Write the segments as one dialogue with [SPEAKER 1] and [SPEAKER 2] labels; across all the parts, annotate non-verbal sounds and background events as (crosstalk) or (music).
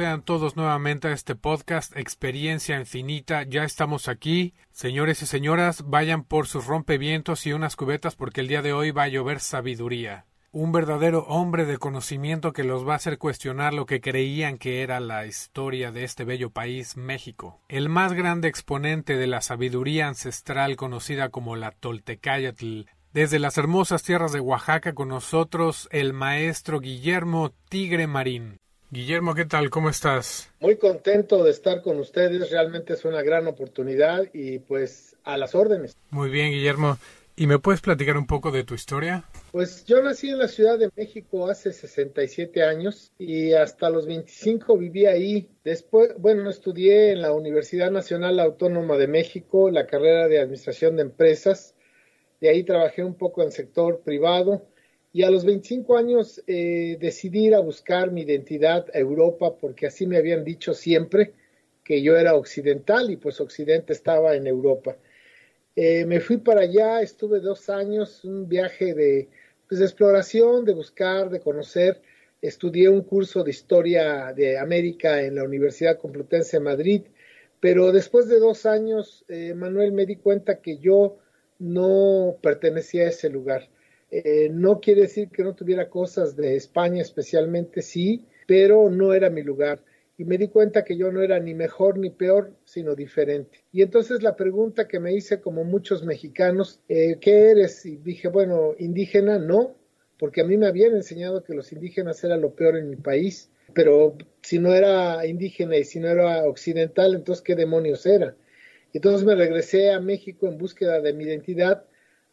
[SPEAKER 1] sean todos nuevamente a este podcast Experiencia Infinita. Ya estamos aquí. Señores y señoras, vayan por sus rompevientos y unas cubetas porque el día de hoy va a llover sabiduría. Un verdadero hombre de conocimiento que los va a hacer cuestionar lo que creían que era la historia de este bello país, México. El más grande exponente de la sabiduría ancestral conocida como la Toltecayatl desde las hermosas tierras de Oaxaca con nosotros el maestro Guillermo Tigre Marín. Guillermo, ¿qué tal? ¿Cómo estás?
[SPEAKER 2] Muy contento de estar con ustedes, realmente es una gran oportunidad y pues a las órdenes.
[SPEAKER 1] Muy bien, Guillermo. ¿Y me puedes platicar un poco de tu historia?
[SPEAKER 2] Pues yo nací en la Ciudad de México hace 67 años y hasta los 25 viví ahí. Después, bueno, estudié en la Universidad Nacional Autónoma de México la carrera de Administración de Empresas de ahí trabajé un poco en el sector privado y a los 25 años eh, decidí ir a buscar mi identidad a Europa porque así me habían dicho siempre que yo era occidental y pues Occidente estaba en Europa. Eh, me fui para allá, estuve dos años, un viaje de, pues, de exploración, de buscar, de conocer. Estudié un curso de historia de América en la Universidad Complutense de Madrid, pero después de dos años, eh, Manuel, me di cuenta que yo no pertenecía a ese lugar. Eh, no quiere decir que no tuviera cosas de España especialmente, sí, pero no era mi lugar. Y me di cuenta que yo no era ni mejor ni peor, sino diferente. Y entonces la pregunta que me hice, como muchos mexicanos, eh, ¿qué eres? Y dije, bueno, indígena, no, porque a mí me habían enseñado que los indígenas eran lo peor en mi país. Pero si no era indígena y si no era occidental, entonces ¿qué demonios era? Entonces me regresé a México en búsqueda de mi identidad.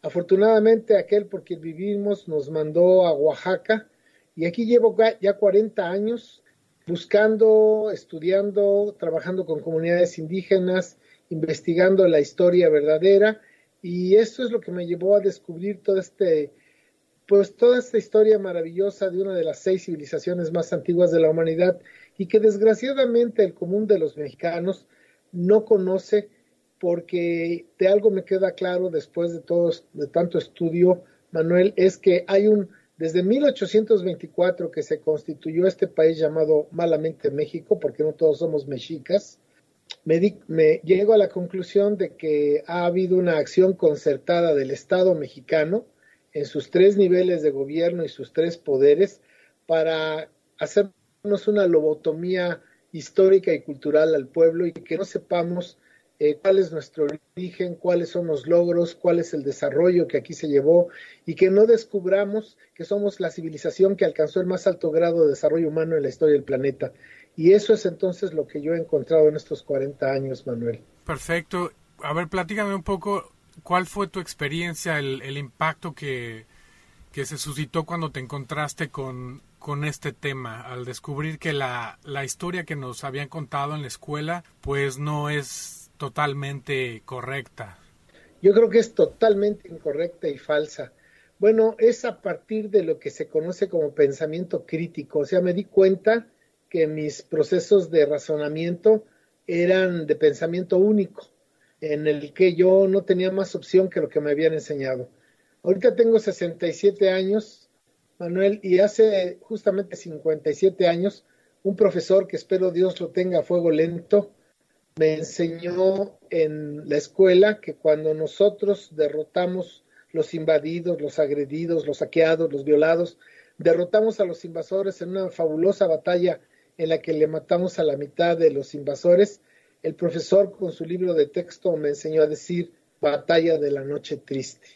[SPEAKER 2] Afortunadamente aquel por quien vivimos nos mandó a Oaxaca y aquí llevo ya 40 años buscando, estudiando, trabajando con comunidades indígenas, investigando la historia verdadera y eso es lo que me llevó a descubrir todo este pues toda esta historia maravillosa de una de las seis civilizaciones más antiguas de la humanidad y que desgraciadamente el común de los mexicanos no conoce porque de algo me queda claro después de todos, de tanto estudio, Manuel, es que hay un, desde 1824 que se constituyó este país llamado malamente México, porque no todos somos mexicas, me, me llego a la conclusión de que ha habido una acción concertada del Estado mexicano en sus tres niveles de gobierno y sus tres poderes para hacernos una lobotomía histórica y cultural al pueblo y que no sepamos eh, cuál es nuestro origen, cuáles son los logros, cuál es el desarrollo que aquí se llevó y que no descubramos que somos la civilización que alcanzó el más alto grado de desarrollo humano en la historia del planeta. Y eso es entonces lo que yo he encontrado en estos 40 años, Manuel.
[SPEAKER 1] Perfecto. A ver, platícame un poco cuál fue tu experiencia, el, el impacto que, que se suscitó cuando te encontraste con, con este tema, al descubrir que la, la historia que nos habían contado en la escuela, pues no es totalmente correcta.
[SPEAKER 2] Yo creo que es totalmente incorrecta y falsa. Bueno, es a partir de lo que se conoce como pensamiento crítico. O sea, me di cuenta que mis procesos de razonamiento eran de pensamiento único, en el que yo no tenía más opción que lo que me habían enseñado. Ahorita tengo 67 años, Manuel, y hace justamente 57 años, un profesor que espero Dios lo tenga a fuego lento, me enseñó en la escuela que cuando nosotros derrotamos los invadidos, los agredidos, los saqueados, los violados, derrotamos a los invasores en una fabulosa batalla en la que le matamos a la mitad de los invasores, el profesor con su libro de texto me enseñó a decir batalla de la noche triste.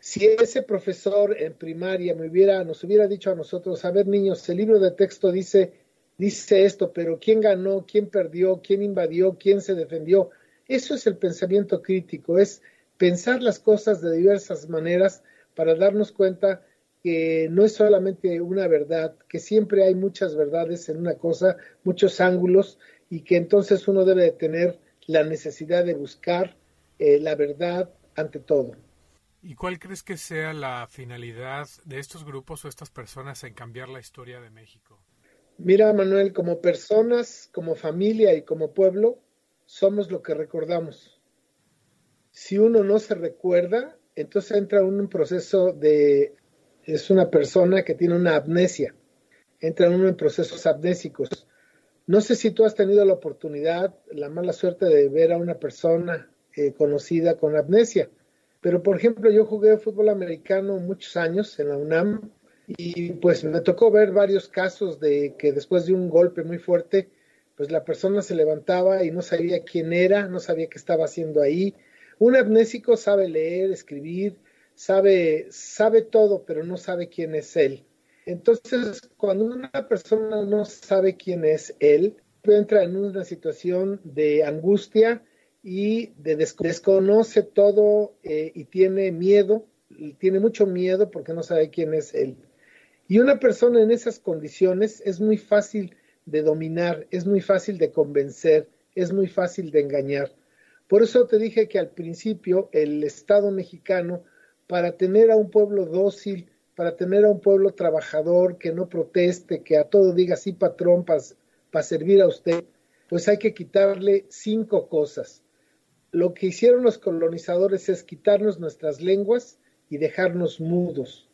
[SPEAKER 2] Si ese profesor en primaria me hubiera, nos hubiera dicho a nosotros, a ver niños, el libro de texto dice dice esto, pero ¿quién ganó? ¿Quién perdió? ¿Quién invadió? ¿Quién se defendió? Eso es el pensamiento crítico, es pensar las cosas de diversas maneras para darnos cuenta que no es solamente una verdad, que siempre hay muchas verdades en una cosa, muchos ángulos, y que entonces uno debe tener la necesidad de buscar eh, la verdad ante todo.
[SPEAKER 1] ¿Y cuál crees que sea la finalidad de estos grupos o estas personas en cambiar la historia de México?
[SPEAKER 2] Mira, Manuel, como personas, como familia y como pueblo, somos lo que recordamos. Si uno no se recuerda, entonces entra en un proceso de, es una persona que tiene una amnesia, entra uno en procesos amnésicos. No sé si tú has tenido la oportunidad, la mala suerte de ver a una persona eh, conocida con amnesia, pero por ejemplo yo jugué fútbol americano muchos años en la UNAM y pues me tocó ver varios casos de que después de un golpe muy fuerte, pues la persona se levantaba y no sabía quién era, no sabía qué estaba haciendo ahí. Un amnésico sabe leer, escribir, sabe, sabe todo, pero no sabe quién es él. Entonces, cuando una persona no sabe quién es él, entra en una situación de angustia y de desconoce todo eh, y tiene miedo, tiene mucho miedo porque no sabe quién es él. Y una persona en esas condiciones es muy fácil de dominar, es muy fácil de convencer, es muy fácil de engañar. Por eso te dije que al principio el Estado mexicano, para tener a un pueblo dócil, para tener a un pueblo trabajador que no proteste, que a todo diga sí patrón para servir a usted, pues hay que quitarle cinco cosas. Lo que hicieron los colonizadores es quitarnos nuestras lenguas y dejarnos mudos,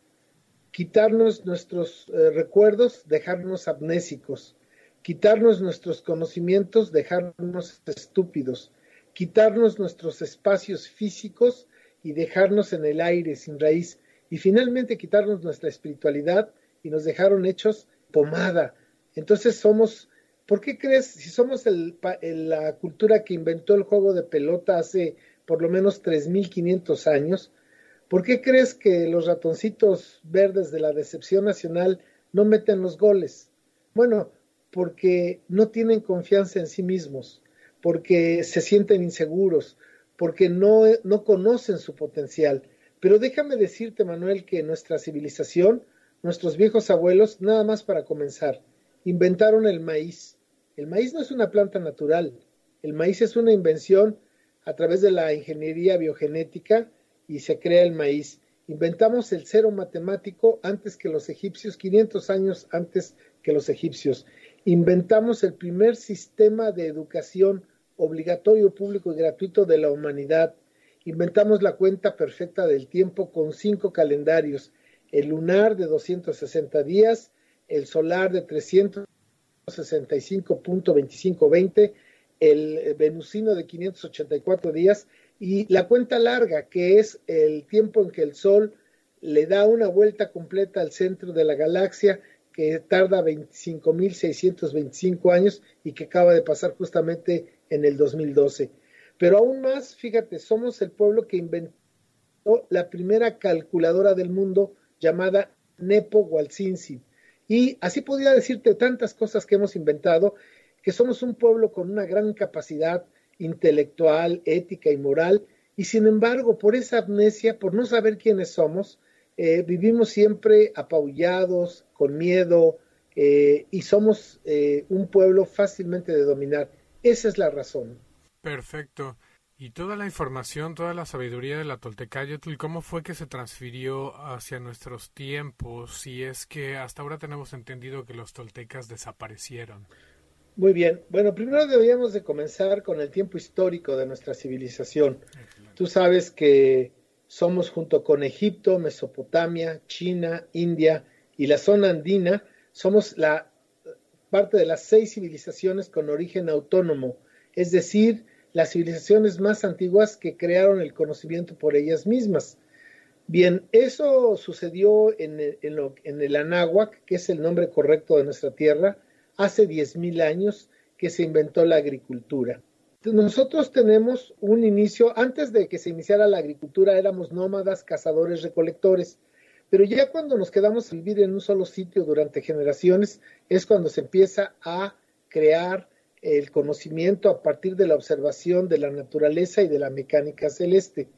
[SPEAKER 2] quitarnos nuestros eh, recuerdos, dejarnos amnésicos, quitarnos nuestros conocimientos, dejarnos estúpidos, quitarnos nuestros espacios físicos y dejarnos en el aire sin raíz, y finalmente quitarnos nuestra espiritualidad y nos dejaron hechos pomada. Entonces somos, ¿por qué crees, si somos la cultura que inventó el juego de pelota hace por lo menos 3.500 años, ¿por qué crees que los ratoncitos verdes de la decepción nacional no meten los goles? Bueno, porque no tienen confianza en sí mismos, porque se sienten inseguros, porque no, no conocen su potencial. Pero déjame decirte, Manuel, que nuestra civilización, nuestros viejos abuelos, nada más para comenzar, inventaron el maíz. El maíz no es una planta natural, el maíz es una invención a través de la ingeniería biogenética y se crea el maíz. Inventamos el cero matemático antes que los egipcios, 500 años antes que los egipcios. Inventamos el primer sistema de educación obligatorio, público y gratuito de la humanidad. Inventamos la cuenta perfecta del tiempo con cinco calendarios, el lunar de 260 días, el solar de 365.2520, el venusino de 584 días y la cuenta larga, que es el tiempo en que el Sol le da una vuelta completa al centro de la galaxia, que tarda 25.625 años y que acaba de pasar justamente en el 2012. Pero aún más, fíjate, somos el pueblo que inventó la primera calculadora del mundo llamada Nepo Walsinsi. Y así podría decirte tantas cosas que hemos inventado, que somos un pueblo con una gran capacidad intelectual, ética y moral, y sin embargo, por esa amnesia, por no saber quiénes somos, eh, vivimos siempre apabullados, con miedo, eh, y somos eh, un pueblo fácilmente de dominar. Esa es la razón.
[SPEAKER 1] Perfecto. Y toda la información, toda la sabiduría de la Toltecayotl, ¿cómo fue que se transfirió hacia nuestros tiempos? Si es que hasta ahora tenemos entendido que los toltecas desaparecieron.
[SPEAKER 2] Muy bien. Bueno, primero deberíamos de comenzar con el tiempo histórico de nuestra civilización. Tú sabes que somos junto con Egipto, Mesopotamia, China, India y la zona andina, somos la parte de las seis civilizaciones con origen autónomo, es decir, las civilizaciones más antiguas que crearon el conocimiento por ellas mismas. Bien, eso sucedió en el, en, el Anáhuac, que es el nombre correcto de nuestra tierra, hace 10.000 años que se inventó la agricultura. Nosotros tenemos un inicio, antes de que se iniciara la agricultura éramos nómadas, cazadores, recolectores, pero ya cuando nos quedamos a vivir en un solo sitio durante generaciones es cuando se empieza a crear el conocimiento a partir de la observación de la naturaleza y de la mecánica celeste.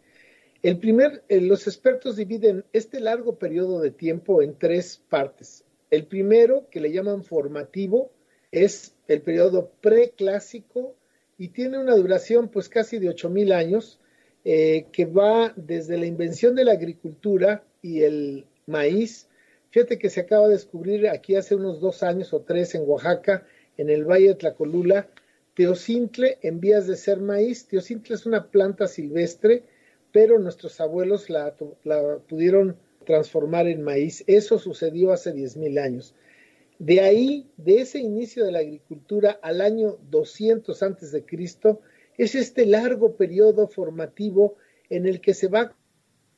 [SPEAKER 2] El primer, eh, los expertos dividen este largo periodo de tiempo en tres partes. El primero, que le llaman formativo, es el periodo preclásico y tiene una duración pues casi de 8.000 años, eh, que va desde la invención de la agricultura y el maíz. Fíjate que se acaba de descubrir aquí hace unos dos años o tres en Oaxaca en el Valle de Tlacolula, teocintle en vías de ser maíz. Teocintle es una planta silvestre, pero nuestros abuelos la, pudieron transformar en maíz. Eso sucedió hace 10.000 años. De ahí, de ese inicio de la agricultura al año 200 antes de Cristo, es este largo periodo formativo en el que se va a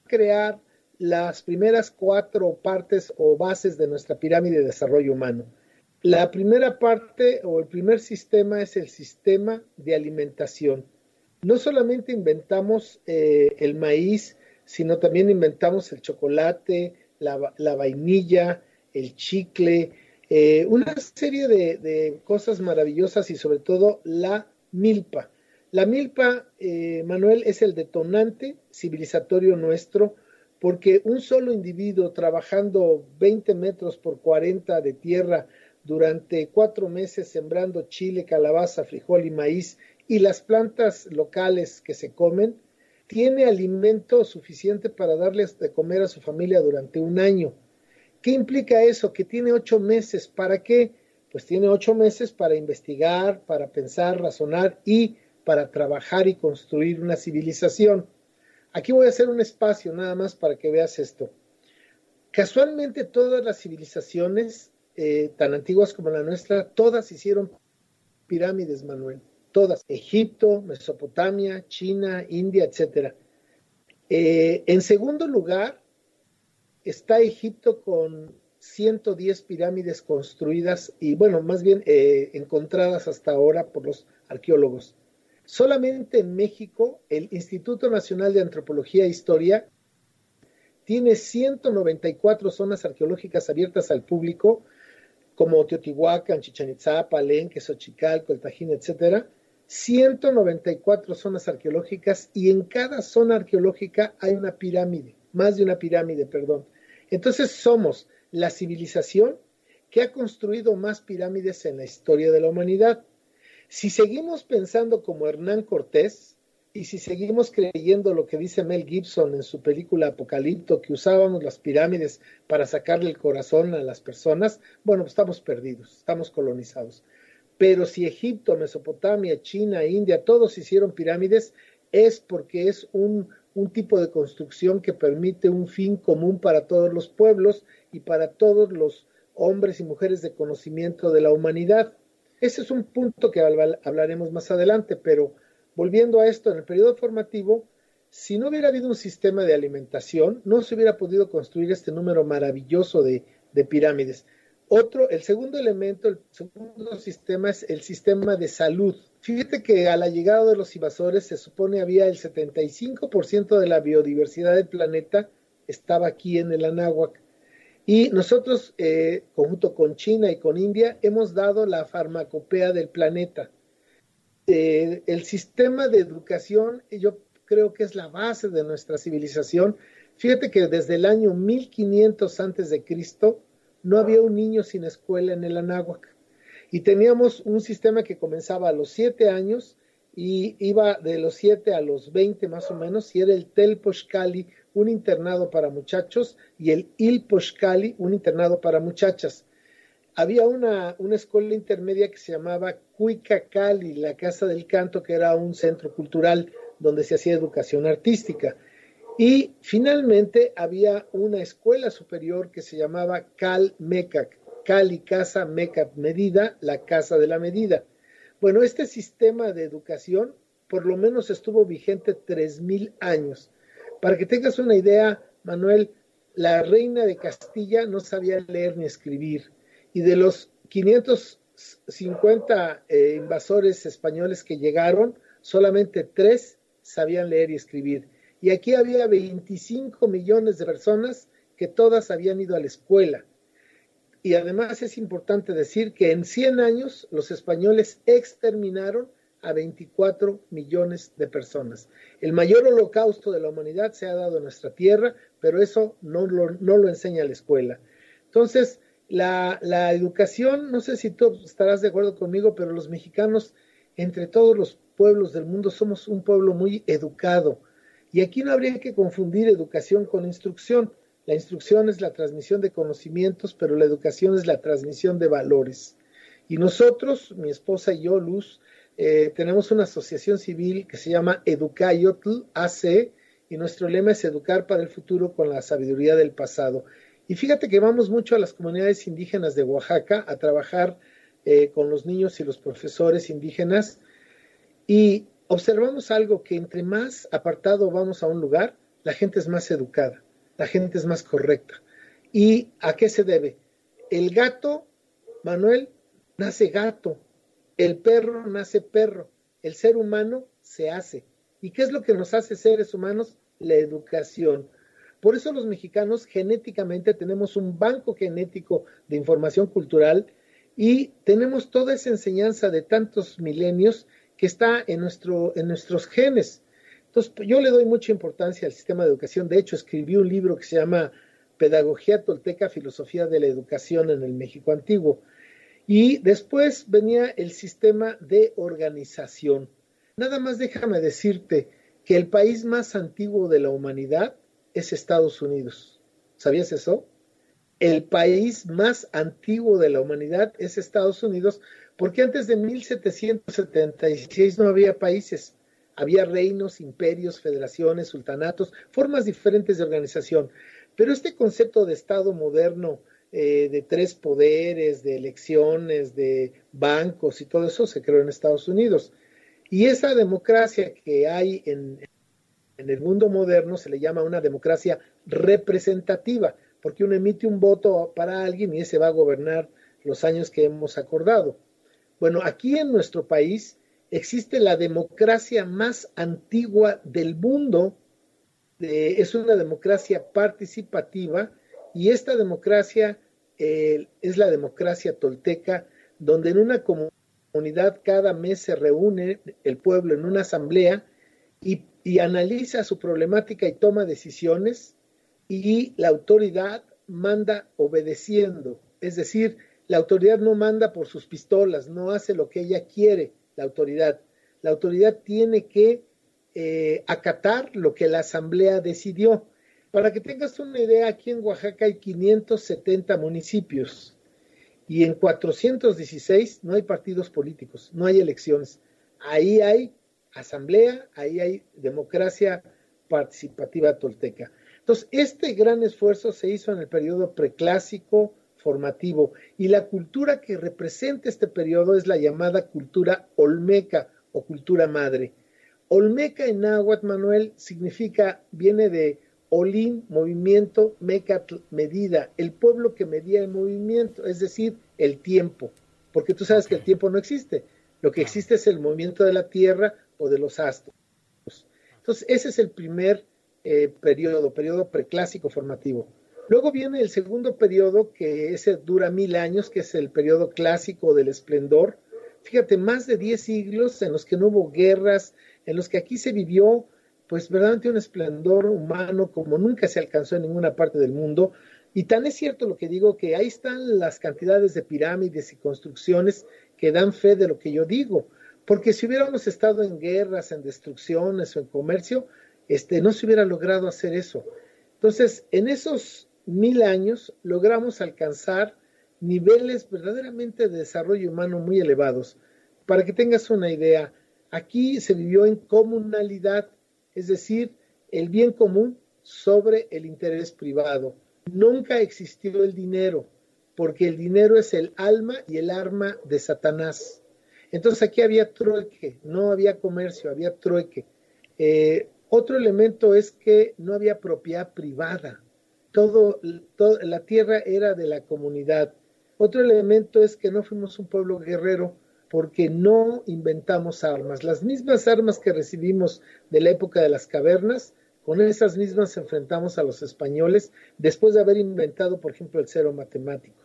[SPEAKER 2] crear las primeras cuatro partes o bases de nuestra pirámide de desarrollo humano. La primera parte o el primer sistema es el sistema de alimentación. No solamente inventamos eh, el maíz, sino también inventamos el chocolate, la, vainilla, el chicle, eh, una serie de, cosas maravillosas y sobre todo la milpa. La milpa, eh, Manuel, es el detonante civilizatorio nuestro porque un solo individuo trabajando 20 metros por 40 de tierra durante cuatro meses sembrando chile, calabaza, frijol y maíz y las plantas locales que se comen, tiene alimento suficiente para darles de comer a su familia durante un año. ¿Qué implica eso? Que tiene ocho meses. ¿Para qué? Pues tiene ocho meses para investigar, para pensar, razonar y para trabajar y construir una civilización. Aquí voy a hacer un espacio nada más para que veas esto. Casualmente todas las civilizaciones, eh, tan antiguas como la nuestra, todas hicieron pirámides, Manuel. Todas. Egipto, Mesopotamia, China, India, etc. Eh, en segundo lugar, está Egipto con 110 pirámides construidas y, bueno, más bien eh, encontradas hasta ahora por los arqueólogos. Solamente en México, el Instituto Nacional de Antropología e Historia tiene 194 zonas arqueológicas abiertas al público, como Teotihuacán, Chichen Itza, Palenque, Xochicalco, el Tajín, etcétera. 194 zonas arqueológicas y en cada zona arqueológica hay una pirámide, más de una pirámide, perdón. Entonces somos la civilización que ha construido más pirámides en la historia de la humanidad. Si seguimos pensando como Hernán Cortés y si seguimos creyendo lo que dice Mel Gibson en su película Apocalipto, que usábamos las pirámides para sacarle el corazón a las personas, bueno, pues estamos perdidos, estamos colonizados. Pero si Egipto, Mesopotamia, China, India, todos hicieron pirámides, es porque es un, un tipo de construcción que permite un fin común para todos los pueblos y para todos los hombres y mujeres de conocimiento de la humanidad. Ese es un punto que hablaremos más adelante, pero volviendo a esto, en el periodo formativo, si no hubiera habido un sistema de alimentación, no se hubiera podido construir este número maravilloso de, pirámides. Otro, el segundo elemento, el segundo sistema es el sistema de salud. Fíjate que a la llegada de los invasores se supone había el 75% de la biodiversidad del planeta estaba aquí en el Anáhuac. Y nosotros, eh, conjunto con China y con India, hemos dado la farmacopea del planeta. Eh, el sistema de educación, yo creo que es la base de nuestra civilización. Fíjate que desde el año 1500 antes de Cristo no había un niño sin escuela en el Anáhuac. Y teníamos un sistema que comenzaba a los siete años y iba de los siete a los veinte más o menos, y era el Telposhkali, un internado para muchachos, y el Ilposhkali, un internado para muchachas. Había una, una escuela intermedia que se llamaba Cuicacali, la Casa del Canto, que era un centro cultural donde se hacía educación artística. Y finalmente había una escuela superior que se llamaba Cal Mecac, Cali Casa Mecac Medida, la Casa de la Medida. Bueno, este sistema de educación por lo menos estuvo vigente tres mil años. Para que tengas una idea, Manuel, la reina de Castilla no sabía leer ni escribir. Y de los 550 eh, invasores españoles que llegaron, solamente tres sabían leer y escribir. Y aquí había 25 millones de personas que todas habían ido a la escuela. Y además es importante decir que en 100 años los españoles exterminaron a 24 millones de personas. El mayor holocausto de la humanidad se ha dado en nuestra tierra, pero eso no lo, enseña la escuela. Entonces, la, educación, no sé si tú estarás de acuerdo conmigo, pero los mexicanos, entre todos los pueblos del mundo, somos un pueblo muy educado. Y aquí no habría que confundir educación con instrucción. La instrucción es la transmisión de conocimientos, pero la educación es la transmisión de valores. Y nosotros, mi esposa y yo, Luz, eh, tenemos una asociación civil que se llama Educayotl AC y nuestro lema es educar para el futuro con la sabiduría del pasado. Y fíjate que vamos mucho a las comunidades indígenas de Oaxaca a trabajar eh, con los niños y los profesores indígenas y observamos algo que entre más apartado vamos a un lugar, la gente es más educada, la gente es más correcta. ¿Y a qué se debe? El gato, Manuel, nace gato, el perro nace perro, el ser humano se hace. ¿Y qué es lo que nos hace seres humanos? La educación. Por eso los mexicanos genéticamente tenemos un banco genético de información cultural y tenemos toda esa enseñanza de tantos milenios que está en, nuestro, en nuestros genes. Entonces, yo le doy mucha importancia al sistema de educación. De hecho, escribí un libro que se llama Pedagogía Tolteca, Filosofía de la Educación en el México Antiguo. Y después venía el sistema de organización. Nada más déjame decirte que el país más antiguo de la humanidad es Estados Unidos. ¿Sabías eso? El país más antiguo de la humanidad es Estados Unidos porque antes de 1776 no había países, había reinos, imperios, federaciones, sultanatos, formas diferentes de organización. Pero este concepto de Estado moderno, eh, de tres poderes, de elecciones, de bancos y todo eso se creó en Estados Unidos. Y esa democracia que hay en, en el mundo moderno se le llama una democracia representativa, porque uno emite un voto para alguien y ese va a gobernar los años que hemos acordado. Bueno, aquí en nuestro país existe la democracia más antigua del mundo, eh, es una democracia participativa y esta democracia eh, es la democracia tolteca, donde en una comunidad cada mes se reúne el pueblo en una asamblea y, y analiza su problemática y toma decisiones y la autoridad manda obedeciendo, es decir, la autoridad no manda por sus pistolas, no hace lo que ella quiere, la autoridad. La autoridad tiene que eh, acatar lo que la asamblea decidió. Para que tengas una idea, aquí en Oaxaca hay 570 municipios y en 416 no hay partidos políticos, no hay elecciones. Ahí hay asamblea, ahí hay democracia participativa tolteca. Entonces, este gran esfuerzo se hizo en el periodo preclásico, formativo. Y la cultura que representa este periodo es la llamada cultura olmeca o cultura madre. Olmeca en náhuatl, Manuel, significa, viene de olín, movimiento, mecatl, medida, el pueblo que medía el movimiento, es decir, el tiempo, porque tú sabes que el tiempo no existe, lo que existe es el movimiento de la Tierra o de los astros. Entonces, ese es el primer eh, periodo, periodo preclásico formativo. Luego viene el segundo periodo, que ese dura mil años, que es el periodo clásico del esplendor. Fíjate, más de diez siglos en los que no hubo guerras, en los que aquí se vivió, pues verdaderamente un esplendor humano como nunca se alcanzó en ninguna parte del mundo. Y tan es cierto lo que digo que ahí están las cantidades de pirámides y construcciones que dan fe de lo que yo digo. Porque si hubiéramos estado en guerras, en destrucciones o en comercio, este, no se hubiera logrado hacer eso. Entonces, en esos mil años logramos alcanzar niveles verdaderamente de desarrollo humano muy elevados. Para que tengas una idea, aquí se vivió en comunalidad, es decir, el bien común sobre el interés privado. Nunca existió el dinero, porque el dinero es el alma y el arma de Satanás. Entonces aquí había trueque, no había comercio, había trueque. Eh, otro elemento es que no había propiedad privada todo, la tierra era de la comunidad. Otro elemento es que no fuimos un pueblo guerrero porque no inventamos armas. Las mismas armas que recibimos de la época de las cavernas, con esas mismas enfrentamos a los españoles después de haber inventado, por ejemplo, el cero matemático.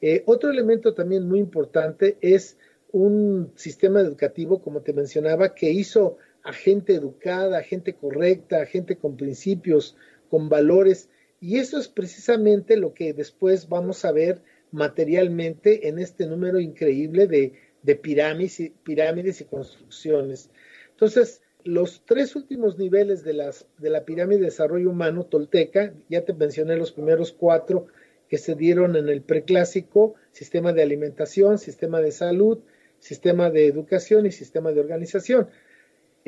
[SPEAKER 2] Eh, otro elemento también muy importante es un sistema educativo, como te mencionaba, que hizo a gente educada, a gente correcta, a gente con principios, con valores, y eso es precisamente lo que después vamos a ver materialmente en este número increíble de, pirámides, y, pirámides y construcciones. Entonces, los tres últimos niveles de, las, de la pirámide de desarrollo humano tolteca, ya te mencioné los primeros cuatro que se dieron en el preclásico, sistema de alimentación, sistema de salud, sistema de educación y sistema de organización.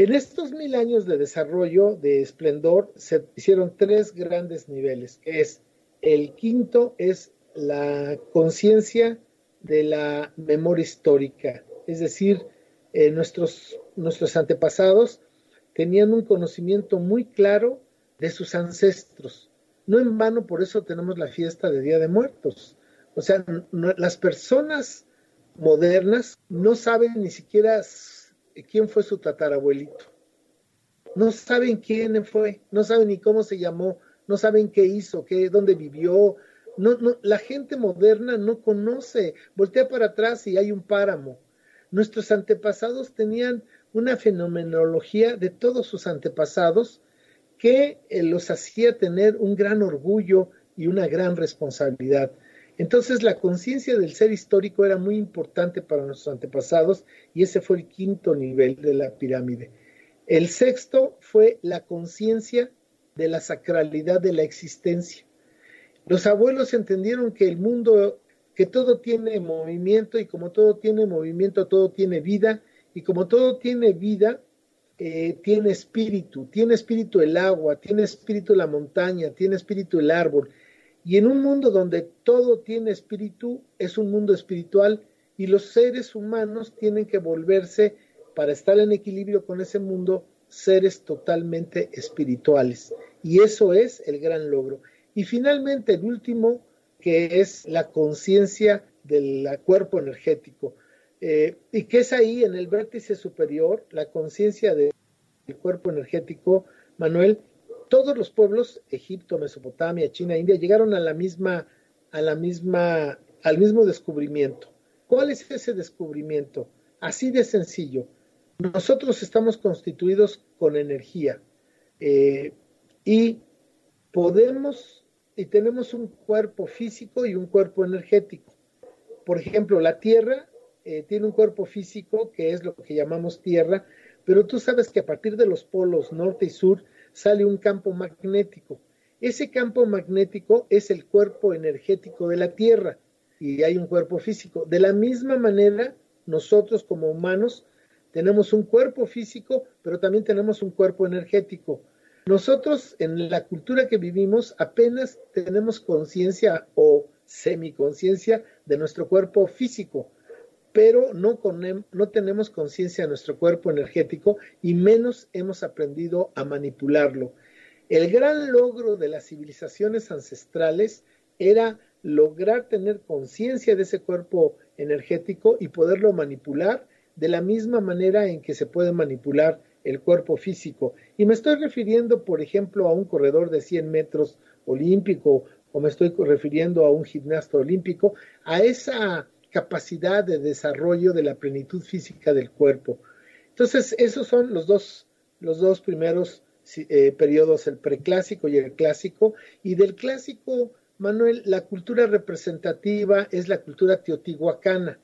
[SPEAKER 2] En estos mil años de desarrollo, de esplendor, se hicieron tres grandes niveles, que es El quinto es la conciencia de la memoria histórica, es decir, eh, nuestros, nuestros antepasados tenían un conocimiento muy claro de sus ancestros. No en vano, por eso tenemos la fiesta de Día de Muertos. O sea, las personas modernas no saben ni siquiera quién fue su tatarabuelito. No saben quién fue, no saben ni cómo se llamó, no saben qué hizo, qué, dónde vivió. No, no, la gente moderna no conoce. Voltea para atrás y hay un páramo. Nuestros antepasados tenían una fenomenología de todos sus antepasados que eh, los hacía tener un gran orgullo y una gran responsabilidad. Entonces la conciencia del ser histórico era muy importante para nuestros antepasados y ese fue el quinto nivel de la pirámide. El sexto fue la conciencia de la sacralidad de la existencia. Los abuelos entendieron que el mundo, que todo tiene movimiento y como todo tiene movimiento, todo tiene vida y como todo tiene vida, eh, tiene espíritu, tiene espíritu el agua, tiene espíritu la montaña, tiene espíritu el árbol. Y en un mundo donde todo tiene espíritu, es un mundo espiritual y los seres humanos tienen que volverse, para estar en equilibrio con ese mundo, seres totalmente espirituales. Y eso es el gran logro. Y finalmente, el último, que es la conciencia del cuerpo energético. Eh, y que es ahí, en el vértice superior, la conciencia del cuerpo energético, Manuel, todos los pueblos, Egipto, Mesopotamia, China, India, llegaron a la misma, a la misma, al mismo descubrimiento. ¿Cuál es ese descubrimiento? Así de sencillo. Nosotros estamos constituidos con energía eh, y podemos y tenemos un cuerpo físico y un cuerpo energético. Por ejemplo, la Tierra eh, tiene un cuerpo físico que es lo que llamamos Tierra, pero tú sabes que a partir de los polos norte y sur sale un campo magnético. Ese campo magnético es el cuerpo energético de la Tierra y hay un cuerpo físico. De la misma manera, nosotros como humanos tenemos un cuerpo físico, pero también tenemos un cuerpo energético. Nosotros en la cultura que vivimos apenas tenemos conciencia o semiconciencia de nuestro cuerpo físico, pero no, no tenemos conciencia de nuestro cuerpo energético y menos hemos aprendido a manipularlo. El gran logro de las civilizaciones ancestrales era lograr tener conciencia de ese cuerpo energético y poderlo manipular de la misma manera en que se puede manipular el cuerpo físico. Y me estoy refiriendo, por ejemplo, a un corredor de 100 metros olímpico o me estoy refiriendo a un gimnasta olímpico, a esa capacidad de desarrollo de la plenitud física del cuerpo. Entonces, esos son los dos, los dos primeros eh, periodos, el preclásico y el clásico. Y del clásico, Manuel, la cultura representativa es la cultura teotihuacana,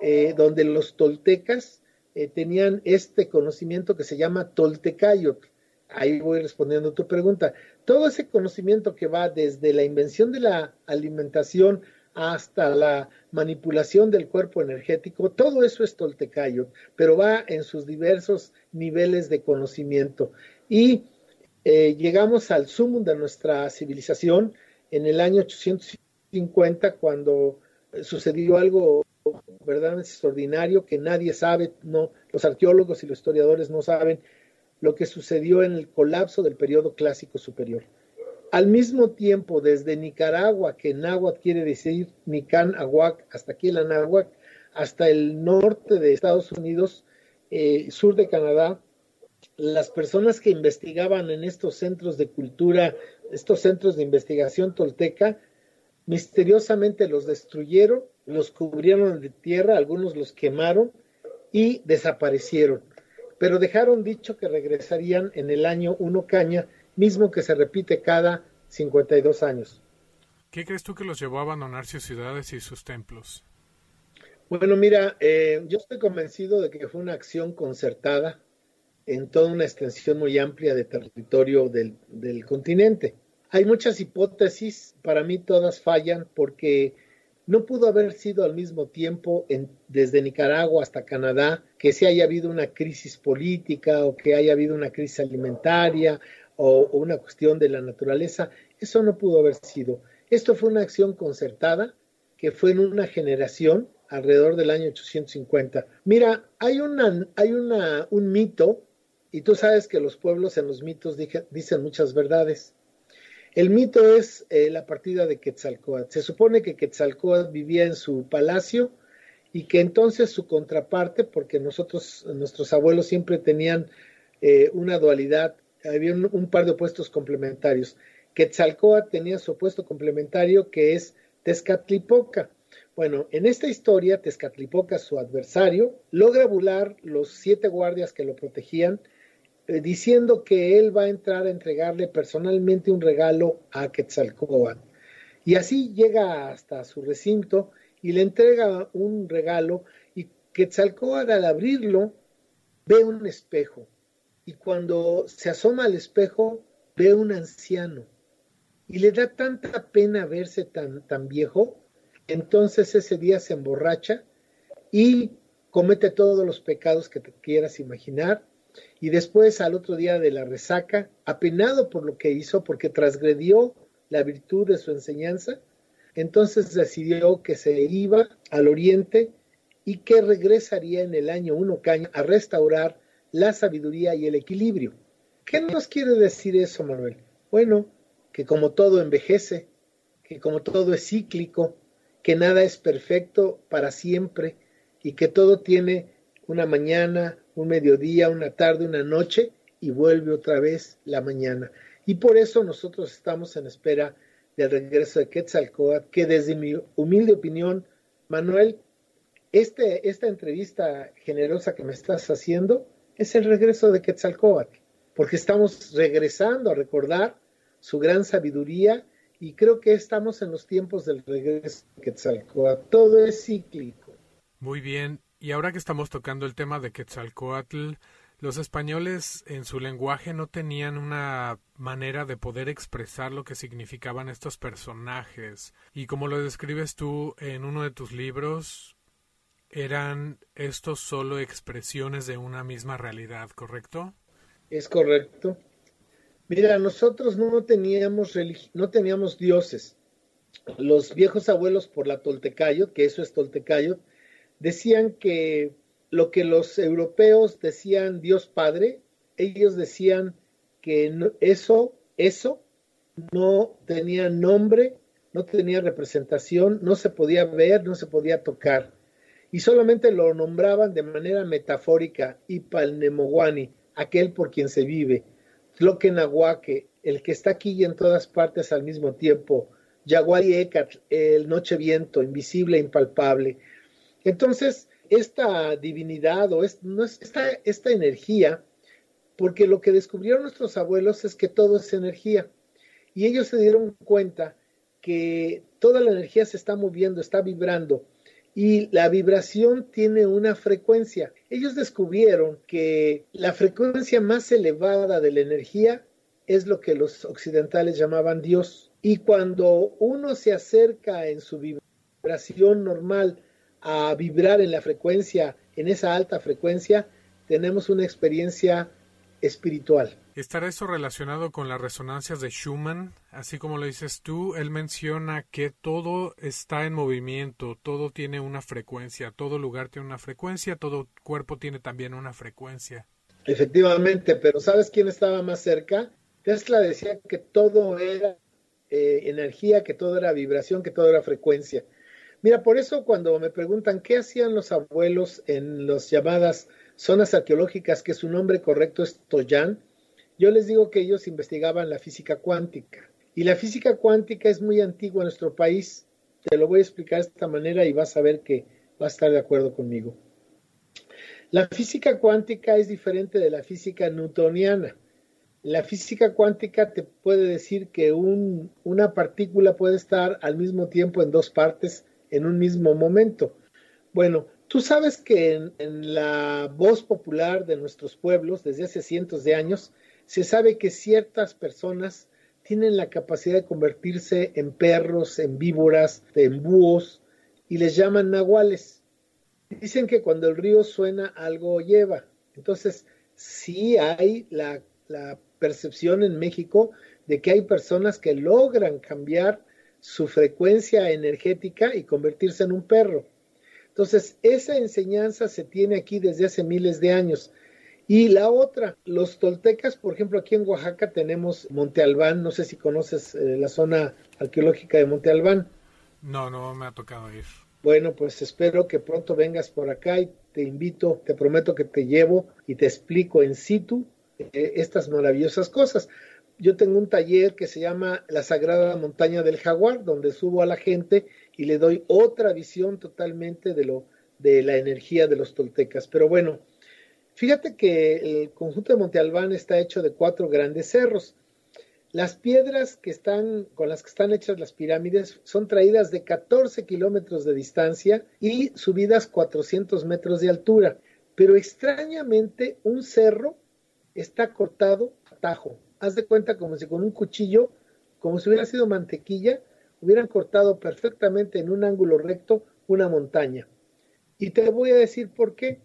[SPEAKER 2] eh, donde los toltecas eh, tenían este conocimiento que se llama toltecayotl. Ahí voy respondiendo a tu pregunta. Todo ese conocimiento que va desde la invención de la alimentación hasta la manipulación del cuerpo energético, todo eso es toltecayo, pero va en sus diversos niveles de conocimiento. Y eh, llegamos al sumum de nuestra civilización en el año 850, cuando sucedió algo verdaderamente extraordinario que nadie sabe, no, los arqueólogos y los historiadores no saben lo que sucedió en el colapso del periodo clásico superior. Al mismo tiempo, desde Nicaragua, que náhuatl quiere decir Nican Aguac, hasta aquí la náhuatl, hasta el norte de Estados Unidos, eh, sur de Canadá, las personas que investigaban en estos centros de cultura, estos centros de investigación tolteca, misteriosamente los destruyeron, los cubrieron de tierra, algunos los quemaron y desaparecieron. Pero dejaron dicho que regresarían en el año uno caña mismo que se repite cada 52 años.
[SPEAKER 1] ¿Qué crees tú que los llevó a abandonar sus ciudades y sus templos?
[SPEAKER 2] Bueno, mira, eh, yo estoy convencido de que fue una acción concertada en toda una extensión muy amplia de territorio del, del continente. Hay muchas hipótesis, para mí todas fallan porque no pudo haber sido al mismo tiempo en, desde Nicaragua hasta Canadá que se haya habido una crisis política o que haya habido una crisis alimentaria o, una cuestión de la naturaleza. Eso no pudo haber sido. Esto fue una acción concertada que fue en una generación alrededor del año 850. Mira, hay, una, hay una, un mito, y tú sabes que los pueblos en los mitos dicen muchas verdades. El mito es eh, la partida de Quetzalcoatl. Se supone que Quetzalcoatl vivía en su palacio y que entonces su contraparte, porque nosotros, nuestros abuelos siempre tenían eh, una dualidad, había un, par de opuestos complementarios. Quetzalcoatl tenía su opuesto complementario que es Tezcatlipoca. Bueno, en esta historia, Tezcatlipoca, su adversario, logra burlar los siete guardias que lo protegían, eh, diciendo que él va a entrar a entregarle personalmente un regalo a Quetzalcoatl. Y así llega hasta su recinto y le entrega un regalo y Quetzalcoatl al abrirlo ve un espejo y cuando se asoma al espejo ve un anciano. Y le da tanta pena verse tan, tan viejo, entonces ese día se emborracha y comete todos los pecados que te quieras imaginar. Y después al otro día de la resaca, apenado por lo que hizo, porque transgredió la virtud de su enseñanza, entonces decidió que se iba al oriente y que regresaría en el año uno caña a restaurar la sabiduría y el equilibrio. ¿Qué nos quiere decir eso, Manuel? Bueno, que como todo envejece, que como todo es cíclico, que nada es perfecto para siempre y que todo tiene una mañana, un mediodía, una tarde, una noche y vuelve otra vez la mañana. Y por eso nosotros estamos en espera del regreso de Quetzalcoatl, que desde mi humilde opinión, Manuel, este, esta entrevista generosa que me estás haciendo es el regreso de Quetzalcoatl, porque estamos regresando a recordar su gran sabiduría y creo que estamos en los tiempos del regreso de Quetzalcoatl. Todo es cíclico.
[SPEAKER 1] Muy bien, y ahora que estamos tocando el tema de Quetzalcoatl, los españoles en su lenguaje no tenían una manera de poder expresar lo que significaban estos personajes. Y como lo describes tú en uno de tus libros, eran estos solo expresiones de una misma realidad, ¿correcto?
[SPEAKER 2] Es correcto. Mira, nosotros no teníamos no teníamos dioses. Los viejos abuelos por la Toltecayot, que eso es Toltecayot, decían que lo que los europeos decían Dios Padre, ellos decían que eso, eso no tenía nombre, no tenía representación, no se podía ver, no se podía tocar. Y solamente lo nombraban de manera metafórica, Ipalnemowani, aquel por quien se vive. Tlokenahuaque, el que está aquí y en todas partes al mismo tiempo. Yaguay Ecat, el noche viento, invisible e impalpable. Entonces, esta divinidad o esta, esta energía, porque lo que descubrieron nuestros abuelos es que todo es energía. Y ellos se dieron cuenta que toda la energía se está moviendo, está vibrando y la vibración tiene una frecuencia. Ellos descubrieron que la frecuencia más elevada de la energía es lo que los occidentales llamaban Dios. Y cuando uno se acerca en su vibración normal a vibrar en la frecuencia, en esa alta frecuencia, tenemos una experiencia espiritual.
[SPEAKER 1] ¿Estará eso relacionado con las resonancias de Schumann? Así como lo dices tú, él menciona que todo está en movimiento, todo tiene una frecuencia, todo lugar tiene una frecuencia, todo cuerpo tiene también una frecuencia.
[SPEAKER 2] Efectivamente, pero ¿sabes quién estaba más cerca? Tesla decía que todo era eh, energía, que todo era vibración, que todo era frecuencia. Mira, por eso cuando me preguntan qué hacían los abuelos en las llamadas zonas arqueológicas, que su nombre correcto es Toyan, yo les digo que ellos investigaban la física cuántica. Y la física cuántica es muy antigua en nuestro país. Te lo voy a explicar de esta manera y vas a ver que vas a estar de acuerdo conmigo. La física cuántica es diferente de la física newtoniana. La física cuántica te puede decir que una partícula puede estar al mismo tiempo en dos partes en un mismo momento. Bueno, tú sabes que en, la voz popular de nuestros pueblos, desde hace cientos de años, se sabe que ciertas personas tienen la capacidad de convertirse en perros, en víboras, en búhos, y les llaman nahuales. Dicen que cuando el río suena algo lleva. Entonces, sí hay la, la percepción en México de que hay personas que logran cambiar su frecuencia energética y convertirse en un perro. Entonces, esa enseñanza se tiene aquí desde hace miles de años. Y la otra, los toltecas, por ejemplo, aquí en Oaxaca tenemos Monte Albán, no sé si conoces eh, la zona arqueológica de Monte Albán.
[SPEAKER 1] No, no me ha tocado ir.
[SPEAKER 2] Bueno, pues espero que pronto vengas por acá y te invito, te prometo que te llevo y te explico en situ eh, estas maravillosas cosas. Yo tengo un taller que se llama La Sagrada Montaña del Jaguar, donde subo a la gente y le doy otra visión totalmente de lo de la energía de los toltecas. Pero bueno, fíjate que el conjunto de Monte Albán está hecho de cuatro grandes cerros. Las piedras que están, con las que están hechas las pirámides son traídas de 14 kilómetros de distancia y subidas 400 metros de altura. Pero extrañamente un cerro está cortado a tajo. Haz de cuenta como si con un cuchillo, como si hubiera sido mantequilla, hubieran cortado perfectamente en un ángulo recto una montaña. Y te voy a decir por qué.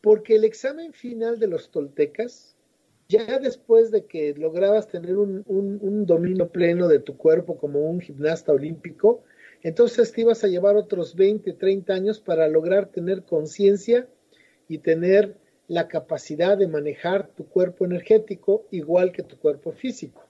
[SPEAKER 2] Porque el examen final de los toltecas, ya después de que lograbas tener un, un, dominio pleno de tu cuerpo como un gimnasta olímpico, entonces te ibas a llevar otros 20, 30 años para lograr tener conciencia y tener la capacidad de manejar tu cuerpo energético igual que tu cuerpo físico.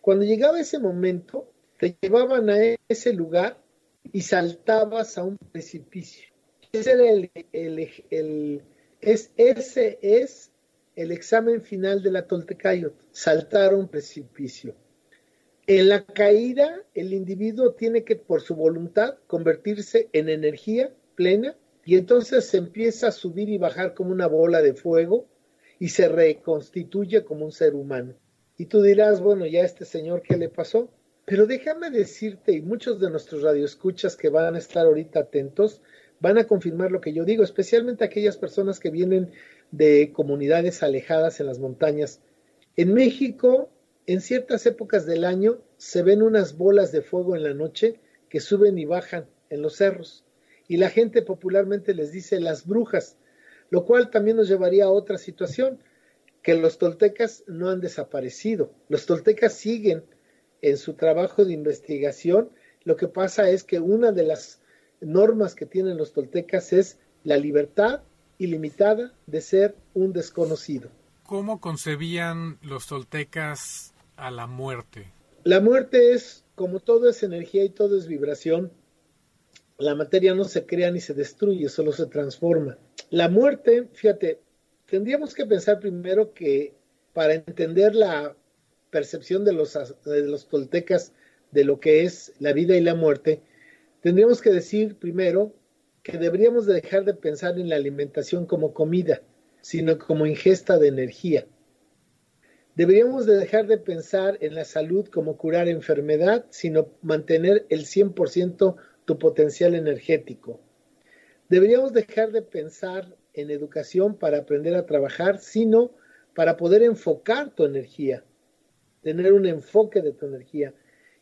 [SPEAKER 2] Cuando llegaba ese momento, te llevaban a ese lugar y saltabas a un precipicio. Ese, era el, es, ese es el examen final de la Toltecayot, saltar a un precipicio. En la caída, el individuo tiene que, por su voluntad, convertirse en energía plena y entonces se empieza a subir y bajar como una bola de fuego y se reconstituye como un ser humano. Y tú dirás, bueno, ya este señor, ¿qué le pasó? Pero déjame decirte, y muchos de nuestros radioescuchas que van a estar ahorita atentos, van a confirmar lo que yo digo, especialmente aquellas personas que vienen de comunidades alejadas en las montañas. En México, en ciertas épocas del año, se ven unas bolas de fuego en la noche que suben y bajan en los cerros. Y la gente popularmente les dice las brujas, lo cual también nos llevaría a otra situación, que los toltecas no han desaparecido. Los toltecas siguen en su trabajo de investigación, lo que pasa es que una de las normas que tienen los toltecas es la libertad ilimitada de ser un desconocido.
[SPEAKER 1] ¿Cómo concebían los toltecas a la muerte?
[SPEAKER 2] La muerte es, como todo es energía y todo es vibración, la materia no se crea ni se destruye, solo se transforma. La muerte, fíjate, tendríamos que pensar primero que para entender la percepción de los, de los toltecas de lo que es la vida y la muerte, tendríamos que decir primero que deberíamos dejar de pensar en la alimentación como comida, sino como ingesta de energía. Deberíamos de dejar de pensar en la salud como curar enfermedad, sino mantener el 100% tu potencial energético. Deberíamos dejar de pensar en educación para aprender a trabajar, sino para poder enfocar tu energía tener un enfoque de tu energía.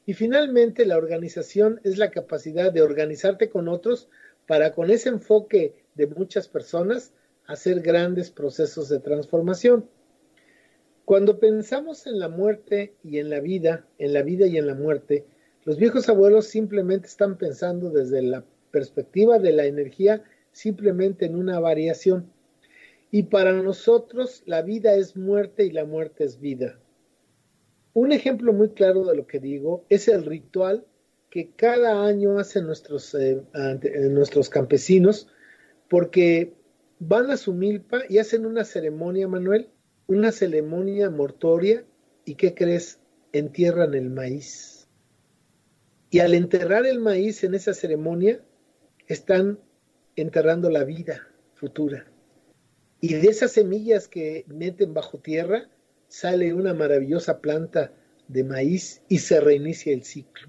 [SPEAKER 2] Y finalmente, la organización es la capacidad de organizarte con otros para con ese enfoque de muchas personas hacer grandes procesos de transformación. Cuando pensamos en la muerte y en la vida, en la vida y en la muerte, los viejos abuelos simplemente están pensando desde la perspectiva de la energía simplemente en una variación. Y para nosotros la vida es muerte y la muerte es vida. Un ejemplo muy claro de lo que digo es el ritual que cada año hacen nuestros, eh, eh, nuestros campesinos, porque van a su milpa y hacen una ceremonia, Manuel, una ceremonia mortoria, y ¿qué crees? Entierran el maíz. Y al enterrar el maíz en esa ceremonia, están enterrando la vida futura. Y de esas semillas que meten bajo tierra, sale una maravillosa planta de maíz y se reinicia el ciclo.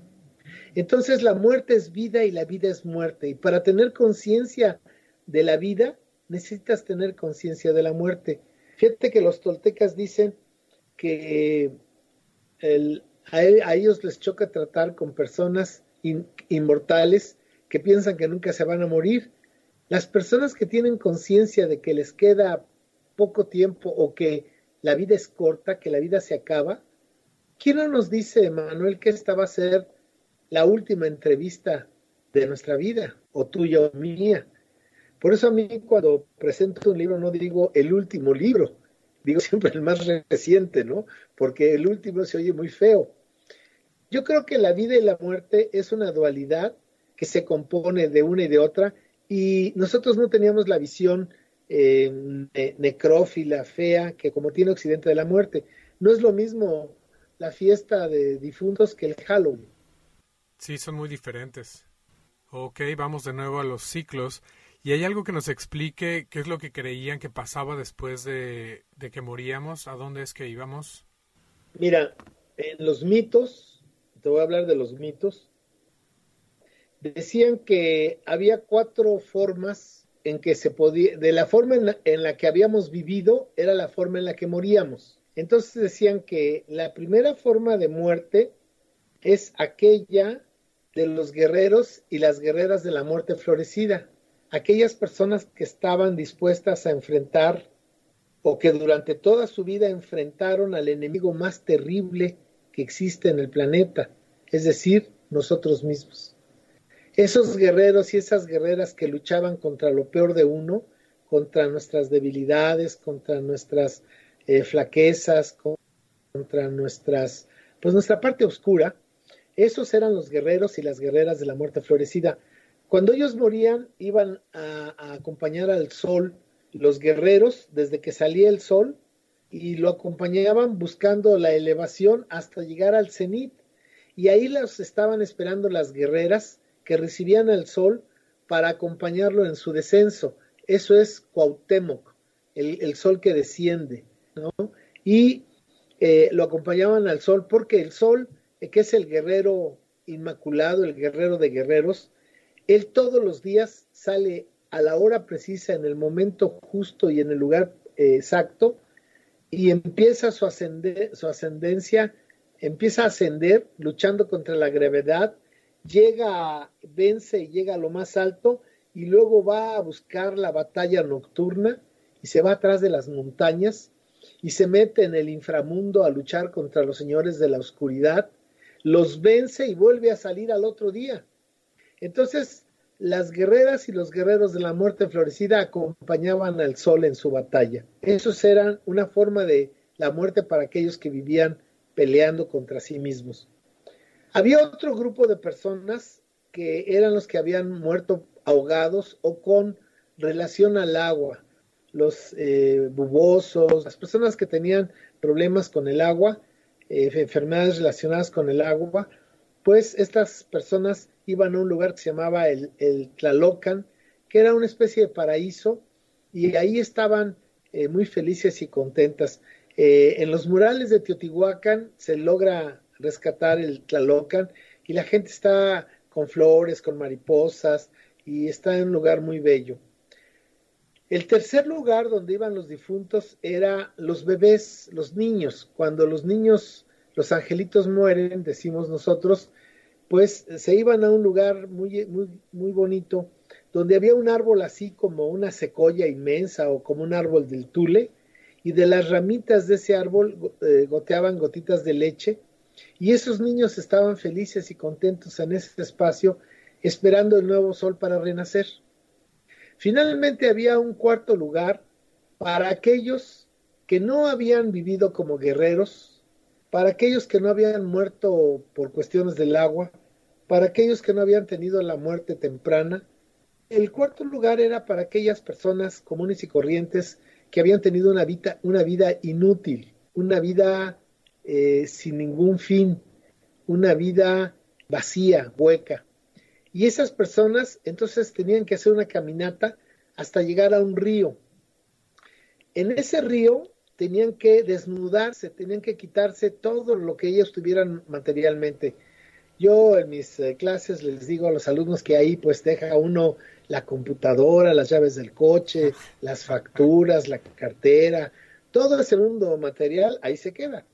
[SPEAKER 2] Entonces la muerte es vida y la vida es muerte. Y para tener conciencia de la vida, necesitas tener conciencia de la muerte. Fíjate que los toltecas dicen que a, ellos les choca tratar con personas inmortales que piensan que nunca se van a morir. Las personas que tienen conciencia de que les queda poco tiempo o que la vida es corta, que la vida se acaba. ¿Quién no nos dice, Manuel, que esta va a ser la última entrevista de nuestra vida, o tuya o mía. Por eso a mí cuando presento un libro no digo el último libro, digo (laughs) siempre el más reciente, ¿no? Porque el último se oye muy feo. Yo creo que la vida y la muerte es una dualidad que se compone de una y de otra y nosotros no teníamos la visión eh, necrófila, fea, que como tiene Occidente de la muerte. No es lo mismo la fiesta de difuntos que el Halloween.
[SPEAKER 1] Sí, son muy diferentes. Ok, vamos de nuevo a los ciclos. ¿Y hay algo que nos explique qué es lo que creían que pasaba después de, de que moríamos? ¿A dónde es que íbamos?
[SPEAKER 2] Mira, en los mitos, te voy a hablar de los mitos, decían que había cuatro formas en que se podía, de la forma en la, en la, que habíamos vivido, era la forma en la que moríamos. Entonces decían que la primera forma de muerte es aquella de los guerreros y las guerreras de la muerte florecida, aquellas personas que estaban dispuestas a enfrentar o que durante toda su vida enfrentaron al enemigo más terrible que existe en el planeta, es decir, nosotros mismos. Esos guerreros y esas guerreras que luchaban contra lo peor de uno, contra nuestras debilidades, contra nuestras eh, flaquezas, contra nuestras, pues nuestra parte oscura, esos eran los guerreros y las guerreras de la muerte florecida. Cuando ellos morían, iban a, a acompañar al sol, los guerreros, desde que salía el sol, y lo acompañaban buscando la elevación hasta llegar al cenit. Y ahí los estaban esperando las guerreras que recibían al sol para acompañarlo en su descenso. Eso es Cuauhtémoc, el, el sol que desciende, ¿no? Y eh, lo acompañaban al sol porque el sol que es el guerrero inmaculado, el guerrero de guerreros, él todos los días sale a la hora precisa, en el momento justo y en el lugar eh, exacto, y empieza su, ascender, su ascendencia, empieza a ascender luchando contra la gravedad, llega, vence y llega a lo más alto, y luego va a buscar la batalla nocturna y se va atrás de las montañas y se mete en el inframundo a luchar contra los señores de la oscuridad los vence y vuelve a salir al otro día. Entonces, las guerreras y los guerreros de la muerte florecida acompañaban al sol en su batalla. Esos eran una forma de la muerte para aquellos que vivían peleando contra sí mismos. Había otro grupo de personas que eran los que habían muerto ahogados o con relación al agua, los eh, bubosos, las personas que tenían problemas con el agua eh, enfermedades relacionadas con el agua, pues estas personas iban a un lugar que se llamaba el, el Tlalocan, que era una especie de paraíso, y ahí estaban eh, muy felices y contentas. Eh, en los murales de Teotihuacán se logra rescatar el Tlalocan y la gente está con flores, con mariposas, y está en un lugar muy bello. El tercer lugar donde iban los difuntos era los bebés, los niños. Cuando los niños, los angelitos mueren, decimos nosotros, pues se iban a un lugar muy, muy, muy bonito, donde había un árbol así como una secoya inmensa o como un árbol del tule, y de las ramitas de ese árbol eh, goteaban gotitas de leche, y esos niños estaban felices y contentos en ese espacio, esperando el nuevo sol para renacer. Finalmente había un cuarto lugar para aquellos que no habían vivido como guerreros, para aquellos que no habían muerto por cuestiones del agua, para aquellos que no habían tenido la muerte temprana. El cuarto lugar era para aquellas personas comunes y corrientes que habían tenido una vida, una vida inútil, una vida eh, sin ningún fin, una vida vacía, hueca. Y esas personas entonces tenían que hacer una caminata hasta llegar a un río. En ese río tenían que desnudarse, tenían que quitarse todo lo que ellos tuvieran materialmente. Yo en mis eh, clases les digo a los alumnos que ahí pues deja uno la computadora, las llaves del coche, las facturas, la cartera, todo ese mundo material ahí se queda.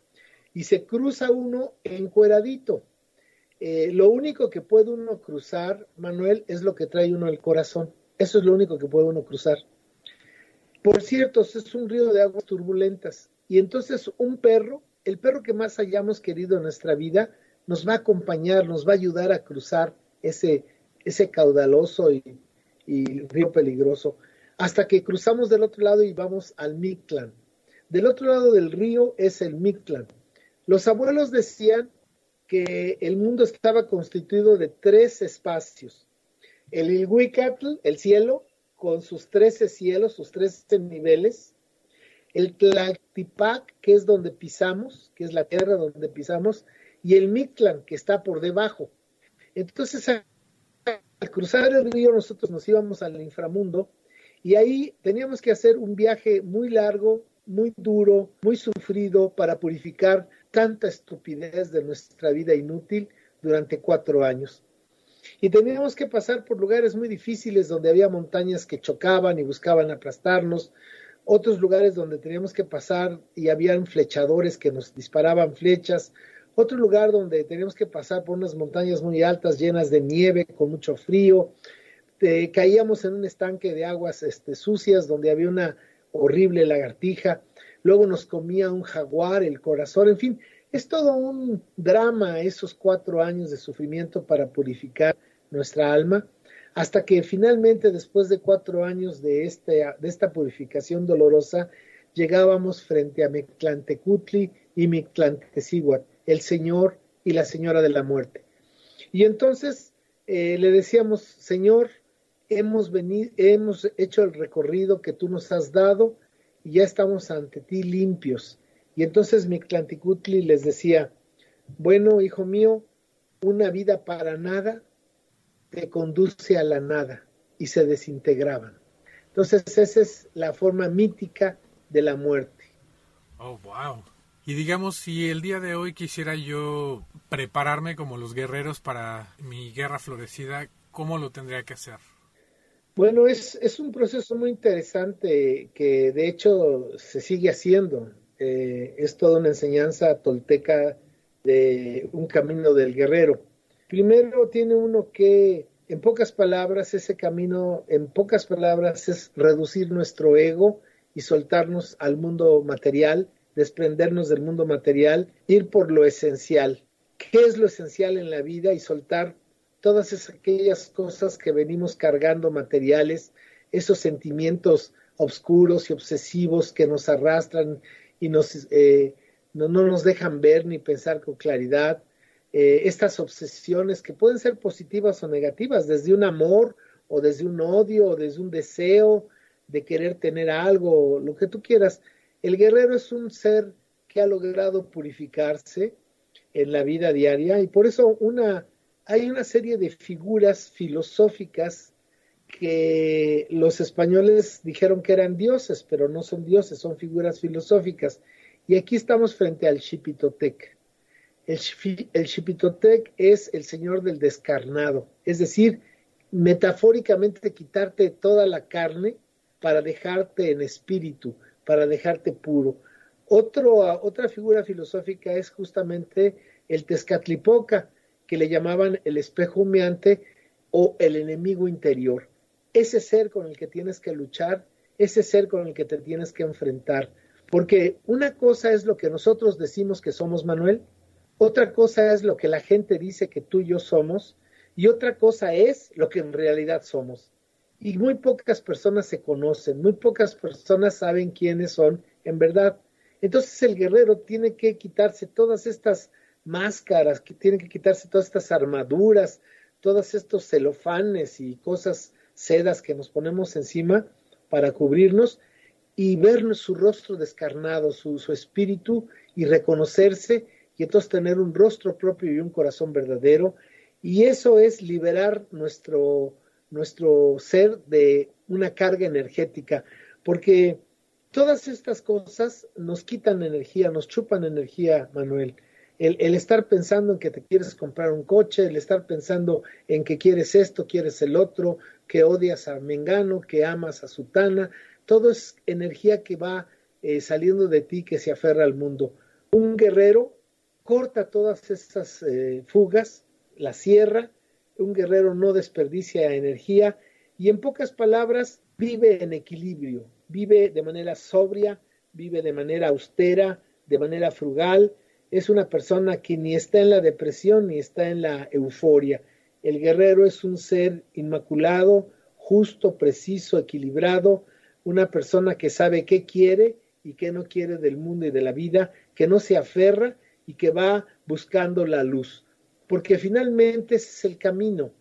[SPEAKER 2] Y se cruza uno encueradito. Eh, lo único que puede uno cruzar, Manuel, es lo que trae uno el corazón. Eso es lo único que puede uno cruzar. Por cierto, es un río de aguas turbulentas. Y entonces un perro, el perro que más hayamos querido en nuestra vida, nos va a acompañar, nos va a ayudar a cruzar ese, ese caudaloso y, y río peligroso, hasta que cruzamos del otro lado y vamos al Mictlán. Del otro lado del río es el Mictlán. Los abuelos decían que el mundo estaba constituido de tres espacios. El Ilhuicatl, el cielo, con sus trece cielos, sus trece niveles. El Tlaltipac, que es donde pisamos, que es la tierra donde pisamos. Y el Mictlán, que está por debajo. Entonces, al cruzar el río, nosotros nos íbamos al inframundo y ahí teníamos que hacer un viaje muy largo, muy duro, muy sufrido para purificar tanta estupidez de nuestra vida inútil durante cuatro años. Y teníamos que pasar por lugares muy difíciles donde había montañas que chocaban y buscaban aplastarnos, otros lugares donde teníamos que pasar y habían flechadores que nos disparaban flechas, otro lugar donde teníamos que pasar por unas montañas muy altas llenas de nieve, con mucho frío, caíamos en un estanque de aguas este, sucias donde había una horrible lagartija, luego nos comía un jaguar, el corazón, en fin, es todo un drama esos cuatro años de sufrimiento para purificar nuestra alma, hasta que finalmente, después de cuatro años de, este, de esta purificación dolorosa, llegábamos frente a Mictlantecutli y Mictlantecihuat, el Señor y la Señora de la Muerte. Y entonces eh, le decíamos, Señor, hemos, venido, hemos hecho el recorrido que tú nos has dado ya estamos ante ti limpios. Y entonces Mictlanticutli les decía, bueno, hijo mío, una vida para nada te conduce a la nada y se desintegraban. Entonces esa es la forma mítica de la muerte.
[SPEAKER 1] Oh, wow. Y digamos, si el día de hoy quisiera yo prepararme como los guerreros para mi guerra florecida, ¿cómo lo tendría que hacer?
[SPEAKER 2] Bueno, es, es un proceso muy interesante que de hecho se sigue haciendo. Eh, es toda una enseñanza tolteca de un camino del guerrero. Primero tiene uno que, en pocas palabras, ese camino, en pocas palabras, es reducir nuestro ego y soltarnos al mundo material, desprendernos del mundo material, ir por lo esencial. ¿Qué es lo esencial en la vida? Y soltar todas aquellas cosas que venimos cargando materiales, esos sentimientos oscuros y obsesivos que nos arrastran y nos, eh, no, nos dejan ver ni pensar con claridad, eh, estas obsesiones que pueden ser positivas o negativas, desde un amor o desde un odio o desde un deseo de querer tener algo, lo que tú quieras. El guerrero es un ser que ha logrado purificarse en la vida diaria y por eso una hay una serie de figuras filosóficas que los españoles dijeron que eran dioses, pero no son dioses, son figuras filosóficas. Y aquí estamos frente al Xipitotec. El, Xipitotec es el señor del descarnado, es decir, metafóricamente quitarte toda la carne para dejarte en espíritu, para dejarte puro. otra figura filosófica es justamente el Tezcatlipoca, que le llamaban el espejo humeante o el enemigo interior. Ese ser con el que tienes que luchar, ese ser con el que te tienes que enfrentar. Porque una cosa es lo que nosotros decimos que somos, Manuel, otra cosa es lo que la gente dice que tú y yo somos, y otra cosa es lo que en realidad somos. Y muy pocas personas se conocen, muy pocas personas saben quiénes son en verdad. Entonces el guerrero tiene que quitarse todas estas máscaras, que tienen que quitarse todas estas armaduras, todos estos celofanes y cosas sedas que nos ponemos encima para cubrirnos y ver su rostro descarnado, su, su espíritu y reconocerse y entonces tener un rostro propio y un corazón verdadero. Y eso es liberar nuestro, nuestro ser de una carga energética, porque todas estas cosas nos quitan energía, nos chupan energía, Manuel el, estar pensando en que te quieres comprar un coche, el estar pensando en que quieres esto, quieres el otro, que odias a Mengano, que amas a Sutana, todo es energía que va eh, saliendo de ti, que se aferra al mundo. Un guerrero corta todas estas eh, fugas, la cierra, un guerrero no desperdicia energía y en pocas palabras vive en equilibrio, vive de manera sobria, vive de manera austera, de manera frugal, es una persona que ni está en la depresión ni está en la euforia. El guerrero es un ser inmaculado, justo, preciso, equilibrado, una persona que sabe qué quiere y qué no quiere del mundo y de la vida, que no se aferra y que va buscando la luz, porque finalmente ese es el camino.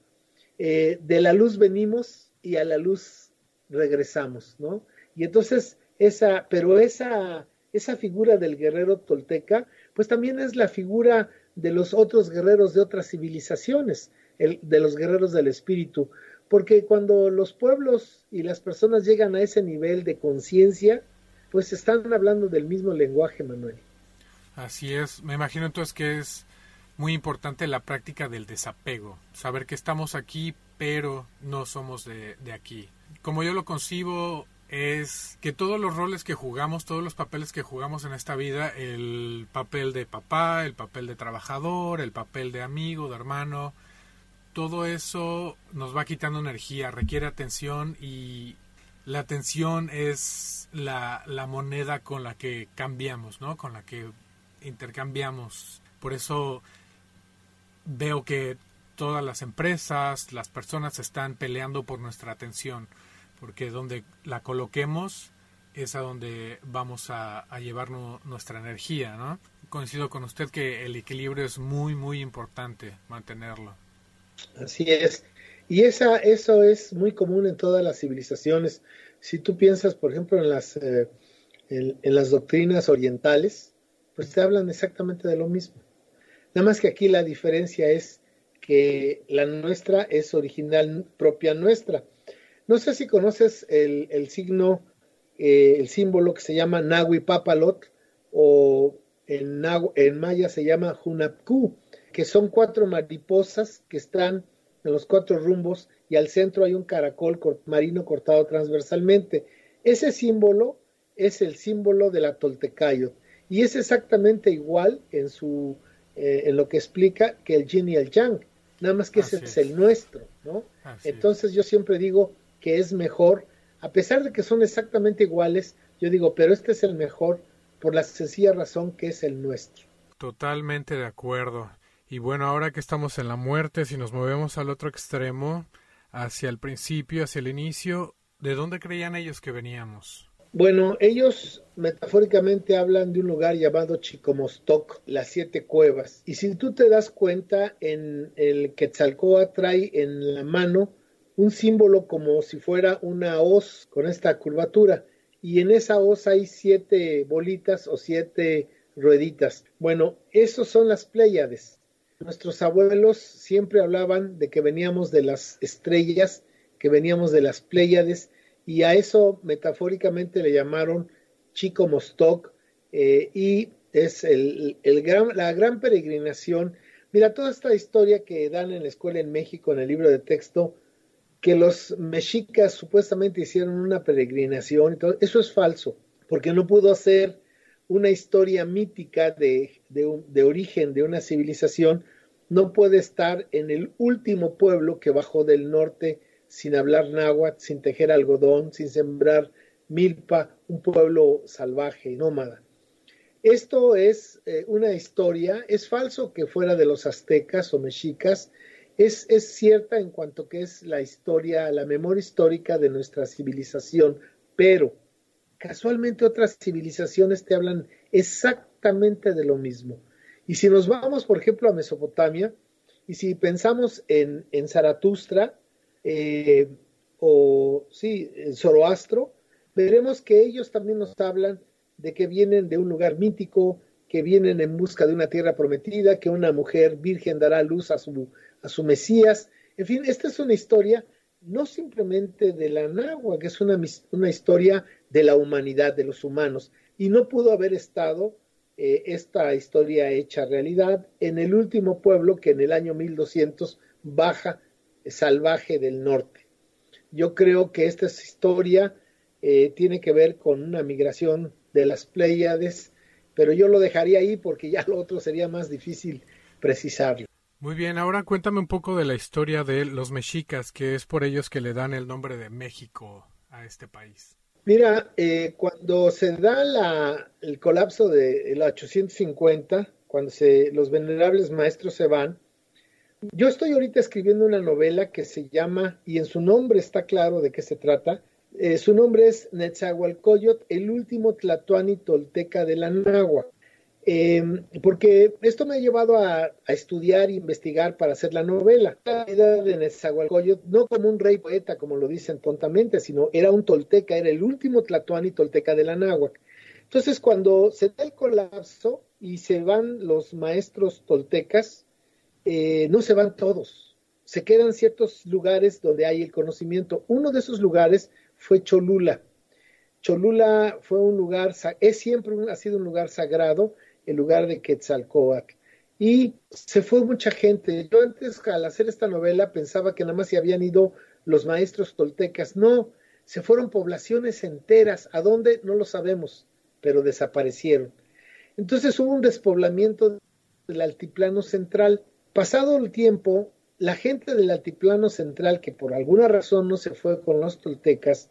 [SPEAKER 2] Eh, de la luz venimos y a la luz regresamos, ¿no? Y entonces esa, pero esa, esa figura del guerrero tolteca, pues también es la figura de los otros guerreros de otras civilizaciones, el, de los guerreros del espíritu, porque cuando los pueblos y las personas llegan a ese nivel de conciencia, pues están hablando del mismo lenguaje, Manuel.
[SPEAKER 1] Así es, me imagino entonces que es muy importante la práctica del desapego, saber que estamos aquí, pero no somos de, de aquí. Como yo lo concibo, es que todos los roles que jugamos, todos los papeles que jugamos en esta vida, el papel de papá, el papel de trabajador, el papel de amigo, de hermano, todo eso nos va quitando energía, requiere atención y la atención es la, la moneda con la que cambiamos, ¿no? Con la que intercambiamos. Por eso veo que todas las empresas, las personas están peleando por nuestra atención porque donde la coloquemos es a donde vamos a, llevar nuestra energía, ¿no? Coincido con usted que el equilibrio es muy, muy importante mantenerlo.
[SPEAKER 2] Así es. Y esa, eso es muy común en todas las civilizaciones. Si tú piensas, por ejemplo, en las, eh, en, en las doctrinas orientales, pues te hablan exactamente de lo mismo. Nada más que aquí la diferencia es que la nuestra es original propia nuestra no sé si conoces el, signo, eh, el símbolo que se llama Nahui Papalot o en, en maya se llama Hunapku, que son cuatro mariposas que están en los cuatro rumbos y al centro hay un caracol marino cortado transversalmente. Ese símbolo es el símbolo de la Toltecayo y es exactamente igual en su eh, en lo que explica que el yin y el yang, nada más que ese es. el nuestro, ¿no? Entonces yo siempre digo, que es mejor, a pesar de que son exactamente iguales, yo digo, pero este es el mejor por la sencilla razón que es el nuestro.
[SPEAKER 1] Totalmente de acuerdo. Y bueno, ahora que estamos en la muerte, si nos movemos al otro extremo, hacia el principio, hacia el inicio, ¿de dónde creían ellos que veníamos?
[SPEAKER 2] Bueno, ellos metafóricamente hablan de un lugar llamado Chicomostoc, las siete cuevas. Y si tú te das cuenta, en el Quetzalcoatl trae en la mano un símbolo como si fuera una hoz con esta curvatura y en esa hoz hay siete bolitas o siete rueditas. Bueno, esos son las Pléyades. Nuestros abuelos siempre hablaban de que veníamos de las estrellas, que veníamos de las Pléyades y a eso metafóricamente le llamaron Chico Mostok eh, y es el, gran, la gran peregrinación. Mira, toda esta historia que dan en la escuela en México en el libro de texto, que los mexicas supuestamente hicieron una peregrinación y todo, eso es falso, porque no pudo ser una historia mítica de, de, origen de una civilización, no puede estar en el último pueblo que bajó del norte sin hablar náhuatl, sin tejer algodón, sin sembrar milpa, un pueblo salvaje, nómada. Esto es eh, una historia, es falso que fuera de los aztecas o mexicas, es, cierta en cuanto que es la historia, la memoria histórica de nuestra civilización, pero casualmente otras civilizaciones te hablan exactamente de lo mismo. Y si nos vamos, por ejemplo, a Mesopotamia, y si pensamos en, en Zaratustra, eh, o sí, en Zoroastro, veremos que ellos también nos hablan de que vienen de un lugar mítico, que vienen en busca de una tierra prometida, que una mujer virgen dará luz a su a su Mesías. En fin, esta es una historia no simplemente de la Nahua, que es una, una historia de la humanidad, de los humanos, y no pudo haber estado eh, esta historia hecha realidad en el último pueblo que en el año 1200 baja eh, salvaje del norte. Yo creo que esta historia eh, tiene que ver con una migración de las Pléyades, pero yo lo dejaría ahí porque ya lo otro sería más difícil precisarlo.
[SPEAKER 1] Muy bien, ahora cuéntame un poco de la historia de los mexicas, que es por ellos que le dan el nombre de México a este país.
[SPEAKER 2] Mira, eh, cuando se da la, el colapso de la 850, cuando se, los venerables maestros se van. Yo estoy ahorita escribiendo una novela que se llama, y en su nombre está claro de qué se trata, eh, su nombre es Netzahualcoyot, el último tlatoani tolteca de la Nahua. Em, porque esto me ha llevado a, estudiar e investigar para hacer la novela. La vida de Netzahualcoyot, no como un rey poeta, como lo dicen tontamente, sino era un tolteca, era el último tlatoani tolteca de la Náhuac. Entonces, cuando se da el colapso y se van los maestros toltecas, eh, no se van todos, se quedan ciertos lugares donde hay el conocimiento. Uno de esos lugares fue Cholula. Cholula fue un lugar, es siempre ha sido un lugar sagrado, el lugar de Quetzalcoatl. Y se fue mucha gente. Yo antes, al hacer esta novela, pensaba que nada más se habían ido los maestros toltecas. No, se fueron poblaciones enteras. ¿A dónde? No lo sabemos pero desaparecieron. Entonces hubo un despoblamiento del altiplano central. Pasado el tiempo, la gente del altiplano central, que por alguna razón no se fue con los toltecas,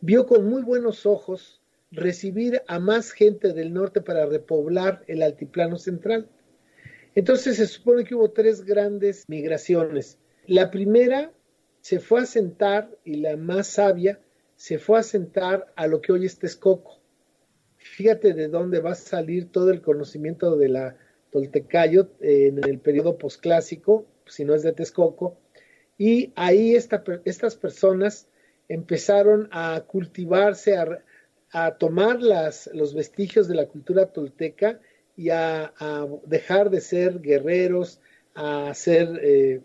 [SPEAKER 2] vio con muy buenos ojos recibir a más gente del norte para repoblar el altiplano central. Entonces se supone que hubo tres grandes migraciones. La primera se fue a sentar, y la más sabia, se fue a sentar a lo que hoy es Texcoco fíjate de dónde va a salir todo el conocimiento de la Toltecayo en el periodo posclásico, si no es de Texcoco, y ahí estas personas empezaron a cultivarse, a, tomar las, los vestigios de la cultura tolteca y a, dejar de ser guerreros, a ser eh,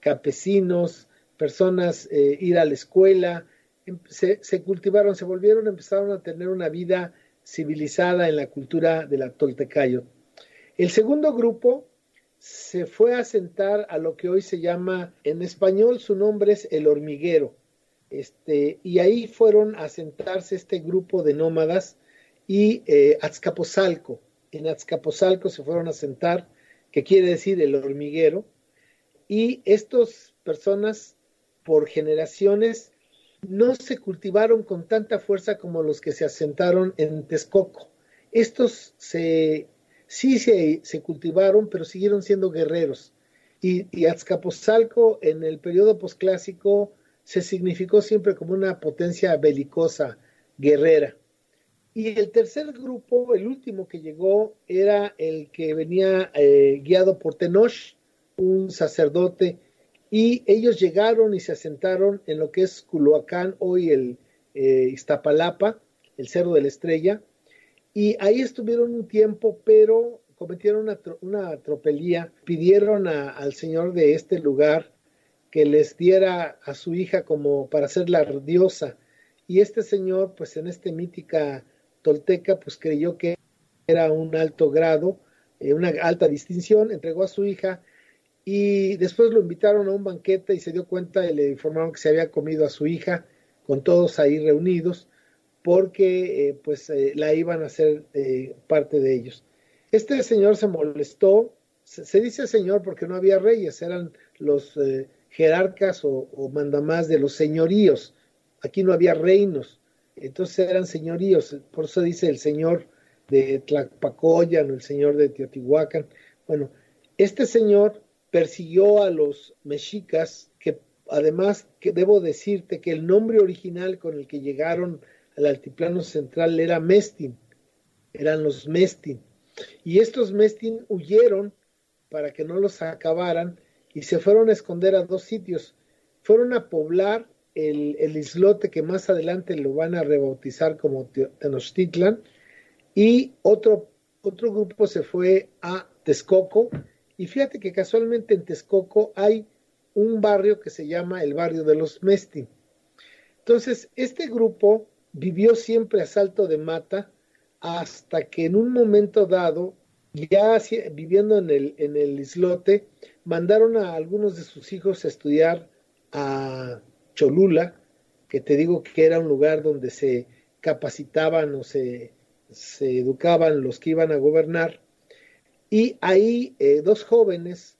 [SPEAKER 2] campesinos, personas, eh, ir a la escuela, em, se, se, cultivaron, se volvieron, empezaron a tener una vida civilizada en la cultura de la Toltecayo. El segundo grupo se fue a sentar a lo que hoy se llama, en español su nombre es el hormiguero, este, y ahí fueron a sentarse este grupo de nómadas y eh, Azcapotzalco. En Azcapotzalco se fueron a sentar, que quiere decir el hormiguero, y estas personas por generaciones no se cultivaron con tanta fuerza como los que se asentaron en Texcoco. Estos se, sí se, se cultivaron, pero siguieron siendo guerreros. Y, y Azcapotzalco en el periodo posclásico se significó siempre como una potencia belicosa, guerrera. Y el tercer grupo, el último que llegó, era el que venía eh, guiado por Tenoch, un sacerdote y ellos llegaron y se asentaron en lo que es Culoacán, hoy el eh, Iztapalapa, el Cerro de la Estrella, y ahí estuvieron un tiempo, pero cometieron una, tropelía, pidieron al señor de este lugar que les diera a su hija como para ser la diosa, y este señor, pues en este mítica tolteca, pues creyó que era un alto grado, eh, una alta distinción, entregó a su hija, y después lo invitaron a un banquete y se dio cuenta y le informaron que se había comido a su hija con todos ahí reunidos porque eh, pues eh, la iban a hacer eh, parte de ellos. Este señor se molestó, se, dice señor porque no había reyes, eran los jerarcas o, mandamás de los señoríos, aquí no había reinos, entonces eran señoríos, por eso dice el señor de Tlapacoyan, el señor de Teotihuacán. Bueno, este señor persiguió a los mexicas, que además que debo decirte que el nombre original con el que llegaron al altiplano central era Mestin, eran los Mestin. Y estos Mestin huyeron para que no los acabaran y se fueron a esconder a dos sitios. Fueron a poblar el, el islote que más adelante lo van a rebautizar como Tenochtitlan y otro, otro grupo se fue a Texcoco y fíjate que casualmente en Texcoco hay un barrio que se llama el barrio de los Mesti. Entonces, este grupo vivió siempre a salto de mata hasta que en un momento dado, ya viviendo en el, en el islote, mandaron a algunos de sus hijos a estudiar a Cholula, que te digo que era un lugar donde se capacitaban o se, se educaban los que iban a gobernar. Y ahí eh, dos jóvenes,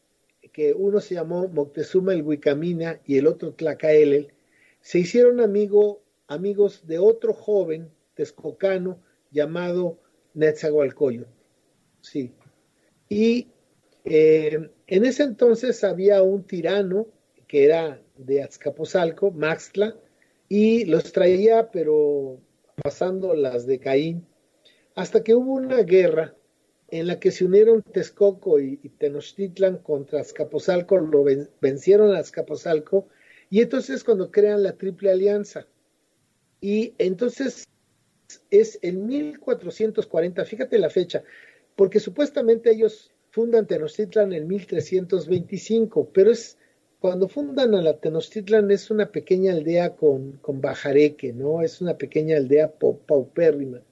[SPEAKER 2] que uno se llamó Moctezuma el Huicamina y el otro Tlacaelel, se hicieron amigo, amigos de otro joven texcocano llamado Netzahualcoyot. Sí. Y eh, en ese entonces había un tirano que era de Azcapotzalco, Maxtla, y los traía, pero pasando las de Caín, hasta que hubo una guerra en la que se unieron Texcoco y, Tenochtitlan contra Azcapotzalco, lo vencieron a Azcapotzalco, y entonces cuando crean la Triple Alianza. Y entonces es en 1440, fíjate la fecha, porque supuestamente ellos fundan Tenochtitlan en 1325, pero es cuando fundan a la Tenochtitlan es una pequeña aldea con, con bajareque, ¿no? Es una pequeña aldea paupérrima.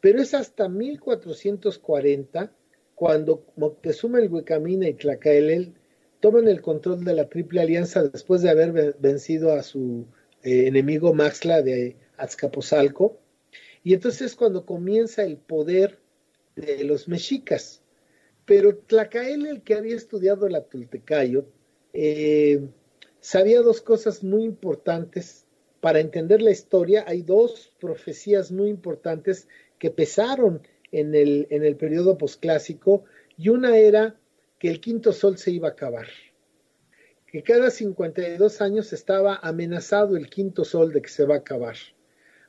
[SPEAKER 2] Pero es hasta 1440 cuando Moctezuma el Huicamina y Tlacaelel toman el control de la Triple Alianza después de haber vencido a su eh, enemigo Maxla de Azcapotzalco. Y entonces es cuando comienza el poder de los mexicas. Pero Tlacaelel, que había estudiado la Tultecayo, eh, sabía dos cosas muy importantes. Para entender la historia, hay dos profecías muy importantes que pesaron en el, en el periodo posclásico, y una era que el quinto sol se iba a acabar, que cada 52 años estaba amenazado el quinto sol de que se va a acabar.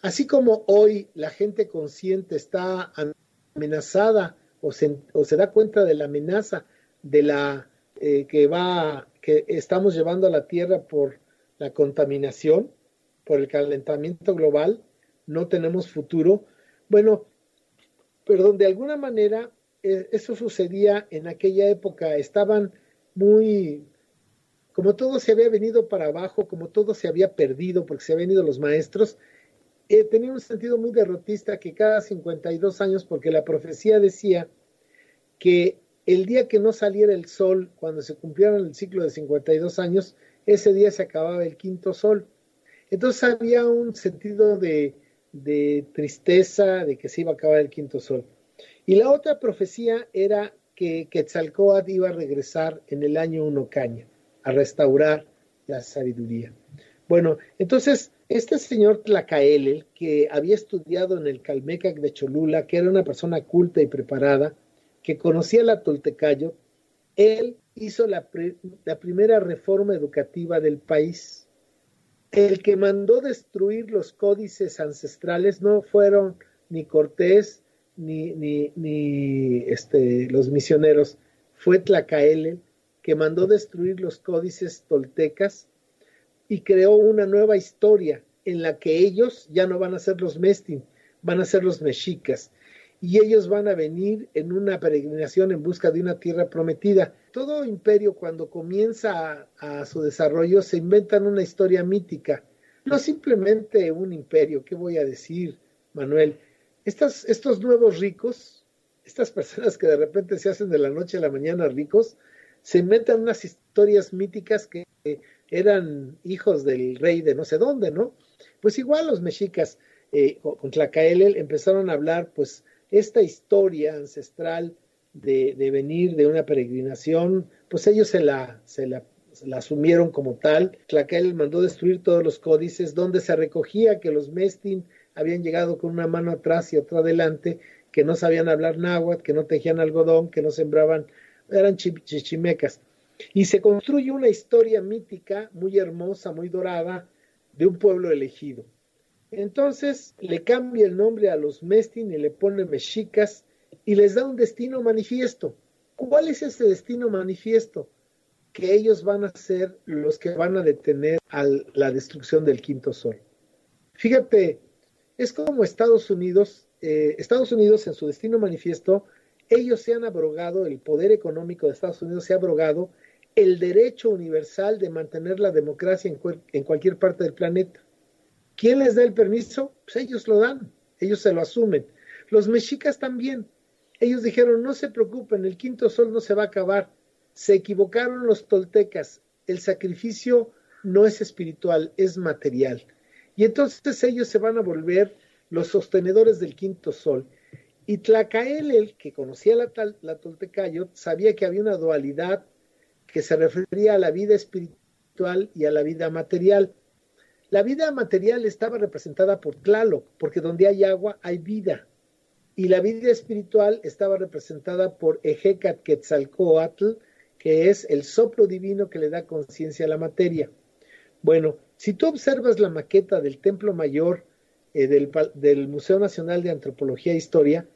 [SPEAKER 2] Así como hoy la gente consciente está amenazada o se, da cuenta de la amenaza de la eh, que va que estamos llevando a la Tierra por la contaminación, por el calentamiento global, no tenemos futuro. Bueno, perdón, de alguna manera eh, eso sucedía en aquella época, estaban muy, como todo se había venido para abajo, como todo se había perdido porque se habían ido los maestros, eh, tenía un sentido muy derrotista que cada 52 años, porque la profecía decía que el día que no saliera el sol, cuando se cumplieron el ciclo de 52 años, ese día se acababa el quinto sol. Entonces había un sentido de, tristeza de que se iba a acabar el quinto sol. Y la otra profecía era que Quetzalcoatl iba a regresar en el año uno caña, a restaurar la sabiduría. Bueno, entonces este señor Tlacaelel, que había estudiado en el Calmecac de Cholula, que era una persona culta y preparada, que conocía la Toltecayo, él hizo la, primera reforma educativa del país. El que mandó destruir los códices ancestrales no fueron ni Cortés ni, ni, este, los misioneros, fue Tlacaele, que mandó destruir los códices toltecas y creó una nueva historia en la que ellos ya no van a ser los mestin, van a ser los mexicas y ellos van a venir en una peregrinación en busca de una tierra prometida. Todo imperio cuando comienza a, su desarrollo se inventan una historia mítica, no simplemente un imperio, ¿qué voy a decir, Manuel? estos nuevos ricos, estas personas que de repente se hacen de la noche a la mañana ricos, se inventan unas historias míticas que eran hijos del rey de no sé dónde, ¿no? Pues igual los mexicas eh, con Tlacaelel empezaron a hablar, pues, esta historia ancestral de, venir de una peregrinación, pues ellos se la, se la, asumieron como tal. Tlacael mandó destruir todos los códices donde se recogía que los Mestin habían llegado con una mano atrás y otra adelante, que no sabían hablar náhuatl, que no tejían algodón, que no sembraban, eran chichimecas. Y se construye una historia mítica muy hermosa, muy dorada, de un pueblo elegido. Entonces le cambia el nombre a los Mestin y le pone mexicas y les da un destino manifiesto. ¿Cuál es ese destino manifiesto? Que ellos van a ser los que van a detener a la destrucción del quinto sol. Fíjate, es como Estados Unidos, eh, Estados Unidos en su destino manifiesto, ellos se han abrogado, el poder económico de Estados Unidos se ha abrogado el derecho universal de mantener la democracia en cualquier parte del planeta. ¿Quién les da el permiso? Pues ellos lo dan, ellos se lo asumen. Los mexicas también. Ellos dijeron, no se preocupen, el quinto sol no se va a acabar. Se equivocaron los toltecas. El sacrificio no es espiritual, es material. Y entonces ellos se van a volver los sostenedores del quinto sol. Y Tlacael, el que conocía la, la Toltecayo, sabía que había una dualidad que se refería a la vida espiritual y a la vida material. La vida material estaba representada por Tlaloc, porque donde hay agua hay vida. y la vida espiritual estaba representada por Ejecat Quetzalcoatl, que es el soplo divino que le da conciencia a la materia. Bueno, si tú observas la maqueta del Templo Mayor eh, del, del Museo Nacional de Antropología e Historia,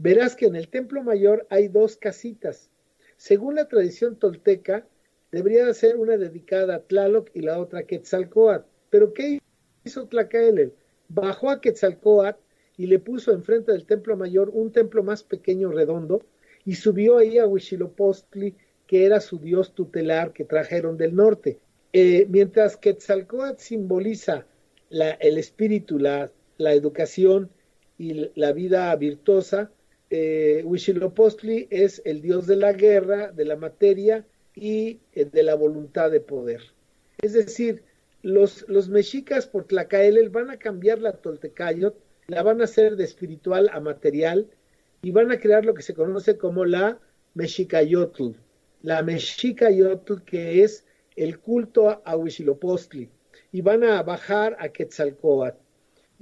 [SPEAKER 2] verás que en el Templo Mayor hay dos casitas. Según la tradición tolteca, debería ser una dedicada a Tlaloc y la otra a Quetzalcoatl. Pero ¿qué hizo Tlacaelel? Bajó a Quetzalcoatl y le puso enfrente del templo mayor un templo más pequeño redondo y subió ahí a Huitzilopochtli, que era su dios tutelar que trajeron del norte. Eh, mientras Quetzalcoatl simboliza la, el espíritu, la, educación y la vida virtuosa, eh, es el dios de la guerra, de la materia y eh, de la voluntad de poder. Es decir, los, los mexicas por Tlacaelel van a cambiar la Toltecayot la van a hacer de espiritual a material y van a crear lo que se conoce como la Mexicayotl. La Mexicayotl que es el culto a Huitzilopochtli y van a bajar a Quetzalcoatl.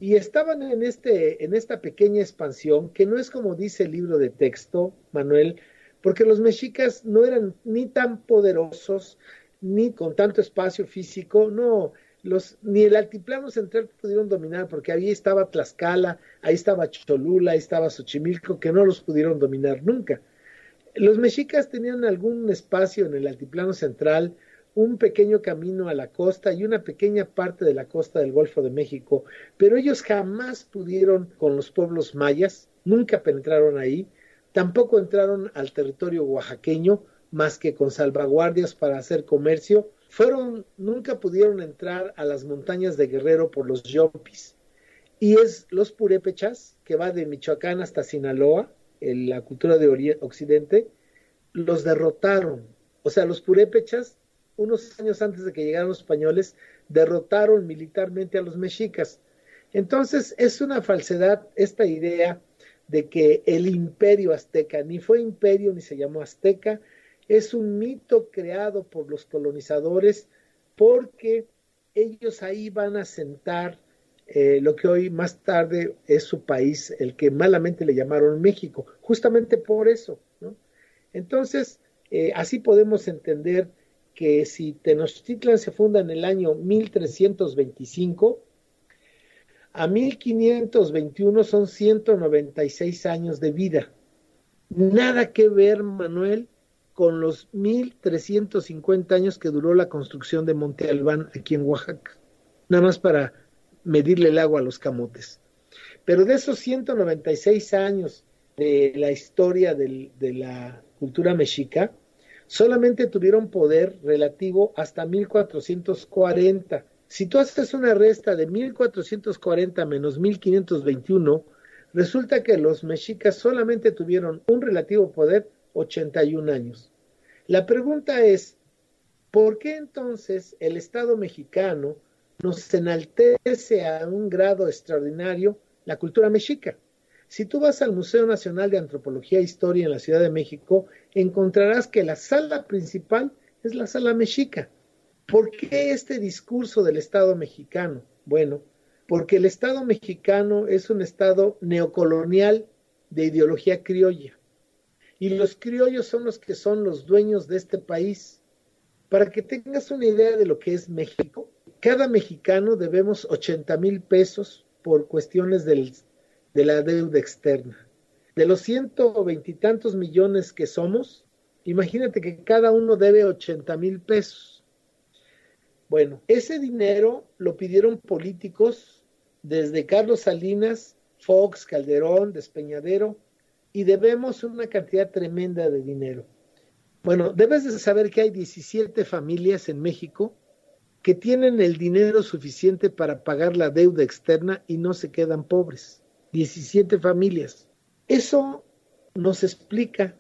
[SPEAKER 2] Y estaban en, este, en esta pequeña expansión, que no es como dice el libro de texto, Manuel, porque los mexicas no eran ni tan poderosos, ni con tanto espacio físico, no, los, ni el altiplano central pudieron dominar, porque ahí estaba Tlaxcala, ahí estaba Cholula, ahí estaba Xochimilco, que no los pudieron dominar nunca. Los mexicas tenían algún espacio en el altiplano central, un pequeño camino a la costa y una pequeña parte de la costa del Golfo de México, pero ellos jamás pudieron con los pueblos mayas, nunca penetraron ahí, tampoco entraron al territorio oaxaqueño, más que con salvaguardias para hacer comercio, fueron, nunca pudieron entrar a las montañas de Guerrero por los Yopis. Y es los purépechas, que va de Michoacán hasta Sinaloa, en la cultura de Occidente, los derrotaron. O sea, los purépechas, unos años antes de que llegaran los españoles, derrotaron militarmente a los mexicas. Entonces, es una falsedad esta idea de que el imperio azteca ni fue imperio ni se llamó azteca, es un mito creado por los colonizadores porque ellos ahí van a sentar eh, lo que hoy más tarde es su país, el que malamente le llamaron México, justamente por eso. Entonces, eh, así podemos entender que si Tenochtitlan se funda en el año 1325, a 1521 son 196 años de vida. Nada que ver, Manuel, con los 1350 años que duró la construcción de Monte Albán aquí en Oaxaca, nada más para medirle el agua a los camotes. Pero de esos 196 años de la historia de la cultura mexica, solamente tuvieron poder relativo hasta 1440. Si tú haces una resta de 1440 menos 1521, resulta que los mexicas solamente tuvieron un relativo poder 81 años. La pregunta es, ¿por qué entonces el Estado mexicano nos enaltece a un grado extraordinario la cultura mexica? Si tú vas al Museo Nacional de Antropología e Historia en la Ciudad de México, encontrarás que la sala principal es la sala mexica. ¿Por qué este discurso del Estado mexicano? Bueno, porque el Estado mexicano es un Estado neocolonial de ideología criolla y los criollos son los que son los dueños de este país. Para que tengas una idea de lo que es México, cada mexicano debemos 80 mil pesos por cuestiones del, de la deuda externa. De los ciento veintitantos millones que somos, imagínate que cada uno debe 80 mil pesos. Bueno, ese dinero lo pidieron políticos desde Carlos Salinas, Fox, Calderón, Despeñadero, y debemos una cantidad tremenda de dinero. Bueno, debes de saber que hay 17 familias en México que tienen el dinero suficiente para pagar la deuda externa y no se quedan pobres. 17 familias. Eso nos explica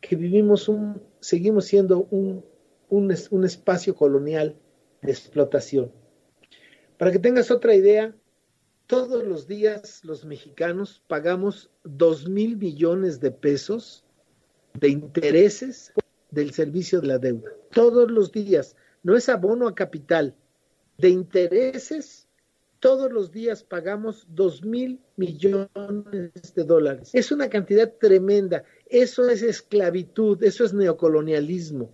[SPEAKER 2] que vivimos un, seguimos siendo un, un, un espacio colonial de explotación. Para que tengas otra idea, todos los días los mexicanos pagamos dos mil millones de pesos de intereses del servicio de la deuda. Todos los días. No es abono a capital. De intereses, todos los días pagamos dos mil millones de dólares. Es una cantidad tremenda. Eso es esclavitud, eso es neocolonialismo.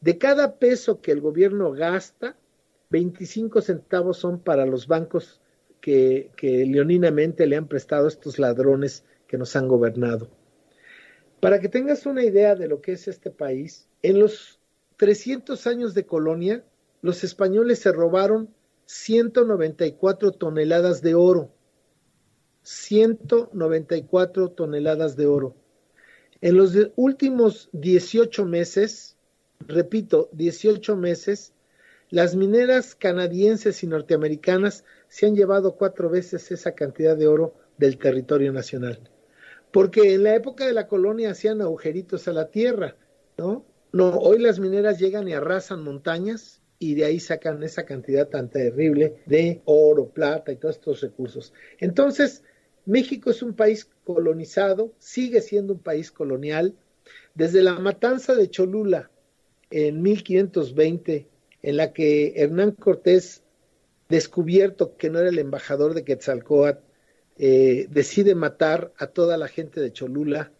[SPEAKER 2] De cada peso que el gobierno gasta, 25 centavos son para los bancos que, que leoninamente le han prestado a estos ladrones que nos han gobernado. Para que tengas una idea de lo que es este país, en los 300 años de colonia, los españoles se robaron 194 toneladas de oro. 194 toneladas de oro. En los últimos 18 meses, repito, 18 meses, las mineras canadienses y norteamericanas se han llevado cuatro veces esa cantidad de oro del territorio nacional. Porque en la época de la colonia hacían agujeritos a la tierra, ¿no? No, hoy las mineras llegan y arrasan montañas y de ahí sacan esa cantidad tan terrible de oro, plata y todos estos recursos. Entonces, México es un país colonizado, sigue siendo un país colonial. Desde la matanza de Cholula en 1520, en la que Hernán Cortés, descubierto que no era el embajador de Quetzalcoatl, eh, decide matar a toda la gente de Cholula,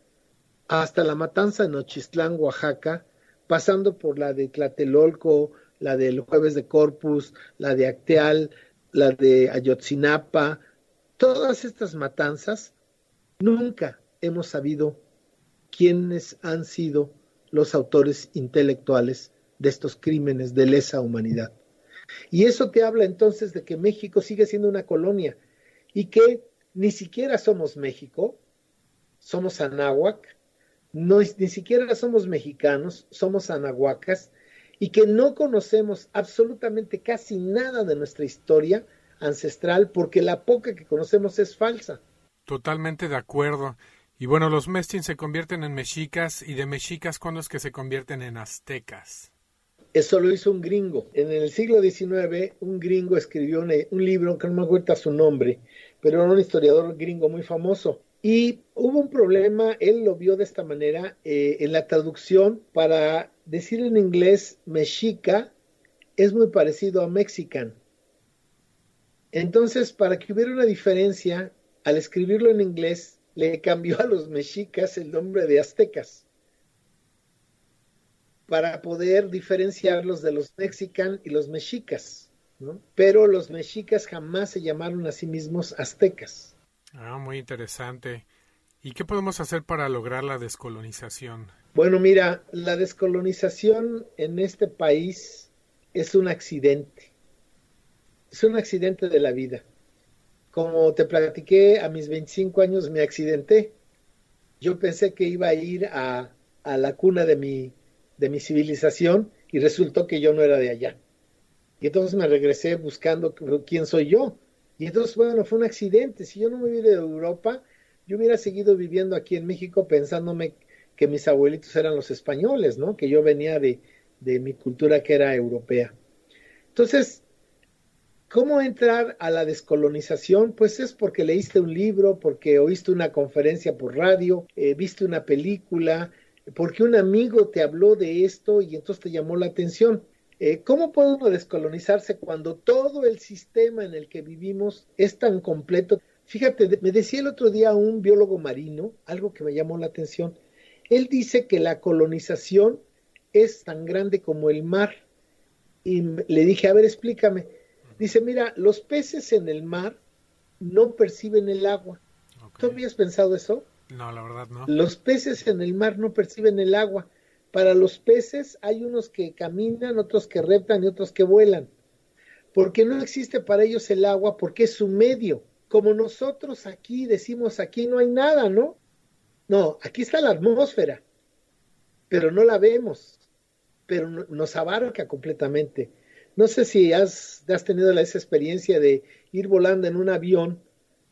[SPEAKER 2] hasta la matanza en Ochistlán, Oaxaca, pasando por la de Tlatelolco, la del Jueves de Corpus, la de Acteal, la de Ayotzinapa, todas estas matanzas, nunca hemos sabido quiénes han sido los autores intelectuales de estos crímenes de lesa humanidad. Y eso te habla entonces de que México sigue siendo una colonia y que ni siquiera somos México, somos Anáhuac, no, ni siquiera somos mexicanos, somos anahuacas, y que no conocemos absolutamente casi nada de nuestra historia ancestral porque la poca que conocemos es falsa.
[SPEAKER 1] Totalmente de acuerdo. Y bueno, los mestins se convierten en mexicas y de mexicas cuando es que se convierten en aztecas.
[SPEAKER 2] Eso lo hizo un gringo. En el siglo XIX, un gringo escribió un, libro, que no me acuerdo su nombre, pero era un historiador gringo muy famoso. Y hubo un problema, él lo vio de esta manera, eh, en la traducción para decir en inglés mexica es muy parecido a mexican. Entonces, para que hubiera una diferencia, al escribirlo en inglés, le cambió a los mexicas el nombre de aztecas para poder diferenciarlos de los mexican y los mexicas. Pero los mexicas jamás se llamaron a sí mismos aztecas.
[SPEAKER 1] Ah, muy interesante. ¿Y qué podemos hacer para lograr la descolonización?
[SPEAKER 2] Bueno, mira, la descolonización en este país es un accidente. Es un accidente de la vida. Como te platiqué, a mis 25 años me accidenté. Yo pensé que iba a ir a, a la cuna de mi, de mi civilización y resultó que yo no era de allá. Y entonces me regresé buscando quién soy yo. Y entonces, bueno, fue un accidente. Si yo no me hubiera de Europa, yo hubiera seguido viviendo aquí en México pensándome que mis abuelitos eran los españoles, ¿no? Que yo venía de, de mi cultura que era europea. Entonces, ¿cómo entrar a la descolonización? Pues es porque leíste un libro, porque oíste una conferencia por radio, eh, viste una película, porque un amigo te habló de esto y entonces te llamó la atención. Eh, ¿Cómo puede uno descolonizarse cuando todo el sistema en el que vivimos es tan completo? Fíjate, me decía el otro día un biólogo marino, algo que me llamó la atención. Él dice que la colonización es tan grande como el mar. Y le dije, a ver, explícame. Dice, mira, los peces en el mar no perciben el agua. ¿Tú habías pensado eso?
[SPEAKER 1] No, la verdad no.
[SPEAKER 2] Los peces en el mar no perciben el agua. Para los peces hay unos que caminan, otros que reptan y otros que vuelan. Porque no existe para ellos el agua, porque es su medio. Como nosotros aquí decimos, aquí no hay nada, ¿no? No, aquí está la atmósfera, pero no la vemos, pero nos abarca completamente. No sé si has, has tenido esa experiencia de ir volando en un avión,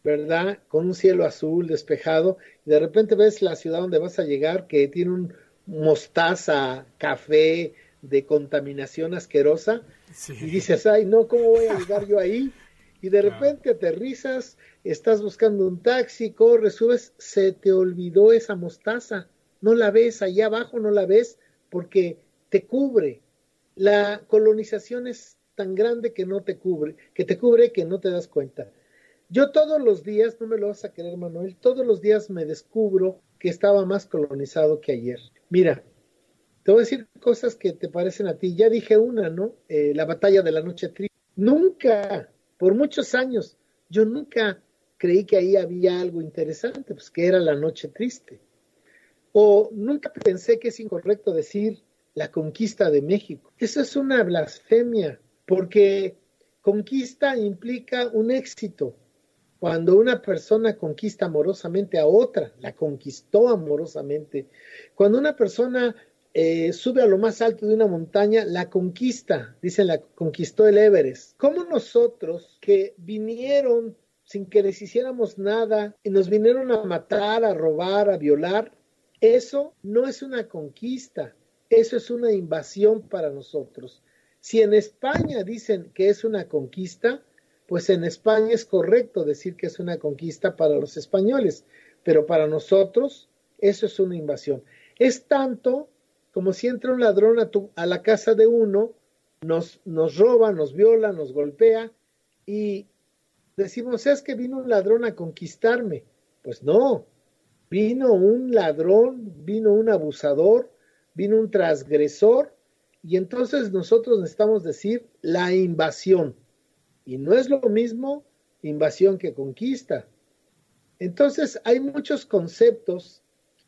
[SPEAKER 2] ¿verdad? Con un cielo azul despejado, y de repente ves la ciudad donde vas a llegar que tiene un mostaza, café, de contaminación asquerosa, y dices, ay, no, ¿cómo voy a llegar yo ahí? Y de (laughs) repente aterrizas, estás buscando un taxi, corres, subes, se te olvidó esa mostaza, no la ves, allá abajo no la ves, porque te cubre. La colonización es tan grande que no te cubre, que te cubre que no te das cuenta. Yo todos los días, no me lo vas a querer Manuel, todos los días me descubro que estaba más colonizado que ayer. Mira, te voy a decir cosas que te parecen a ti. Ya dije una, ¿no? Eh, la batalla de la noche triste. Nunca, por muchos años, yo nunca creí que ahí había algo interesante, pues que era la noche triste. O nunca pensé que es incorrecto decir la conquista de México. Eso es una blasfemia, porque conquista implica un éxito. Cuando una persona conquista amorosamente a otra, la conquistó amorosamente. Cuando una persona eh, sube a lo más alto de una montaña, la conquista, dicen, la conquistó el Everest. ¿Cómo nosotros que vinieron sin que les hiciéramos nada y nos vinieron a matar, a robar, a violar, eso no es una conquista, eso es una invasión para nosotros. Si en España dicen que es una conquista, pues en España es correcto decir que es una conquista para los españoles, pero para nosotros eso es una invasión. Es tanto como si entra un ladrón a, a la casa de uno, nos, nos roba, nos viola, nos golpea y decimos, es que vino un ladrón a conquistarme. Pues no, vino un ladrón, vino un abusador, vino un transgresor y entonces nosotros necesitamos decir la invasión. Y no es lo mismo invasión que conquista. Entonces hay muchos conceptos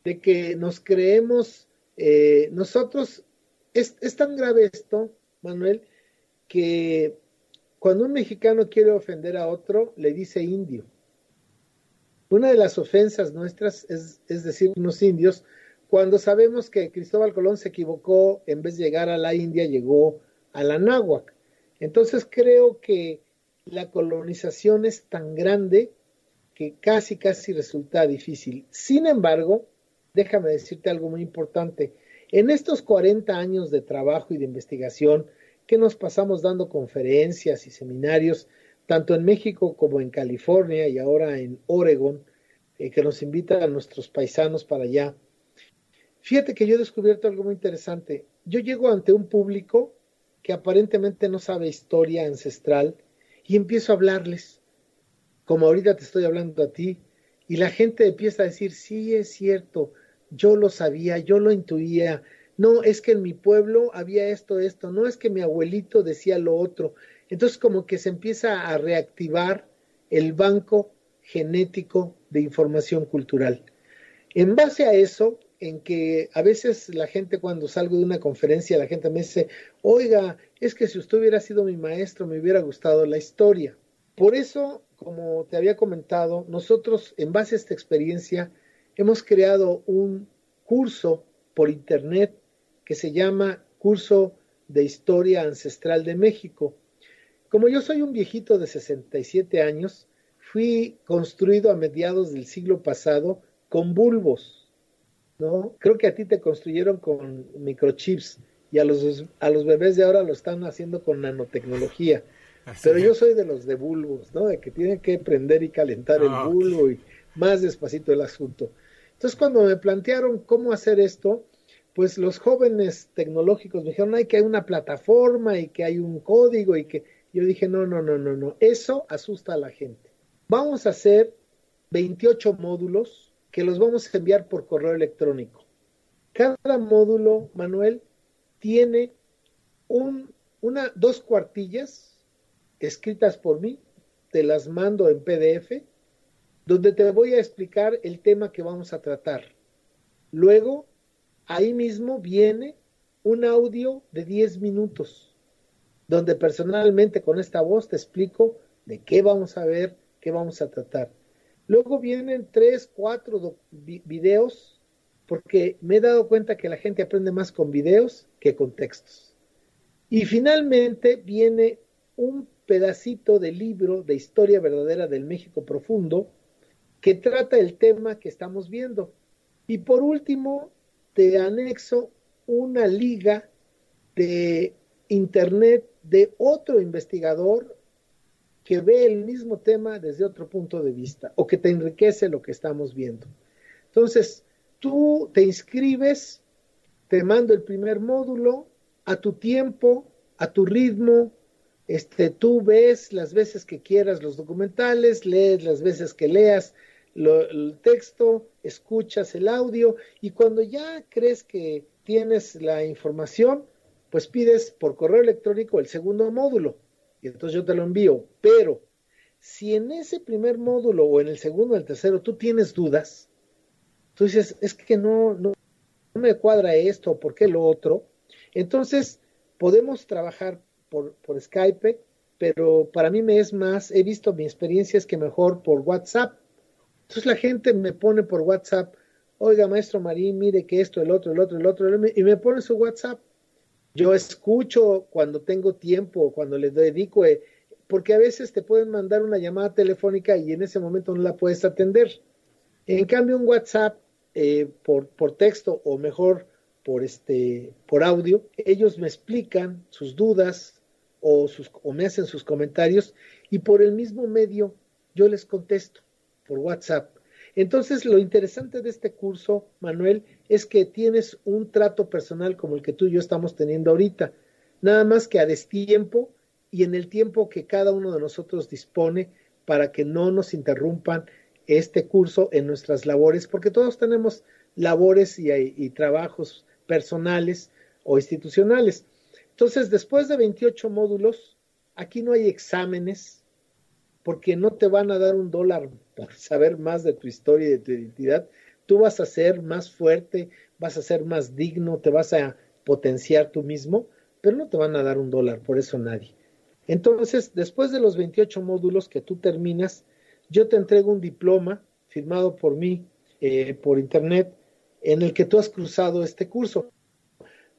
[SPEAKER 2] de que nos creemos, eh, nosotros, es, es tan grave esto, Manuel, que cuando un mexicano quiere ofender a otro, le dice indio. Una de las ofensas nuestras es, es decir, unos indios, cuando sabemos que Cristóbal Colón se equivocó, en vez de llegar a la India, llegó a la Náhuac. Entonces creo que la colonización es tan grande que casi, casi resulta difícil. Sin embargo, déjame decirte algo muy importante. En estos 40 años de trabajo y de investigación que nos pasamos dando conferencias y seminarios, tanto en México como en California y ahora en Oregon, eh, que nos invitan a nuestros paisanos para allá. Fíjate que yo he descubierto algo muy interesante. Yo llego ante un público que aparentemente no sabe historia ancestral y empiezo a hablarles, como ahorita te estoy hablando a ti, y la gente empieza a decir, sí, es cierto, yo lo sabía, yo lo intuía, no, es que en mi pueblo había esto, esto, no es que mi abuelito decía lo otro. Entonces como que se empieza a reactivar el banco genético de información cultural. En base a eso, en que a veces la gente cuando salgo de una conferencia, la gente me dice, oiga, es que si usted hubiera sido mi maestro, me hubiera gustado la historia. Por eso, como te había comentado, nosotros en base a esta experiencia hemos creado un curso por internet que se llama Curso de Historia Ancestral de México. Como yo soy un viejito de 67 años, fui construido a mediados del siglo pasado con bulbos, ¿no? Creo que a ti te construyeron con microchips y a los, a los bebés de ahora lo están haciendo con nanotecnología. Pero yo soy de los de bulbos, ¿no? De que tienen que prender y calentar el ah, bulbo y más despacito el asunto. Entonces, cuando me plantearon cómo hacer esto, pues los jóvenes tecnológicos me dijeron, hay que hay una plataforma y que hay un código y que yo dije, no, no, no, no, no, eso asusta a la gente. Vamos a hacer 28 módulos que los vamos a enviar por correo electrónico. Cada módulo, Manuel, tiene un, una, dos cuartillas escritas por mí, te las mando en PDF, donde te voy a explicar el tema que vamos a tratar. Luego ahí mismo viene un audio de 10 minutos, donde personalmente con esta voz te explico de qué vamos a ver, qué vamos a tratar. Luego vienen tres, cuatro videos, porque me he dado cuenta que la gente aprende más con videos que con textos. Y finalmente viene un pedacito de libro de historia verdadera del México profundo que trata el tema que estamos viendo. Y por último, te anexo una liga de internet de otro investigador que ve el mismo tema desde otro punto de vista o que te enriquece lo que estamos viendo. Entonces, tú te inscribes, te mando el primer módulo a tu tiempo, a tu ritmo, Este, tú ves las veces que quieras los documentales, lees las veces que leas el texto, escuchas el audio y cuando ya crees que tienes la información, pues pides por correo electrónico el segundo módulo y entonces yo te lo envío. Pero si en ese primer módulo o en el segundo o el tercero tú tienes dudas, tú dices, es que no, no, no me cuadra esto, ¿por qué lo otro? Entonces podemos trabajar por, por Skype, pero para mí me es más, he visto mi experiencia es que mejor por WhatsApp entonces la gente me pone por WhatsApp, oiga, maestro Marín, mire que esto, el otro, el otro, el otro, y me pone su WhatsApp. Yo escucho cuando tengo tiempo, cuando le dedico, eh, porque a veces te pueden mandar una llamada telefónica y en ese momento no la puedes atender. En cambio, un WhatsApp eh, por, por texto o mejor por, este, por audio, ellos me explican sus dudas o, sus, o me hacen sus comentarios y por el mismo medio yo les contesto por WhatsApp. Entonces, lo interesante de este curso, Manuel, es que tienes un trato personal como el que tú y yo estamos teniendo ahorita, nada más que a destiempo y en el tiempo que cada uno de nosotros dispone para que no nos interrumpan este curso en nuestras labores, porque todos tenemos labores y, y trabajos personales o institucionales. Entonces, después de 28 módulos, aquí no hay exámenes, porque no te van a dar un dólar por saber más de tu historia y de tu identidad. Tú vas a ser más fuerte, vas a ser más digno, te vas a potenciar tú mismo, pero no te van a dar un dólar, por eso nadie. Entonces, después de los 28 módulos que tú terminas, yo te entrego un diploma firmado por mí eh, por internet en el que tú has cruzado este curso.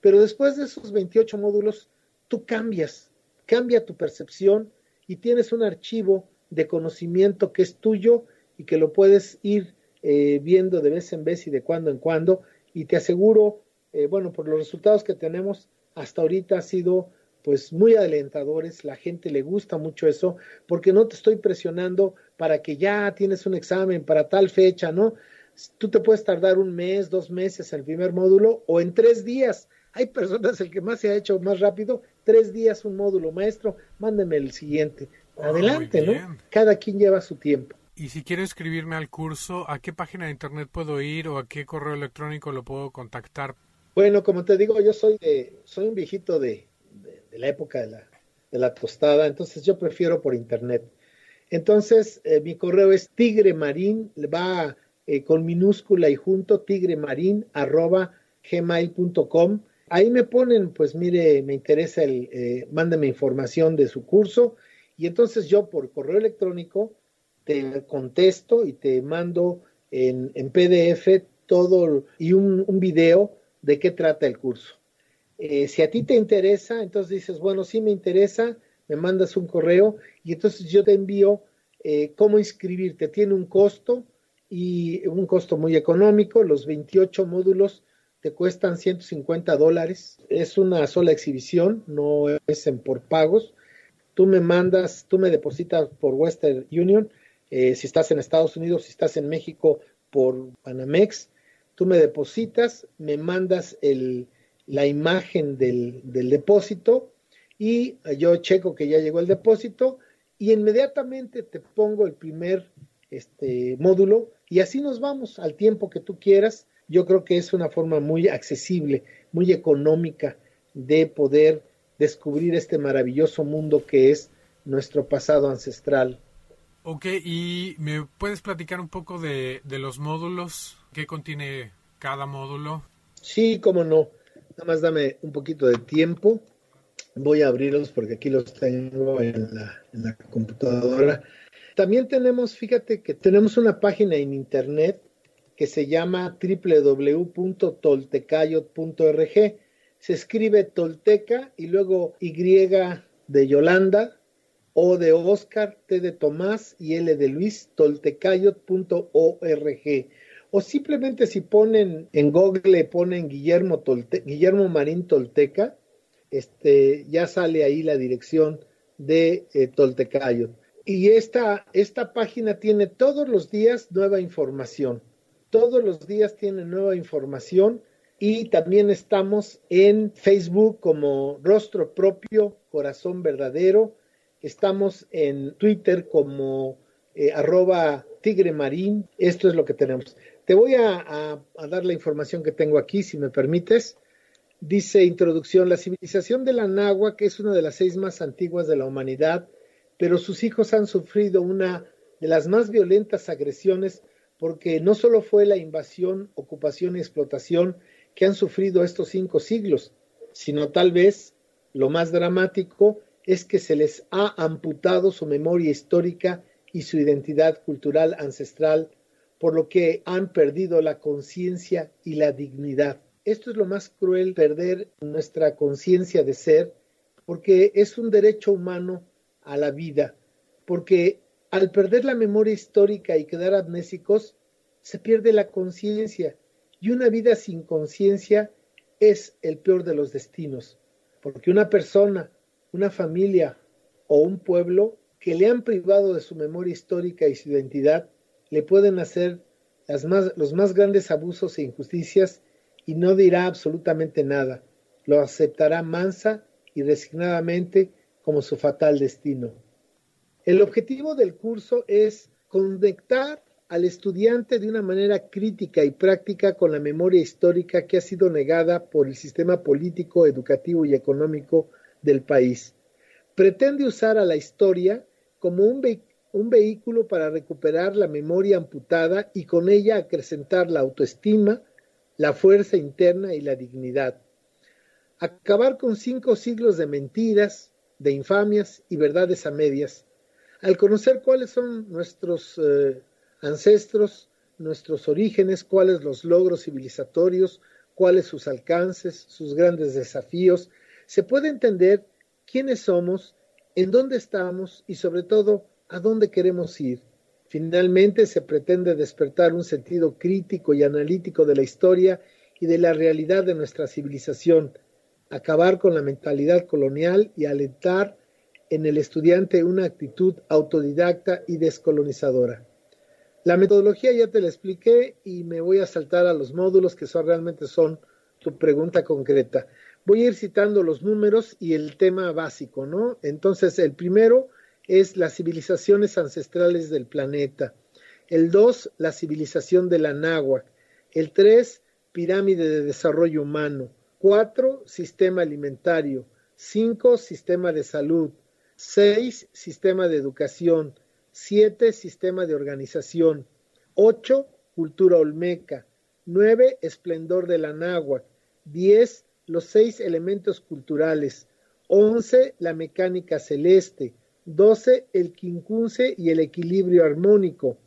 [SPEAKER 2] Pero después de esos 28 módulos, tú cambias, cambia tu percepción y tienes un archivo de conocimiento que es tuyo y que lo puedes ir eh, viendo de vez en vez y de cuando en cuando. Y te aseguro, eh, bueno, por los resultados que tenemos hasta ahorita ha sido pues muy alentadores, la gente le gusta mucho eso, porque no te estoy presionando para que ya tienes un examen para tal fecha, ¿no? Tú te puedes tardar un mes, dos meses en el primer módulo o en tres días. Hay personas, el que más se ha hecho más rápido, tres días un módulo, maestro, mándeme el siguiente. Adelante, ¿no? Cada quien lleva su tiempo.
[SPEAKER 1] Y si quiero inscribirme al curso, ¿a qué página de internet puedo ir o a qué correo electrónico lo puedo contactar?
[SPEAKER 2] Bueno, como te digo, yo soy de, soy un viejito de, de, la época de la, de la, tostada, entonces yo prefiero por internet. Entonces, eh, mi correo es tigremarín, va eh, con minúscula y junto, tigremarín arroba gmail.com. Ahí me ponen, pues mire, me interesa el, eh, mándeme información de su curso y entonces yo por correo electrónico te contesto y te mando en, PDF todo y un, un, video de qué trata el curso. Eh, si a ti te interesa, entonces dices, bueno, sí me interesa, me mandas un correo y entonces yo te envío eh, cómo inscribirte. Tiene un costo y un costo muy económico. Los 28 módulos te cuestan 150 dólares. Es una sola exhibición, no es en por pagos tú me mandas, tú me depositas por Western Union, eh, si estás en Estados Unidos, si estás en México por Panamex, tú me depositas, me mandas el, la imagen del, del depósito y yo checo que ya llegó el depósito y inmediatamente te pongo el primer este, módulo y así nos vamos al tiempo que tú quieras. Yo creo que es una forma muy accesible, muy económica de poder descubrir este maravilloso mundo que es nuestro pasado ancestral.
[SPEAKER 1] Ok, ¿y me puedes platicar un poco de, de los módulos? ¿Qué contiene cada módulo?
[SPEAKER 2] Sí, cómo no. Nada más dame un poquito de tiempo. Voy a abrirlos porque aquí los tengo en la, en la computadora. También tenemos, fíjate que tenemos una página en internet que se llama www.toltecayot.org se escribe Tolteca y luego Y de Yolanda, O de Oscar, T de Tomás y L de Luis, toltecayot.org. O simplemente si ponen en Google, ponen Guillermo, Guillermo Marín Tolteca, este, ya sale ahí la dirección de eh, Toltecayot. Y esta, esta página tiene todos los días nueva información. Todos los días tiene nueva información y también estamos en Facebook como Rostro Propio, Corazón Verdadero. Estamos en Twitter como eh, arroba Tigre Marín. Esto es lo que tenemos. Te voy a, a dar la información que tengo aquí, si me permites. Dice introducción, la civilización de la Náhuac es una de las seis más antiguas de la humanidad, pero sus hijos han sufrido una de las más violentas agresiones porque no solo fue la invasión, ocupación y explotación que han sufrido estos cinco siglos, sino tal vez lo más dramático es que se les ha amputado su memoria histórica y su identidad cultural ancestral, por lo que han perdido la conciencia y la dignidad. Esto es lo más cruel, perder nuestra conciencia de ser, porque es un derecho humano a la vida, porque al perder la memoria histórica y quedar amnésicos, se pierde la conciencia y una vida sin conciencia es el peor de los destinos, porque una persona, una familia o un pueblo que le han privado de su memoria histórica y su identidad, le pueden hacer las los más grandes abusos e injusticias y no dirá absolutamente nada, lo aceptará mansa y resignadamente como su fatal destino. El objetivo del curso es conectar al estudiante de una manera crítica y práctica con la memoria histórica que ha sido negada por el sistema político, educativo y económico del país. Pretende usar a la historia como un, vehículo para recuperar la memoria amputada y con ella acrecentar la autoestima, la fuerza interna y la dignidad. Acabar con cinco siglos de mentiras, de infamias y verdades a medias. Al conocer cuáles son nuestros eh, ancestros, nuestros orígenes, cuáles los logros civilizatorios, cuáles sus alcances, sus grandes desafíos, se puede entender quiénes somos, en dónde estamos y sobre todo a dónde queremos ir. Finalmente se pretende despertar un sentido crítico y analítico de la historia y de la realidad de nuestra civilización, acabar con la mentalidad colonial y alentar en el estudiante una actitud autodidacta y descolonizadora. La metodología ya te la expliqué y me voy a saltar a los módulos que son realmente son tu pregunta concreta. Voy a ir citando los números y el tema básico, ¿no? Entonces, el primero es las civilizaciones ancestrales del planeta. El dos, la civilización de la. El tres, pirámide de desarrollo humano. Cuatro, sistema alimentario. Cinco, sistema de salud. Seis, sistema de educación. 7. Sistema de organización. 8. Cultura olmeca. 9. Esplendor de la náhuatl. 10. Los seis elementos culturales. 11. La mecánica celeste. 12. El quincunce y el equilibrio armónico.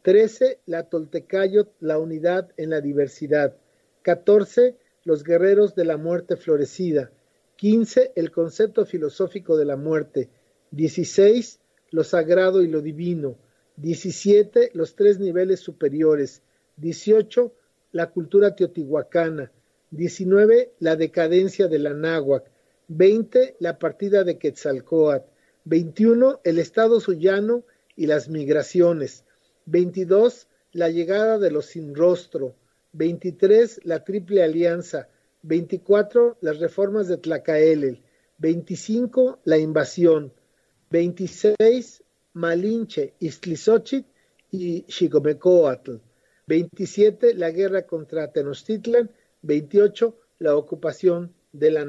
[SPEAKER 2] 13. La toltecayot, la unidad en la diversidad. 14. Los guerreros de la muerte florecida. 15. El concepto filosófico de la muerte. 16 lo sagrado y lo divino. 17, los tres niveles superiores. 18, la cultura teotihuacana. 19, la decadencia de la náhuac. 20, la partida de Quetzalcoatl. 21, el estado suyano y las migraciones. 22, la llegada de los sin rostro. 23, la triple alianza. 24, las reformas de Tlacaelel. 25, la invasión. 26 Malinche, Iztlizochitl y Xicomecoatl. 27 la guerra contra Tenochtitlan. 28 la ocupación de la.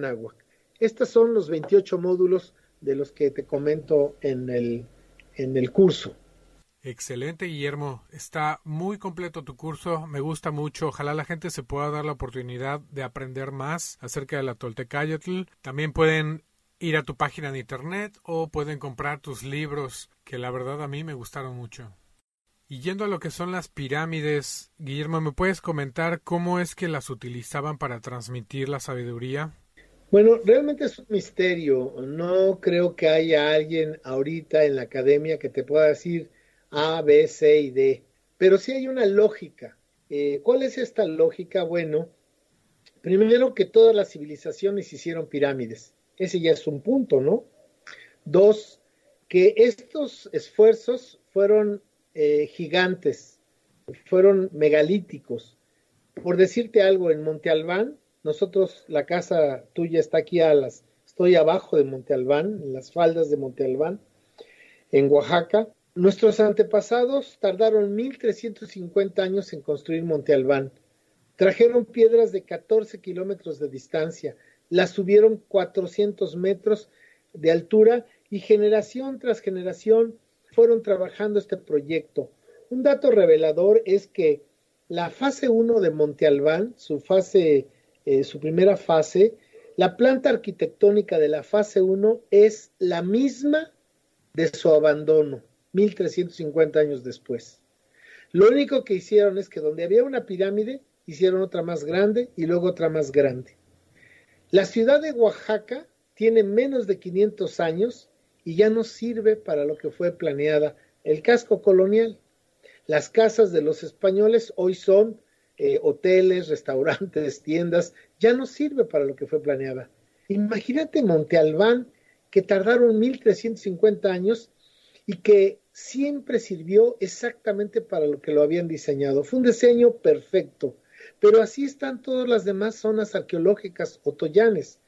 [SPEAKER 2] Estos son los 28 módulos de los que te comento en el, en el curso.
[SPEAKER 1] Excelente, Guillermo. Está muy completo tu curso. Me gusta mucho. Ojalá la gente se pueda dar la oportunidad de aprender más acerca de la Toltecayotl. También pueden ir a tu página de internet o pueden comprar tus libros, que la verdad a mí me gustaron mucho. Y yendo a lo que son las pirámides, Guillermo, ¿me puedes comentar cómo es que las utilizaban para transmitir la sabiduría?
[SPEAKER 2] Bueno, realmente es un misterio. No creo que haya alguien ahorita en la academia que te pueda decir A, B, C y D. Pero sí hay una lógica. Eh, ¿Cuál es esta lógica? Bueno, primero que todas las civilizaciones hicieron pirámides. Ese ya es un punto, ¿no? Dos, que estos esfuerzos fueron eh, gigantes, fueron megalíticos. Por decirte algo, en Monte Albán, nosotros, la casa tuya está aquí a las, estoy abajo de Monte Albán, en las faldas de Monte Albán, en Oaxaca. Nuestros antepasados tardaron 1350 años en construir Monte Albán. Trajeron piedras de 14 kilómetros de distancia, las subieron 400 metros de altura y generación tras generación fueron trabajando este proyecto. Un dato revelador es que la fase 1 de Monte Albán, su fase, eh, su primera fase, la planta arquitectónica de la fase 1 es la misma de su abandono, 1350 años después. Lo único que hicieron es que donde había una pirámide, hicieron otra más grande y luego otra más grande. La ciudad de Oaxaca tiene menos de 500 años y ya no sirve para lo que fue planeada el casco colonial. Las casas de los españoles hoy son eh, hoteles, restaurantes, (laughs) tiendas, ya no sirve para lo que fue planeada. Imagínate Monte Albán, que tardaron 1350 años y que siempre sirvió exactamente para lo que lo habían diseñado. Fue un diseño perfecto, pero así están todas las demás zonas arqueológicas otoyanes.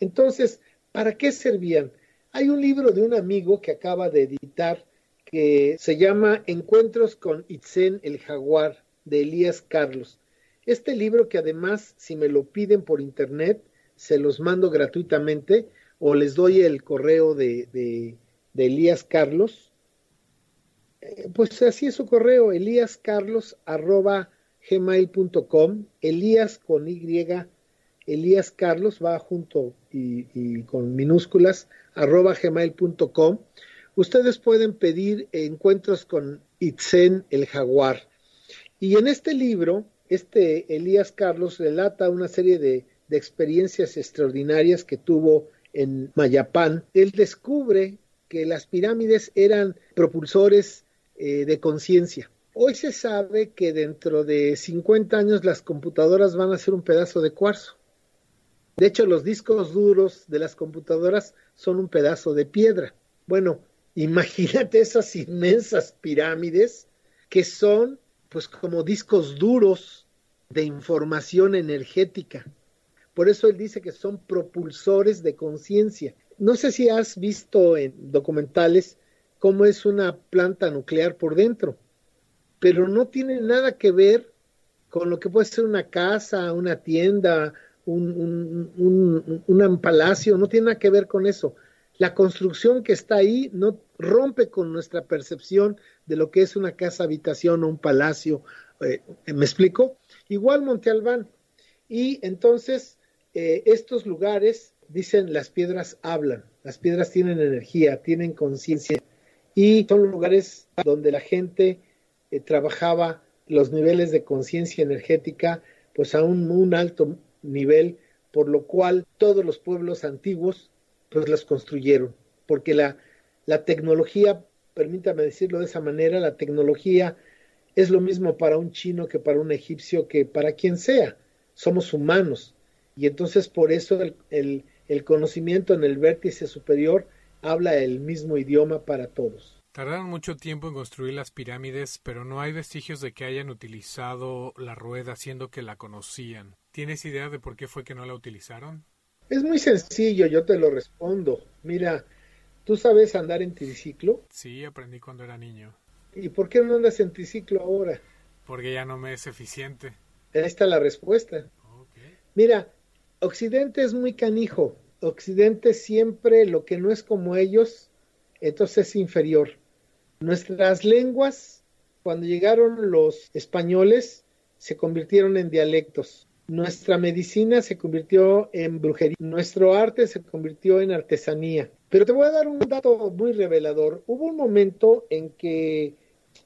[SPEAKER 2] Entonces, ¿para qué servían? Hay un libro de un amigo que acaba de editar que se llama Encuentros con Itzen el Jaguar de Elías Carlos. Este libro que además, si me lo piden por internet, se los mando gratuitamente o les doy el correo de, de, Elías Carlos. Eh, pues así es su correo, elíascarlos arroba gmail.com, Elías con Y, Elías Carlos va junto y, con minúsculas, arroba gmail.com. Ustedes pueden pedir encuentros con Itzen el jaguar. Y en este libro, este Elías Carlos relata una serie de, de experiencias extraordinarias que tuvo en Mayapán. Él descubre que las pirámides eran propulsores eh, de conciencia Hoy se sabe que dentro de 50 años las computadoras van a ser un pedazo de cuarzo. De hecho, los discos duros de las computadoras son un pedazo de piedra. Bueno, (laughs) imagínate esas inmensas pirámides que son pues como discos duros de información energética. Por eso él dice que son propulsores de conciencia. No sé si has visto en documentales cómo es una planta nuclear por dentro pero no tiene nada que ver con lo que puede ser una casa, una tienda, un, palacio, no tiene nada que ver con eso. La construcción que está ahí no rompe con nuestra percepción de lo que es una casa habitación o un palacio. Eh, ¿Me explico? Igual Monte Albán. Y entonces eh, estos lugares, dicen, las piedras hablan, las piedras tienen energía, tienen conciencia y son lugares donde la gente eh, trabajaba los niveles de conciencia energética pues a un, alto nivel, por lo cual todos los pueblos antiguos pues las construyeron, porque la, la tecnología, permítame decirlo de esa manera, la tecnología es lo mismo para un chino que para un egipcio que para quien sea, somos humanos, y entonces por eso el, el conocimiento en el vértice superior habla el mismo idioma para todos.
[SPEAKER 1] Tardaron mucho tiempo en construir las pirámides, pero no hay vestigios de que hayan utilizado la rueda, siendo que la conocían. ¿Tienes idea de por qué fue que no la utilizaron?
[SPEAKER 2] Es muy sencillo, yo te lo respondo. Mira, ¿tú sabes andar en triciclo?
[SPEAKER 1] Sí, aprendí cuando era niño.
[SPEAKER 2] ¿Y por qué no andas en triciclo ahora?
[SPEAKER 1] Porque ya no me es eficiente.
[SPEAKER 2] Ahí está la respuesta. Mira, Occidente es muy canijo. Occidente siempre lo que no es como ellos, entonces es inferior. Nuestras lenguas, cuando llegaron los españoles, se convirtieron en dialectos. Nuestra medicina se convirtió en brujería. Nuestro arte se convirtió en artesanía. Pero te voy a dar un dato muy revelador. Hubo un momento en que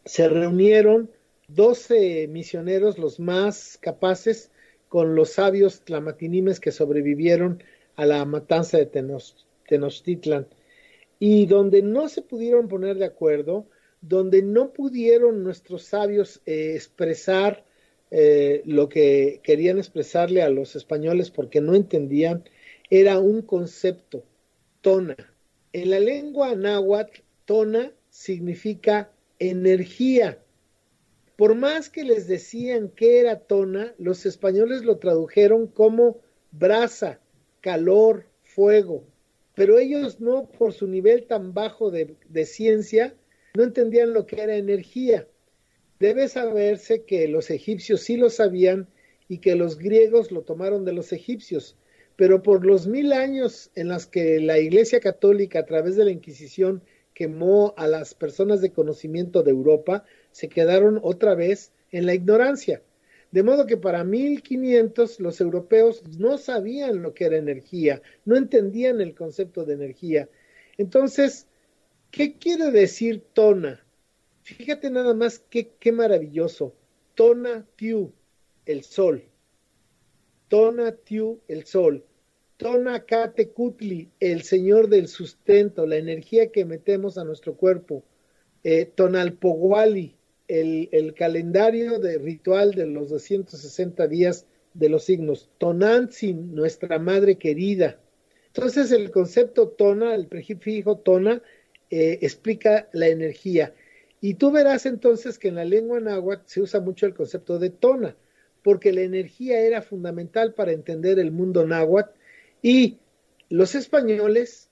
[SPEAKER 2] se reunieron 12 misioneros, los más capaces, con los sabios tlamatinimes que sobrevivieron a la matanza de Tenochtitlan y donde no se pudieron poner de acuerdo, donde no pudieron nuestros sabios eh, expresar eh, lo que querían expresarle a los españoles porque no entendían, era un concepto, tona. En la lengua náhuatl, tona significa energía. Por más que les decían que era tona, los españoles lo tradujeron como brasa, calor, fuego. Pero ellos no, por su nivel tan bajo de, ciencia, no entendían lo que era energía. Debe saberse que los egipcios sí lo sabían y que los griegos lo tomaron de los egipcios, pero por los mil años en los que la Iglesia Católica a través de la Inquisición quemó a las personas de conocimiento de Europa, se quedaron otra vez en la ignorancia. De modo que para 1500 los europeos no sabían lo que era energía, no entendían el concepto de energía. Entonces, ¿qué quiere decir tona? Fíjate nada más qué, qué maravilloso. Tona tiu, el sol. Tona tiu, el sol. Tona kate el señor del sustento, la energía que metemos a nuestro cuerpo. Eh, tonalpoguali, el, calendario de ritual de los 260 días de los signos. Tonantzin, nuestra madre querida. Entonces el concepto tona, el prefijo tona, eh, explica la energía. Y tú verás entonces que en la lengua náhuatl se usa mucho el concepto de tona, porque la energía era fundamental para entender el mundo náhuatl y los españoles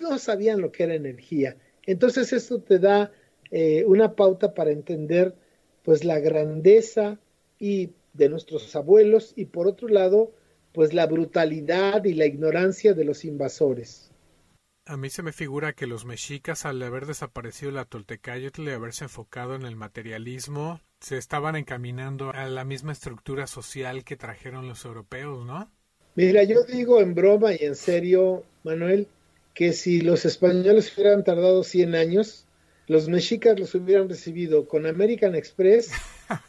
[SPEAKER 2] no sabían lo que era energía. Entonces esto te da eh, una pauta para entender pues la grandeza y de nuestros abuelos y por otro lado pues la brutalidad y la ignorancia de los invasores.
[SPEAKER 1] A mí se me figura que los mexicas, al haber desaparecido la Toltecayotl y haberse enfocado en el materialismo, se estaban encaminando a la misma estructura social que trajeron los europeos, ¿no?
[SPEAKER 2] Mira, yo digo en broma y en serio, Manuel, que si los españoles hubieran tardado 100 años, los mexicas los hubieran recibido con American Express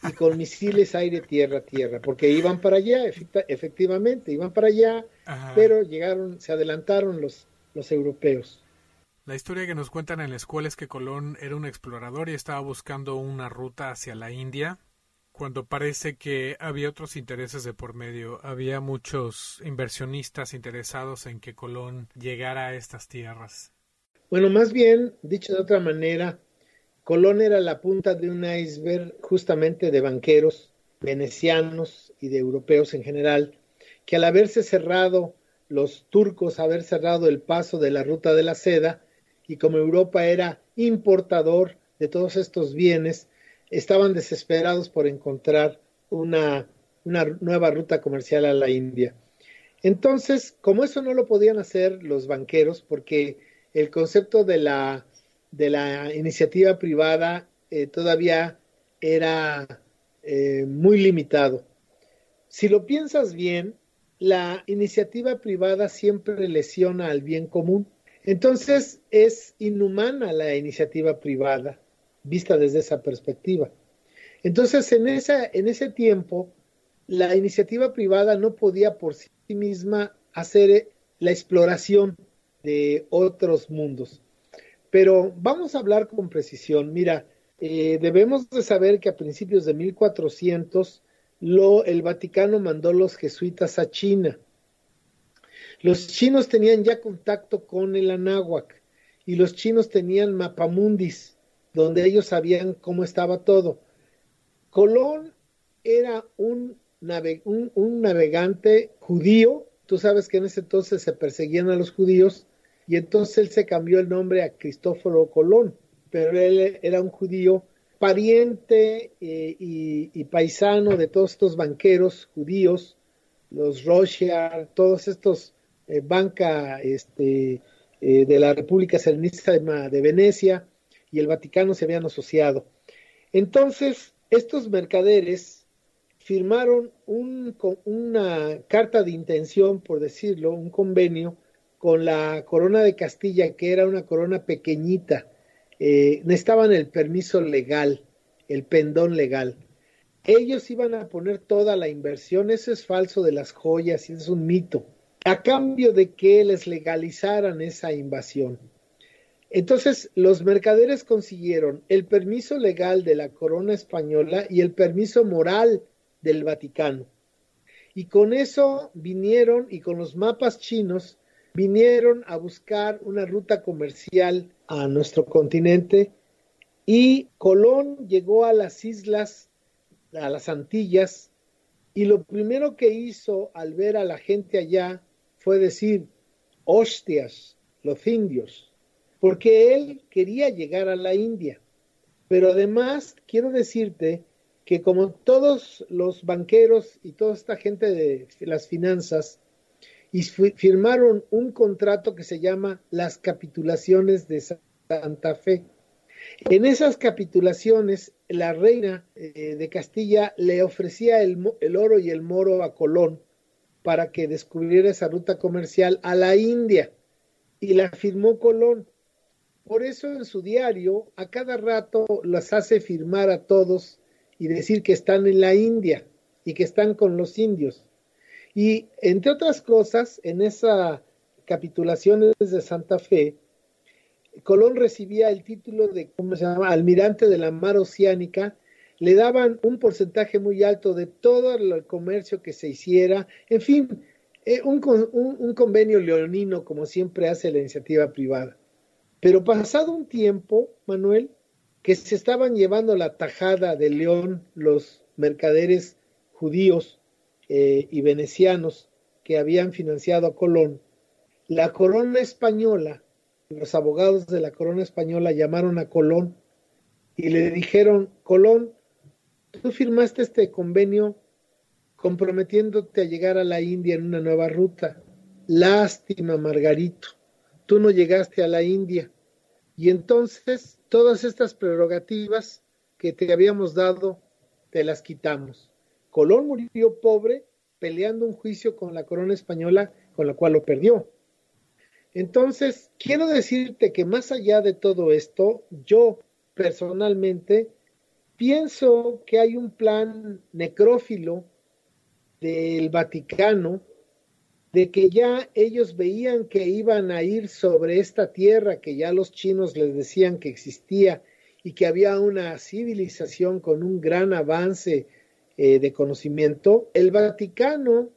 [SPEAKER 2] y con (laughs) misiles aire-tierra-tierra, porque iban para allá, efectivamente, iban para allá, Ajá. pero llegaron, se adelantaron los los europeos.
[SPEAKER 1] La historia que nos cuentan en la escuela es que Colón era un explorador y estaba buscando una ruta hacia la India, cuando parece que había otros intereses de por medio. Había muchos inversionistas interesados en que Colón llegara a estas tierras.
[SPEAKER 2] Bueno, más bien, dicho de otra manera, Colón era la punta de un iceberg justamente de banqueros venecianos y de europeos en general, que al haberse cerrado los turcos haber cerrado el paso de la ruta de la seda y como Europa era importador de todos estos bienes, estaban desesperados por encontrar una, una nueva ruta comercial a la India. Entonces, como eso no lo podían hacer los banqueros, porque el concepto de la, de la iniciativa privada eh, todavía era eh, muy limitado. Si lo piensas bien, la iniciativa privada siempre lesiona al bien común. Entonces es inhumana la iniciativa privada, vista desde esa perspectiva. Entonces en, esa, en ese tiempo, la iniciativa privada no podía por sí misma hacer la exploración de otros mundos. Pero vamos a hablar con precisión. Mira, eh, debemos de saber que a principios de 1400 lo, el Vaticano mandó los jesuitas a China. Los chinos tenían ya contacto con el Anáhuac y los chinos tenían mapamundis, donde ellos sabían cómo estaba todo. Colón era un, un, un navegante judío, tú sabes que en ese entonces se perseguían a los judíos, y entonces él se cambió el nombre a Cristóforo Colón, pero él era un judío pariente eh, y, paisano de todos estos banqueros judíos, los Rothschild, todos estos eh, banca este, eh, de la República Serenísima de Venecia y el Vaticano se habían asociado. Entonces, estos mercaderes firmaron un, una carta de intención, por decirlo, un convenio con la corona de Castilla, que era una corona pequeñita, eh, necesitaban el permiso legal, el pendón legal. Ellos iban a poner toda la inversión, eso es falso de las joyas es un mito, a cambio de que les legalizaran esa invasión. Entonces, los mercaderes consiguieron el permiso legal de la corona española y el permiso moral del Vaticano. Y con eso vinieron y con los mapas chinos vinieron a buscar una ruta comercial a nuestro continente y Colón llegó a las islas a las Antillas y lo primero que hizo al ver a la gente allá fue decir, hostias, los indios, porque él quería llegar a la India. Pero además quiero decirte que como todos los banqueros y toda esta gente de las finanzas, firmaron un contrato que se llama las capitulaciones de Santa Fe. En esas capitulaciones, la reina eh, de Castilla le ofrecía el, oro y el moro a Colón para que descubriera esa ruta comercial a la India y la firmó Colón. Por eso en su diario a cada rato las hace firmar a todos y decir que están en la India y que están con los indios. Y entre otras cosas, en esa capitulación de Santa Fe, Colón recibía el título de, ¿cómo se llama?, almirante de la mar oceánica, le daban un porcentaje muy alto de todo el comercio que se hiciera, en fin, eh, un, un, convenio leonino como siempre hace la iniciativa privada. Pero pasado un tiempo, Manuel, que se estaban llevando la tajada de León los mercaderes judíos eh, y venecianos que habían financiado a Colón, la corona española los abogados de la corona española llamaron a Colón y le dijeron, Colón, tú firmaste este convenio comprometiéndote a llegar a la India en una nueva ruta. Lástima, Margarito, tú no llegaste a la India. Y entonces todas estas prerrogativas que te habíamos dado, te las quitamos. Colón murió pobre peleando un juicio con la corona española con la cual lo perdió. Entonces, quiero decirte que más allá de todo esto, yo personalmente pienso que hay un plan necrófilo del Vaticano de que ya ellos veían que iban a ir sobre esta tierra que ya los chinos les decían que existía y que había una civilización con un gran avance eh, de conocimiento, el Vaticano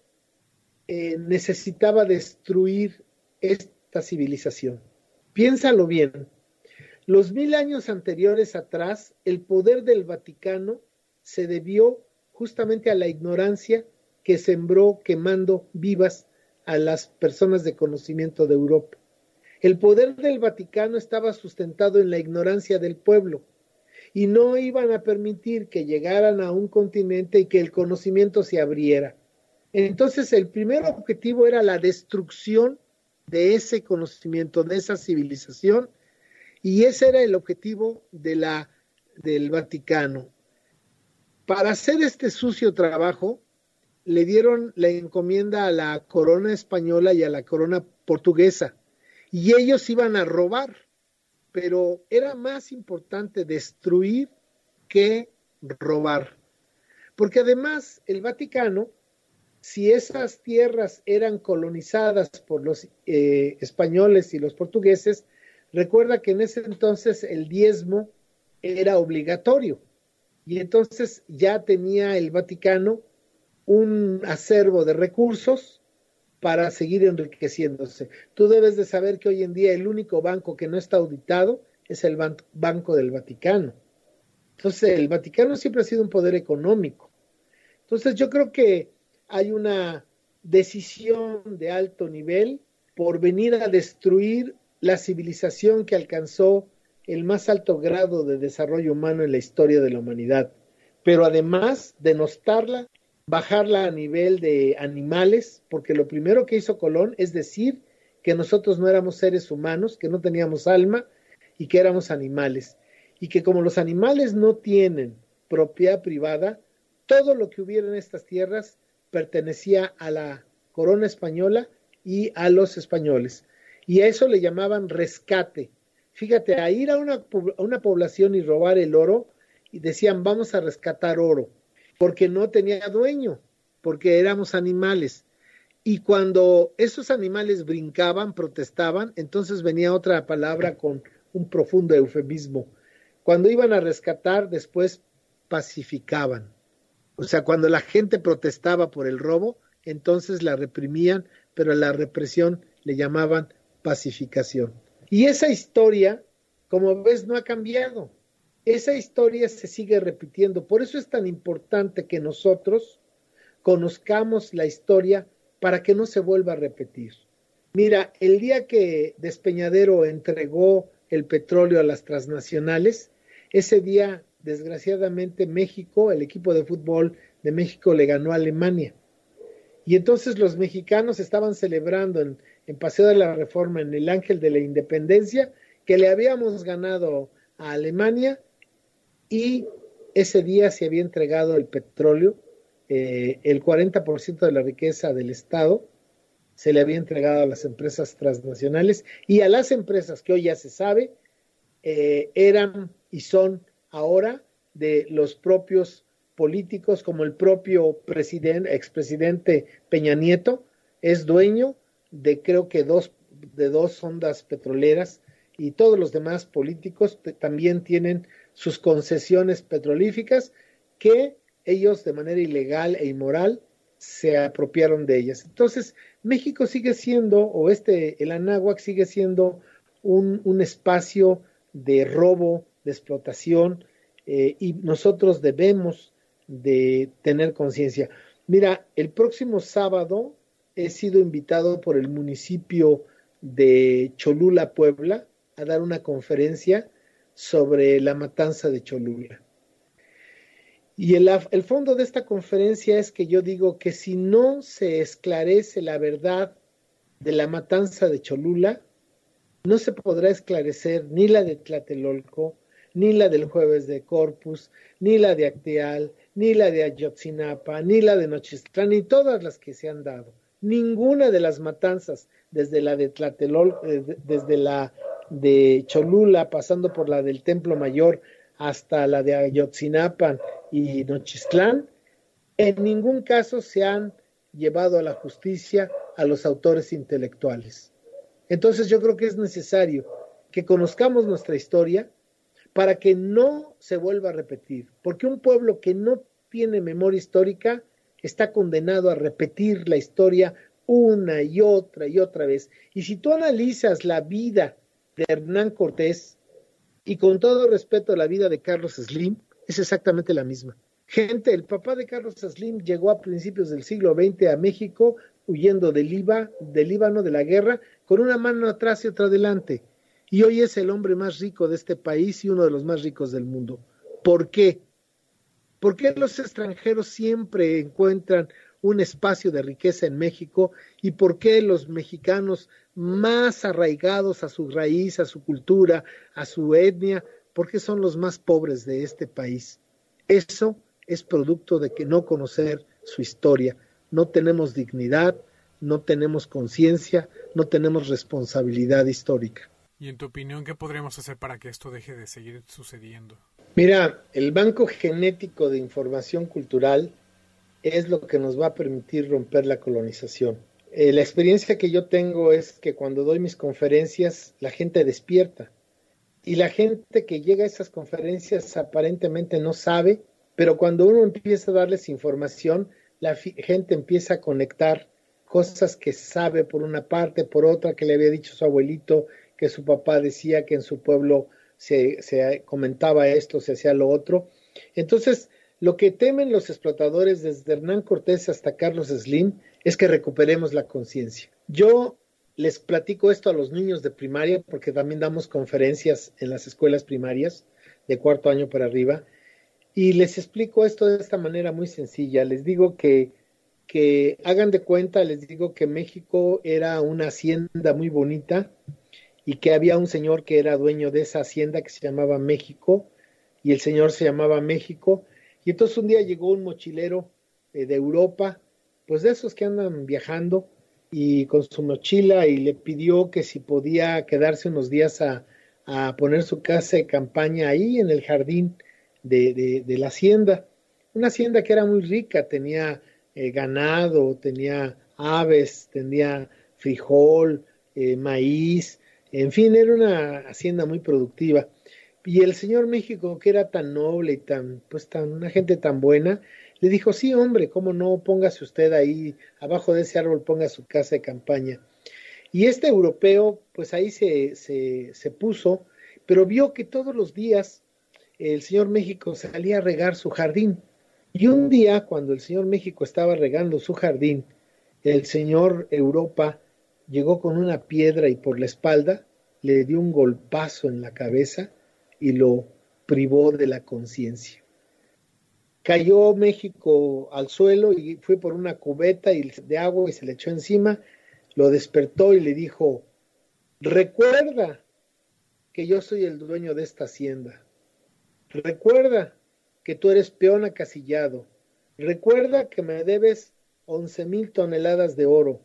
[SPEAKER 2] eh, necesitaba destruir este civilización. Piénsalo bien. Los mil años anteriores atrás, el poder del Vaticano se debió justamente a la ignorancia que sembró quemando vivas a las personas de conocimiento de Europa. El poder del Vaticano estaba sustentado en la ignorancia del pueblo y no iban a permitir que llegaran a un continente y que el conocimiento se abriera. Entonces el primer objetivo era la destrucción de ese conocimiento, de esa civilización, y ese era el objetivo de la, del Vaticano. Para hacer este sucio trabajo, le dieron la encomienda a la corona española y a la corona portuguesa, y ellos iban a robar, pero era más importante destruir que robar. Porque además el Vaticano si esas tierras eran colonizadas por los eh, españoles y los portugueses, recuerda que en ese entonces el diezmo era obligatorio y entonces ya tenía el Vaticano un acervo de recursos para seguir enriqueciéndose. Tú debes de saber que hoy en día el único banco que no está auditado es el Banco del Vaticano. Entonces el Vaticano siempre ha sido un poder económico. Entonces yo creo que hay una decisión de alto nivel por venir a destruir la civilización que alcanzó el más alto grado de desarrollo humano en la historia de la humanidad, pero además denostarla, bajarla a nivel de animales, porque lo primero que hizo Colón es decir que nosotros no éramos seres humanos, que no teníamos alma y que éramos animales, y que como los animales no tienen propiedad privada, todo lo que hubiera en estas tierras pertenecía a la corona española y a los españoles. Y a eso le llamaban rescate. Fíjate, a ir a una, a una población y robar el oro, y decían, vamos a rescatar oro, porque no tenía dueño, porque éramos animales. Y cuando esos animales brincaban, protestaban, entonces venía otra palabra con un profundo eufemismo. Cuando iban a rescatar, después pacificaban. O sea, cuando la gente protestaba por el robo, entonces la reprimían, pero a la represión le llamaban pacificación. Y esa historia, como ves, no ha cambiado. Esa historia se sigue repitiendo. Por eso es tan importante que nosotros conozcamos la historia para que no se vuelva a repetir. Mira, el día que Despeñadero entregó el petróleo a las transnacionales, ese día, desgraciadamente, México, el equipo de fútbol de México le ganó a Alemania. Y entonces los mexicanos estaban celebrando en, Paseo de la Reforma, en el Ángel de la Independencia, que le habíamos ganado a Alemania y ese día se había entregado el petróleo, eh, el 40% de la riqueza del Estado se le había entregado a las empresas transnacionales y a las empresas que hoy ya se sabe eh, eran y son ahora de los propios políticos, como el propio presidente, expresidente Peña Nieto, es dueño de creo que dos, de dos ondas petroleras y todos los demás políticos también tienen sus concesiones petrolíficas que ellos de manera ilegal e inmoral se apropiaron de ellas. Entonces, México sigue siendo, o este, el Anáhuac sigue siendo un, un espacio de robo, de explotación, eh, y nosotros debemos de tener conciencia. Mira, el próximo sábado he sido invitado por el municipio de Cholula, Puebla, a dar una conferencia sobre la matanza de Cholula. Y el, el, fondo de esta conferencia es que yo digo que si no se esclarece la verdad de la matanza de Cholula, no se podrá esclarecer ni la de Tlatelolco, ni la del jueves de Corpus, ni la de Acteal, ni la de Ayotzinapa, ni la de Nochistlán, ni todas las que se han dado. Ninguna de las matanzas, desde la de Tlatelolco, eh, desde la de Cholula, pasando por la del Templo Mayor hasta la de Ayotzinapa y Nochistlán, en ningún caso se han llevado a la justicia a los autores intelectuales. Entonces yo creo que es necesario que conozcamos nuestra historia para que no se vuelva a repetir, porque un pueblo que no tiene memoria histórica está condenado a repetir la historia una y otra y otra vez. Y si tú analizas la vida de Hernán Cortés y con todo respeto a la vida de Carlos Slim, es exactamente la misma. Gente, el papá de Carlos Slim llegó a principios del siglo XX a México huyendo del, Iba, del Líbano, de la guerra, con una mano atrás y otra adelante. Y hoy es el hombre más rico de este país y uno de los más ricos del mundo. ¿Por qué? ¿Por qué los extranjeros siempre encuentran un espacio de riqueza en México y por qué los mexicanos más arraigados a su raíz, a su cultura, a su etnia, por qué son los más pobres de este país? Eso es producto de que no conocer su historia, no tenemos dignidad, no tenemos conciencia, no tenemos responsabilidad histórica.
[SPEAKER 1] ¿Y en tu opinión qué podríamos hacer para que esto deje de seguir sucediendo?
[SPEAKER 2] Mira, el Banco Genético de Información Cultural es lo que nos va a permitir romper la colonización. Eh, la experiencia que yo tengo es que cuando doy mis conferencias, la gente despierta. Y la gente que llega a esas conferencias aparentemente no sabe, pero cuando uno empieza a darles información, la gente empieza a conectar cosas que sabe por una parte, por otra, que le había dicho su abuelito, que su papá decía que en su pueblo se, se comentaba esto, se hacía lo otro. Entonces, lo que temen los explotadores desde Hernán Cortés hasta Carlos Slim es que recuperemos la conciencia. Yo les platico esto a los niños de primaria porque también damos conferencias en las escuelas primarias de cuarto año para arriba y les explico esto de esta manera muy sencilla. Les digo que, que hagan de cuenta, les digo que México era una hacienda muy bonita y que había un señor que era dueño de esa hacienda que se llamaba México y el señor se llamaba México y entonces un día llegó un mochilero eh, de Europa, pues de esos que andan viajando y con su mochila y le pidió que si podía quedarse unos días a, poner su casa de campaña ahí en el jardín de, de, la hacienda. Una hacienda que era muy rica, tenía eh, ganado, tenía aves, tenía frijol, eh, maíz, en fin, era una hacienda muy productiva. Y el señor México, que era tan noble y tan, pues tan, una gente tan buena, le dijo, sí, hombre, cómo no, póngase usted ahí, abajo de ese árbol, ponga su casa de campaña. Y este europeo, pues ahí se, se, se puso, pero vio que todos los días el señor México salía a regar su jardín. Y un día, cuando el señor México estaba regando su jardín, el señor Europa llegó con una piedra y por la espalda le dio un golpazo en la cabeza y lo privó de la conciencia. Cayó México al suelo y fue por una cubeta de agua y se le echó encima, lo despertó y le dijo, recuerda que yo soy el dueño de esta hacienda. Recuerda que tú eres peón acasillado. Recuerda que me debes once mil toneladas de oro.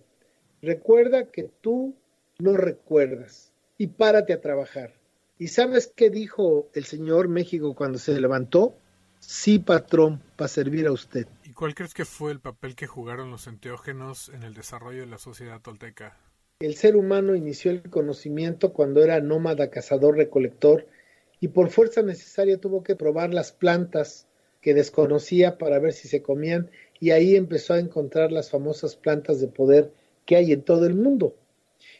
[SPEAKER 2] Recuerda que tú no recuerdas y párate a trabajar. ¿Y sabes qué dijo el señor México cuando se levantó? Sí, patrón, para servir a usted.
[SPEAKER 1] ¿Y cuál crees que fue el papel que jugaron los enteógenos en el desarrollo de la sociedad tolteca?
[SPEAKER 2] El ser humano inició el conocimiento cuando era nómada, cazador, recolector, y por fuerza necesaria tuvo que probar las plantas que desconocía para ver si se comían, y ahí empezó a encontrar las famosas plantas de poder que hay en todo el mundo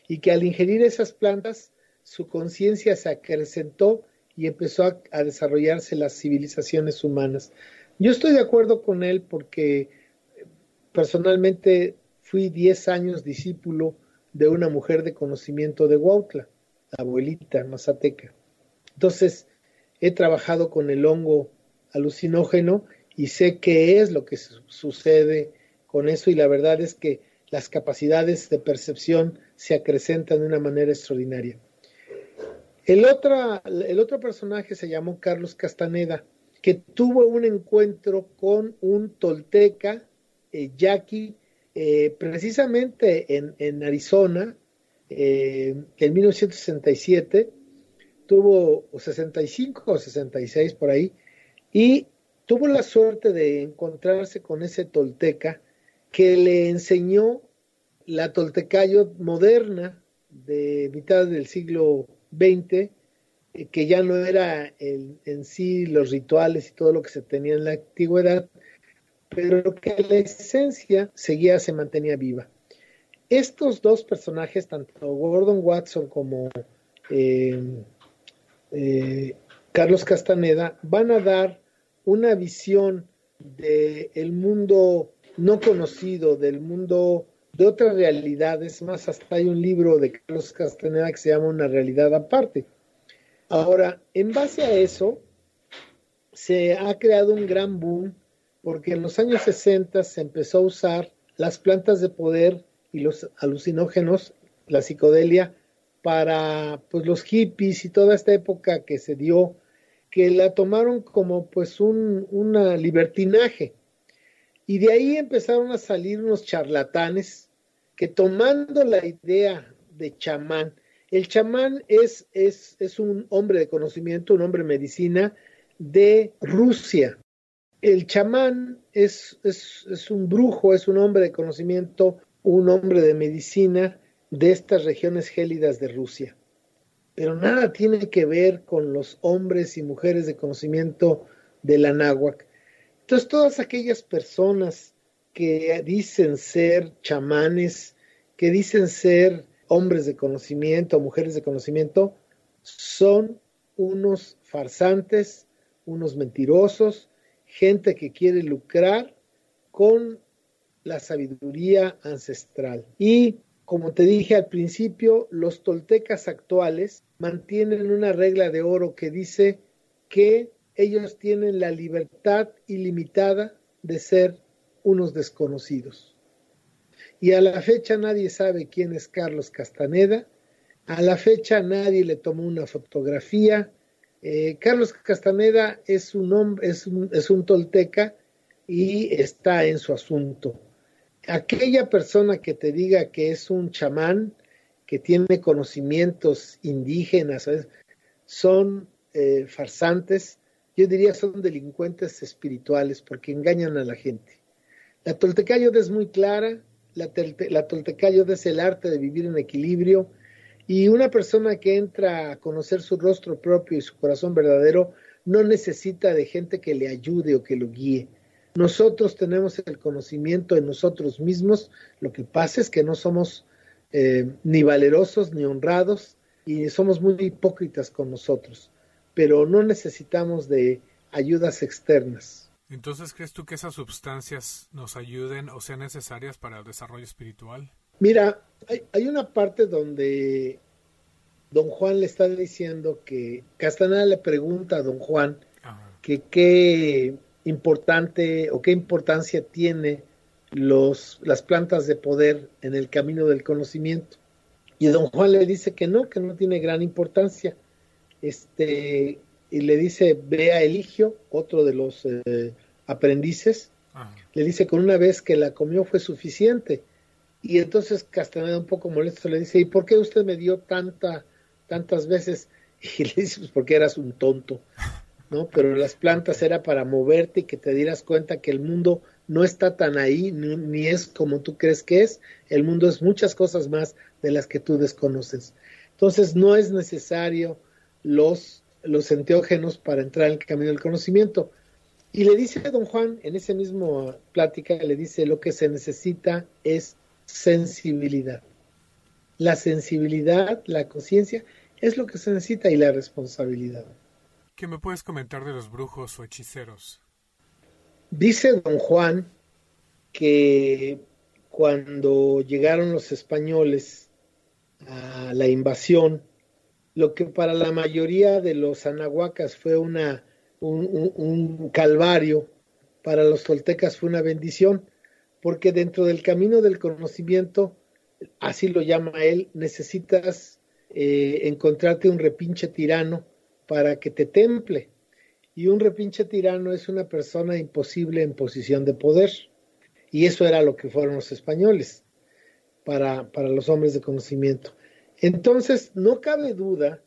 [SPEAKER 2] y que al ingerir esas plantas su conciencia se acrecentó y empezó a, desarrollarse las civilizaciones humanas. Yo estoy de acuerdo con él porque personalmente fui 10 años discípulo de una mujer de conocimiento de Huautla, la abuelita mazateca. Entonces, he trabajado con el hongo alucinógeno y sé qué es lo que sucede con eso y la verdad es que las capacidades de percepción se acrecentan de una manera extraordinaria. El, el otro personaje se llamó Carlos Castaneda, que tuvo un encuentro con un tolteca, eh, yaqui, eh, precisamente en, Arizona, eh, en 1967, tuvo 65 o 66 por ahí, y tuvo la suerte de encontrarse con ese tolteca que le enseñó la toltecayo moderna de mitad del siglo XX, eh, que ya no era en sí los rituales y todo lo que se tenía en la antigüedad, pero que la esencia seguía, se mantenía viva. Estos dos personajes, tanto Gordon Watson como eh, eh, Carlos Castaneda, van a dar una visión del mundo no conocido, del mundo de otras realidades, más hasta hay un libro de Carlos Castaneda que se llama Una realidad aparte. Ahora, en base a eso, se ha creado un gran boom porque en los años 60 se empezó a usar las plantas de poder y los alucinógenos, la psicodelia, para pues los hippies y toda esta época que se dio, que la tomaron como pues un libertinaje. Y de ahí empezaron a salir unos charlatanes que tomando la idea de chamán, el chamán es, es, es un hombre de conocimiento, un hombre de medicina de Rusia. El chamán es, es, es un brujo, es un hombre de conocimiento, un hombre de medicina de estas regiones gélidas de Rusia. Pero nada tiene que ver con los hombres y mujeres de conocimiento de la náhuac. Entonces, todas aquellas personas que dicen ser chamanes, que dicen ser hombres de conocimiento, mujeres de conocimiento, son unos farsantes, unos mentirosos, gente que quiere lucrar con la sabiduría ancestral. Y como te dije al principio, los toltecas actuales mantienen una regla de oro que dice que ellos tienen la libertad ilimitada de ser unos desconocidos. Y a la fecha nadie sabe quién es Carlos Castaneda. A la fecha nadie le tomó una fotografía. Eh, Carlos Castaneda es un, hombre, es, un, es un tolteca y está en su asunto. Aquella persona que te diga que es un chamán, que tiene conocimientos indígenas, son eh, farsantes, yo diría son delincuentes espirituales porque engañan a la gente. La Toltecayo es muy clara, la, la Toltecayo es el arte de vivir en equilibrio y una persona que entra a conocer su rostro propio y su corazón verdadero no necesita de gente que le ayude o que lo guíe. Nosotros tenemos el conocimiento en nosotros mismos, lo que pasa es que no somos eh, ni valerosos ni honrados y somos muy hipócritas con nosotros. pero no necesitamos de ayudas externas.
[SPEAKER 1] Entonces, ¿crees tú que esas sustancias nos ayuden o sean necesarias para el desarrollo espiritual?
[SPEAKER 2] Mira, hay, una parte donde don Juan le está diciendo que Castaneda le pregunta a don Juan que qué importante o qué importancia tiene los, las plantas de poder en el camino del conocimiento. Y don Juan le dice que no, que no tiene gran importancia. Este, y le dice, ve a Eligio, otro de los eh, aprendices, le dice con una vez que la comió fue suficiente. Y entonces Castaneda un poco molesto le dice, ¿y por qué usted me dio tanta, tantas veces? (laughs) Y le dice, pues porque eras un tonto, ¿no? Pero las plantas era para moverte y que te dieras cuenta que el mundo no está tan ahí, ni, es como tú crees que es, el mundo es muchas cosas más de las que tú desconoces. Entonces no es necesario los, los enteógenos para entrar en el camino del conocimiento. Y le dice a don Juan, en ese mismo plática, le dice, lo que se necesita es sensibilidad. La sensibilidad, la conciencia, es lo que se necesita y la responsabilidad.
[SPEAKER 1] ¿Qué me puedes comentar de los brujos o hechiceros?
[SPEAKER 2] Dice don Juan que cuando llegaron los españoles a la invasión, lo que para la mayoría de los anahuacas fue una, un, calvario, para los toltecas fue una bendición, porque dentro del camino del conocimiento, así lo llama él, necesitas eh, encontrarte un repinche tirano para que te temple y un repinche tirano es una persona imposible en posición de poder. Y eso era lo que fueron los españoles para, para los hombres de conocimiento. Entonces, no cabe duda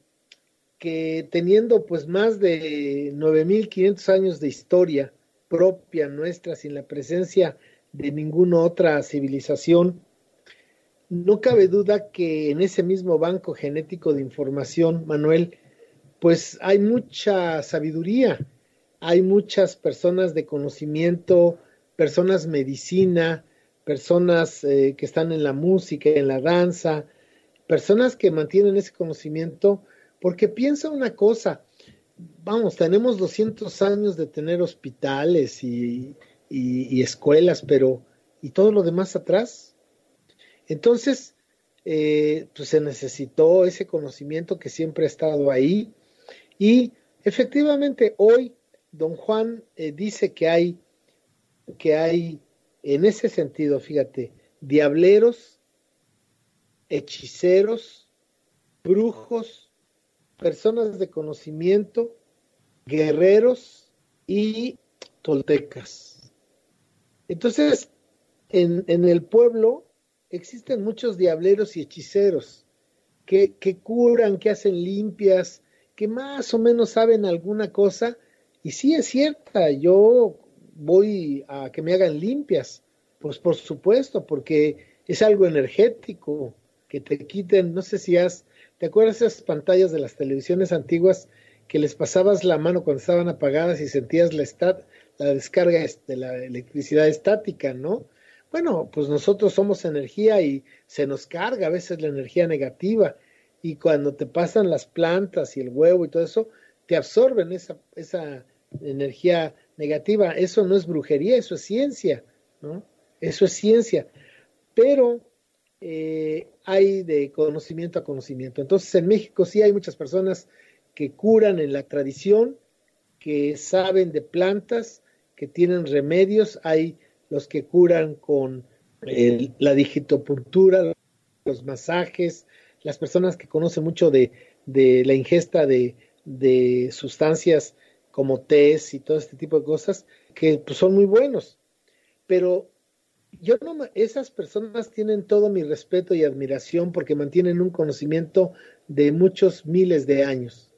[SPEAKER 2] que teniendo pues más de 9.500 años de historia propia nuestra, sin la presencia de ninguna otra civilización, no cabe duda que en ese mismo banco genético de información, Manuel, pues hay mucha sabiduría, hay muchas personas de conocimiento, personas medicina, personas eh, que están en la música, en la danza, personas que mantienen ese conocimiento, porque piensa una cosa, vamos, tenemos 200 años de tener hospitales y, escuelas, pero ¿y todo lo demás atrás? Entonces, eh, pues se necesitó ese conocimiento que siempre ha estado ahí y efectivamente hoy don Juan eh, dice que hay, que hay, en ese sentido, fíjate, diableros, hechiceros, brujos, personas de conocimiento, guerreros y toltecas. Entonces, en, en el pueblo existen muchos diableros y hechiceros que, que curan, que hacen limpias, que más o menos saben alguna cosa, y sí es cierta, yo voy a que me hagan limpias, pues por supuesto, porque es algo energético, que te quiten, no sé si has, ¿te acuerdas esas pantallas de las televisiones antiguas que les pasabas la mano cuando estaban apagadas y sentías la, la descarga de la electricidad estática, ¿no? Bueno, pues nosotros somos energía y se nos carga a veces la energía negativa y cuando te pasan las plantas y el huevo y todo eso, te absorben esa, esa energía negativa. Eso no es brujería, eso es ciencia, ¿no? Eso es ciencia. Pero eh, hay de conocimiento a conocimiento. Entonces en México sí hay muchas personas que curan en la tradición, que saben de plantas, que tienen remedios. Hay los que curan con la digitopuntura, los masajes, las personas que conocen mucho de, la ingesta de, sustancias como tés y todo este tipo de cosas, que pues, son muy buenos. Pero yo no, esas personas tienen todo mi respeto y admiración porque mantienen un conocimiento de muchos miles de años.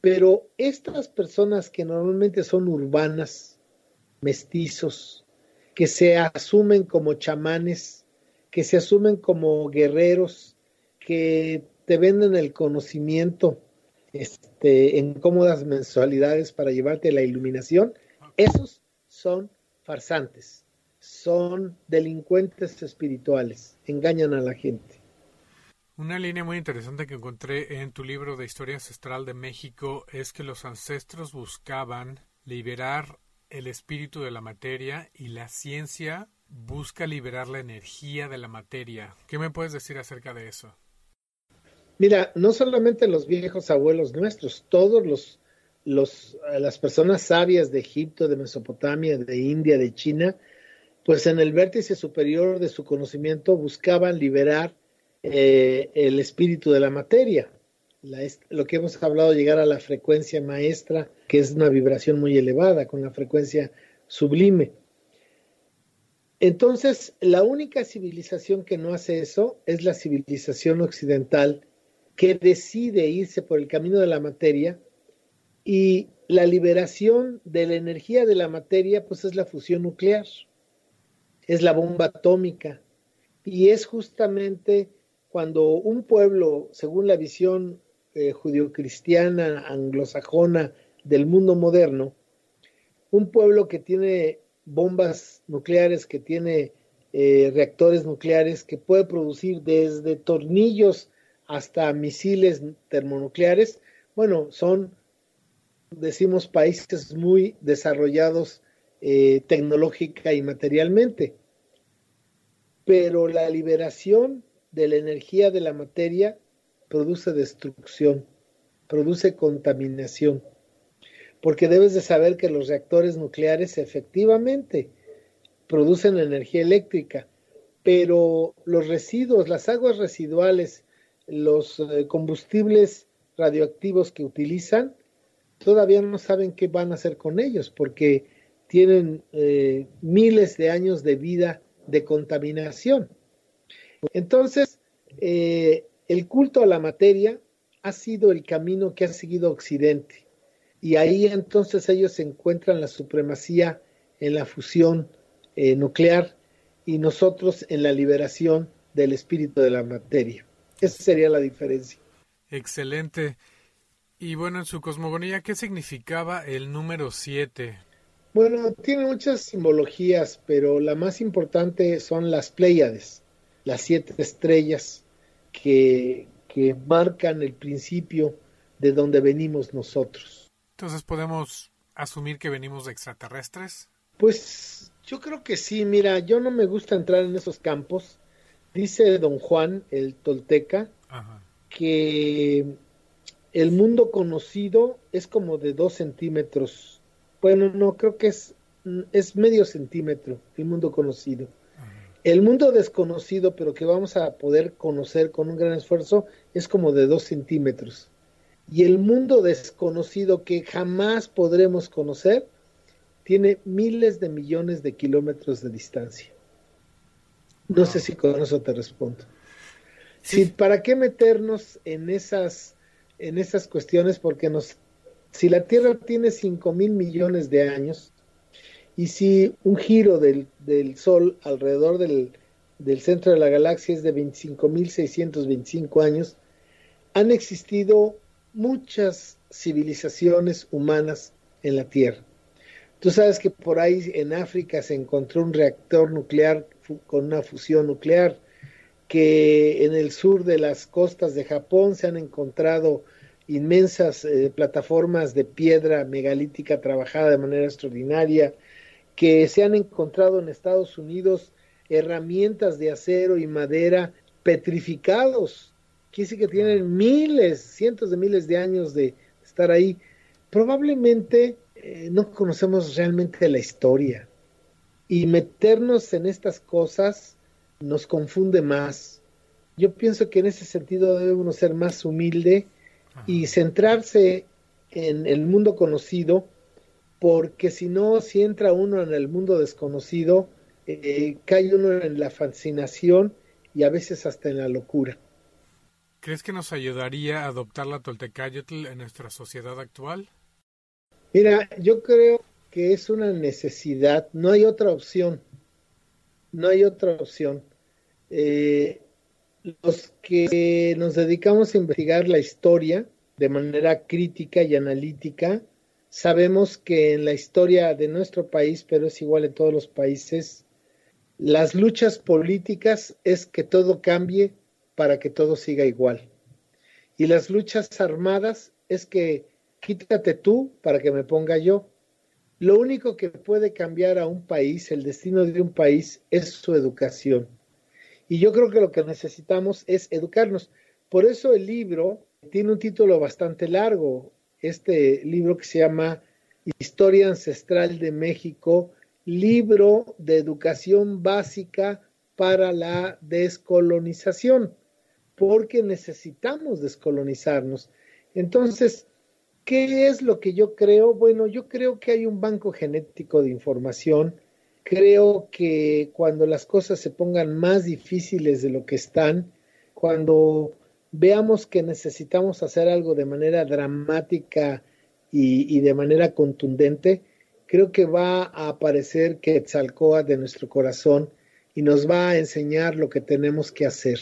[SPEAKER 2] Pero estas personas que normalmente son urbanas, mestizos, que se asumen como chamanes, que se asumen como guerreros, que te venden el conocimiento este, en cómodas mensualidades para llevarte la iluminación, esos son farsantes, son delincuentes espirituales, engañan a la gente.
[SPEAKER 1] Una línea muy interesante que encontré en tu libro de Historia Ancestral de México es que los ancestros buscaban liberar el espíritu de la materia y la ciencia busca liberar la energía de la materia. ¿Qué me puedes decir acerca de eso?
[SPEAKER 2] Mira, no solamente los viejos abuelos nuestros, todos los, los las personas sabias de Egipto, de Mesopotamia, de India, de China, pues en el vértice superior de su conocimiento buscaban liberar eh, el espíritu de la materia. lo que hemos hablado, llegar a la frecuencia maestra, que es una vibración muy elevada, con la frecuencia sublime. Entonces, la única civilización que no hace eso es la civilización occidental, que decide irse por el camino de la materia y la liberación de la energía de la materia, pues es la fusión nuclear, es la bomba atómica. Y es justamente cuando un pueblo, según la visión eh, judio-cristiana anglosajona del mundo moderno, un pueblo que tiene bombas nucleares, que tiene eh, reactores nucleares, que puede producir desde tornillos hasta misiles termonucleares, bueno, son, decimos, países muy desarrollados eh, tecnológica y materialmente. Pero la liberación de la energía de la materia produce destrucción, produce contaminación porque debes de saber que los reactores nucleares efectivamente producen energía eléctrica, pero los residuos, las aguas residuales, los eh, combustibles radioactivos que utilizan, todavía no saben qué van a hacer con ellos, porque tienen eh, miles de años de vida de contaminación. Entonces, eh, el culto a la materia ha sido el camino que ha seguido Occidente y ahí entonces ellos encuentran la supremacía en la fusión eh, nuclear y nosotros en la liberación del espíritu de la materia. Esa sería la diferencia.
[SPEAKER 1] Excelente. Y bueno, en su cosmogonía, ¿qué significaba el número 7?
[SPEAKER 2] Bueno, tiene muchas simbologías, pero la más importante son las Pléyades, las siete estrellas que, que marcan el principio de donde venimos nosotros.
[SPEAKER 1] Entonces podemos asumir que venimos de extraterrestres.
[SPEAKER 2] Pues yo creo que sí, mira, yo no me gusta entrar en esos campos. Dice don Juan, el tolteca, que el mundo conocido es como de dos centímetros. Bueno, no, creo que es, es medio centímetro el mundo conocido. El mundo desconocido, pero que vamos a poder conocer con un gran esfuerzo, es como de dos centímetros y el mundo desconocido que jamás podremos conocer tiene miles de millones de kilómetros de distancia. No sé si con eso te respondo. Sí. ¿Para qué meternos en esas, en esas cuestiones? Porque nos, si la Tierra tiene 5 mil millones de años y si un giro del, del Sol alrededor del, del centro de la galaxia es de 25 mil 625 años, han existido muchas civilizaciones humanas en la Tierra. Tú sabes que por ahí en África se encontró un reactor nuclear con una fusión nuclear, que en el sur de las costas de Japón se han encontrado inmensas eh, plataformas de piedra megalítica trabajada de manera extraordinaria, que se han encontrado en Estados Unidos herramientas de acero y madera petrificados Quiere decir que tienen miles, cientos de miles de años de estar ahí. Probablemente eh, no conocemos realmente la historia. Y meternos en estas cosas nos confunde más. Yo pienso que en ese sentido debe uno ser más humilde y centrarse en el mundo conocido, porque si no, si entra uno en el mundo desconocido, eh, cae uno en la fascinación y a veces hasta en la locura.
[SPEAKER 1] ¿Crees que nos ayudaría a adoptar la Toltecayotl en nuestra sociedad actual?
[SPEAKER 2] Mira, yo creo que es una necesidad, no hay otra opción, no hay otra opción. Eh, los que nos dedicamos a investigar la historia de manera crítica y analítica, sabemos que en la historia de nuestro país, pero es igual en todos los países, las luchas políticas es que todo cambie para que todo siga igual. Y las luchas armadas es que quítate tú para que me ponga yo. Lo único que puede cambiar a un país, el destino de un país, es su educación. Y yo creo que lo que necesitamos es educarnos. Por eso el libro tiene un título bastante largo, este libro que se llama Historia Ancestral de México, libro de educación básica para la descolonización, porque necesitamos descolonizarnos. Entonces, ¿qué es lo que yo creo? Bueno, yo creo que hay un banco genético de información. Creo que cuando las cosas se pongan más difíciles de lo que están, cuando veamos que necesitamos hacer algo de manera dramática y, de manera contundente, creo que va a aparecer Quetzalcoatl de nuestro corazón y nos va a enseñar lo que tenemos que hacer.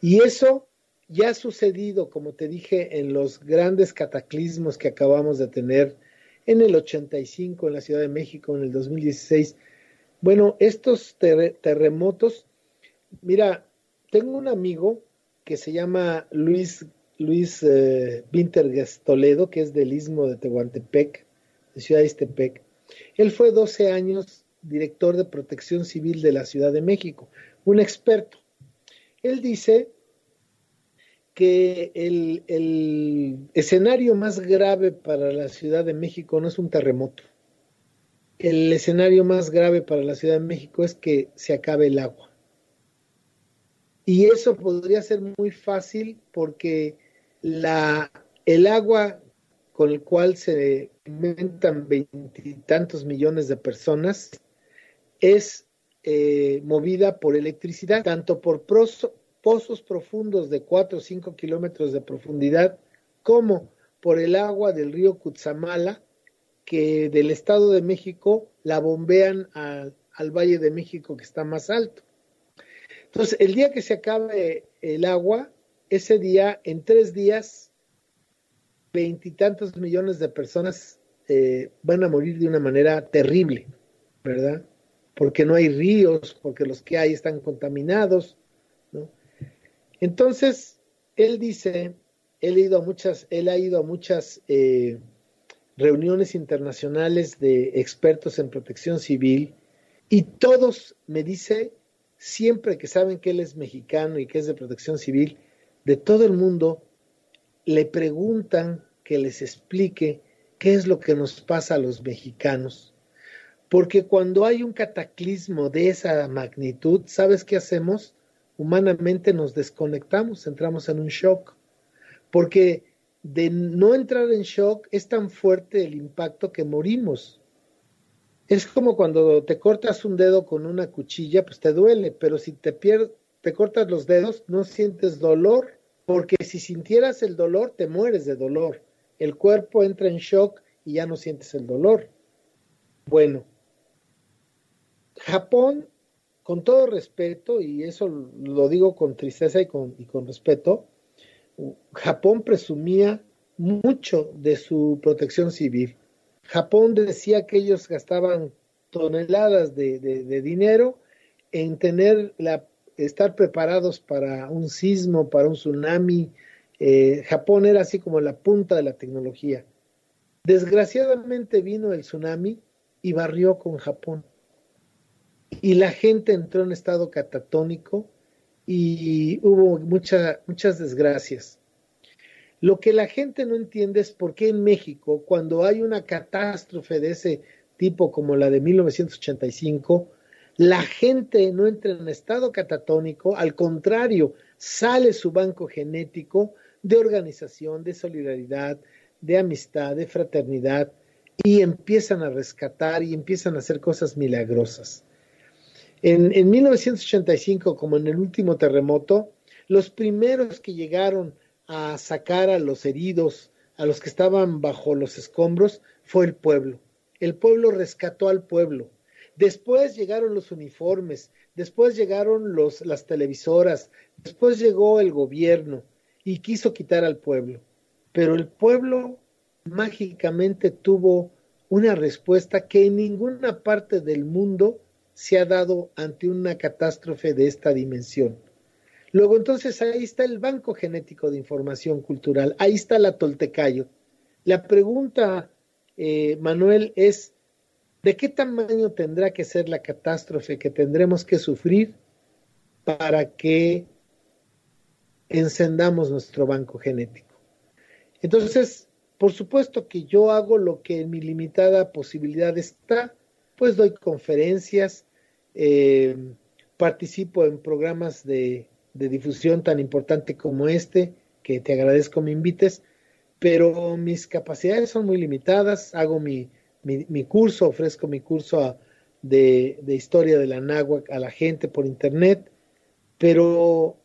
[SPEAKER 2] Y eso ya ha sucedido, como te dije, en los grandes cataclismos que acabamos de tener en el 85 en la Ciudad de México, en el 2016. Bueno, estos terremotos, mira, tengo un amigo que se llama Luis, Luis eh, Toledo, que es del istmo de Tehuantepec, de Ciudad de Istepec. Él fue 12 años director de protección civil de la Ciudad de México, un experto. Él dice que el, escenario más grave para la Ciudad de México no es un terremoto. El escenario más grave para la Ciudad de México es que se acabe el agua. Y eso podría ser muy fácil porque la, el agua con el cual se alimentan veintitantos millones de personas es eh, movida por electricidad, tanto por pozos profundos de 4 o 5 kilómetros de profundidad, como por el agua del río Cutzamala, que del Estado de México la bombean al Valle de México, que está más alto. Entonces, el día que se acabe el agua, ese día, en tres días, veintitantos millones de personas eh, van a morir de una manera terrible, ¿verdad? Porque no hay ríos, porque los que hay están contaminados, ¿no? Entonces, él dice, él ha ido a muchas, eh, reuniones internacionales de expertos en protección civil y todos me dice siempre que saben que él es mexicano y que es de protección civil, de todo el mundo, le preguntan que les explique qué es lo que nos pasa a los mexicanos. Porque cuando hay un cataclismo de esa magnitud, ¿sabes qué hacemos? Humanamente nos desconectamos, entramos en un shock. Porque de no entrar en shock es tan fuerte el impacto que morimos. Es como cuando te cortas un dedo con una cuchilla, pues te duele, pero si te pierdes, te cortas los dedos, no sientes dolor, porque si sintieras el dolor, te mueres de dolor. El cuerpo entra en shock y ya no sientes el dolor. Bueno, Japón, con todo respeto, y eso lo digo con tristeza y con, y con respeto, Japón presumía mucho de su protección civil. Japón decía que ellos gastaban toneladas de, dinero en tener la, estar preparados para un sismo, para un tsunami. Eh, Japón era así como la punta de la tecnología. Desgraciadamente vino el tsunami y barrió con Japón. Y la gente entró en estado catatónico y hubo muchas desgracias. Lo que la gente no entiende es por qué en México, cuando hay una catástrofe de ese tipo como la de 1985, la gente no entra en estado catatónico, al contrario, sale su banco genético de organización, de solidaridad, de amistad, de fraternidad, y empiezan a rescatar y empiezan a hacer cosas milagrosas. En, en 1985, como en el último terremoto, los primeros que llegaron a sacar a los heridos, a los que estaban bajo los escombros, fue el pueblo. El pueblo rescató al pueblo. Después llegaron los uniformes, después llegaron los, las televisoras, después llegó el gobierno y quiso quitar al pueblo. Pero el pueblo mágicamente tuvo una respuesta que en ninguna parte del mundo se ha dado ante una catástrofe de esta dimensión. Luego entonces ahí está el Banco Genético de Información Cultural, ahí está la Toltecayo. La pregunta, eh, Manuel, es, ¿de qué tamaño tendrá que ser la catástrofe que tendremos que sufrir para que encendamos nuestro banco genético? Entonces, por supuesto que yo hago lo que en mi limitada posibilidad está, pues doy conferencias, eh, participo en programas de, difusión tan importante como este, que te agradezco me invites, pero mis capacidades son muy limitadas, hago mi, mi, curso, ofrezco mi curso de, de, historia de la náhuatl a la gente por internet, pero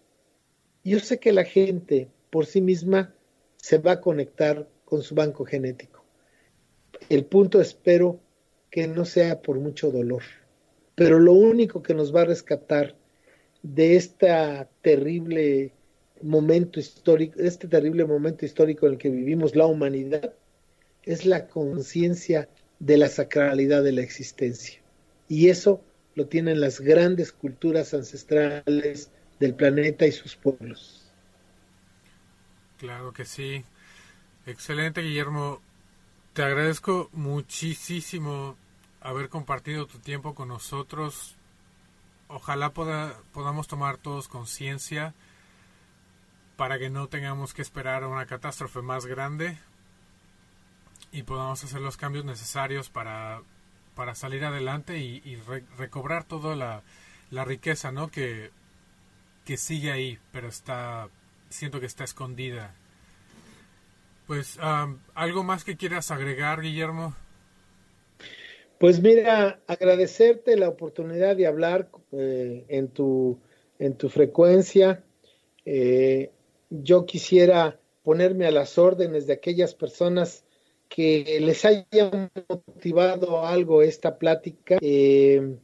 [SPEAKER 2] yo sé que la gente por sí misma se va a conectar con su banco genético. El punto espero que no sea por mucho dolor. Pero lo único que nos va a rescatar de este terrible momento histórico, este terrible momento histórico en el que vivimos la humanidad, es la conciencia de la sacralidad de la existencia. Y eso lo tienen las grandes culturas ancestrales del planeta y sus pueblos.
[SPEAKER 1] Claro que sí. Excelente, Guillermo. Te agradezco muchísimo haber compartido tu tiempo con nosotros. Ojalá podamos tomar todos conciencia para que no tengamos que esperar a una catástrofe más grande y podamos hacer los cambios necesarios para, para salir adelante y, recobrar toda la, la, riqueza ¿no? que, que sigue ahí, pero está siento que está escondida. Pues, ¿algo más que quieras agregar, Guillermo?
[SPEAKER 2] Pues mira, agradecerte la oportunidad de hablar eh, en, tu, en tu frecuencia. Eh, yo quisiera ponerme a las órdenes de aquellas personas que les haya motivado algo esta plática, eh,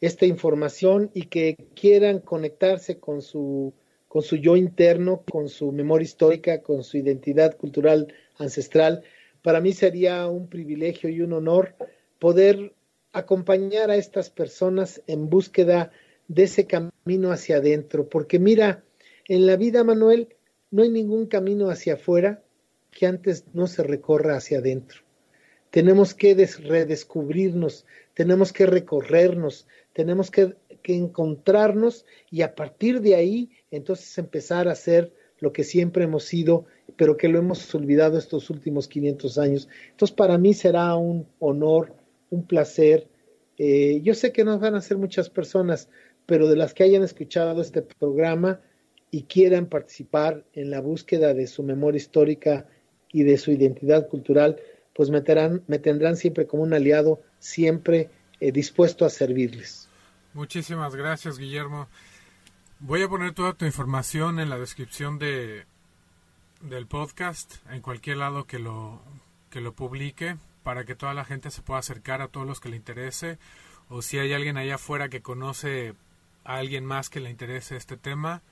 [SPEAKER 2] esta información y que quieran conectarse con su, con su yo interno, con su memoria histórica, con su identidad cultural ancestral. Para mí sería un privilegio y un honor poder acompañar a estas personas en búsqueda de ese camino hacia adentro, porque mira, en la vida, Manuel, no hay ningún camino hacia afuera que antes no se recorra hacia adentro. Tenemos que redescubrirnos, tenemos que recorrernos, tenemos que, que, encontrarnos y a partir de ahí entonces empezar a hacer lo que siempre hemos sido, pero que lo hemos olvidado estos últimos 500 años. Entonces para mí será un honor, un placer. Eh, yo sé que no van a ser muchas personas, pero de las que hayan escuchado este programa y quieran participar en la búsqueda de su memoria histórica y de su identidad cultural, pues me, me tendrán siempre como un aliado, siempre eh, dispuesto a servirles.
[SPEAKER 1] Muchísimas gracias, Guillermo. Voy a poner toda tu información en la descripción de, del podcast, en cualquier lado que lo, que lo publique para que toda la gente se pueda acercar a todos los que le interese o si hay alguien allá afuera que conoce a alguien más que le interese este tema,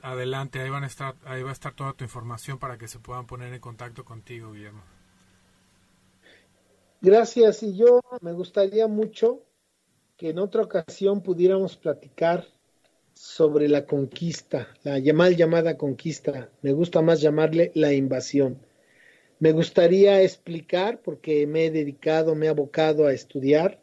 [SPEAKER 1] adelante, ahí van a estar ahí va a estar toda tu información para que se puedan poner en contacto contigo, Guillermo.
[SPEAKER 2] Gracias y yo me gustaría mucho que en otra ocasión pudiéramos platicar sobre la conquista, la mal llamada conquista, me gusta más llamarle la invasión. Me gustaría explicar, porque me he dedicado, me he abocado a estudiar,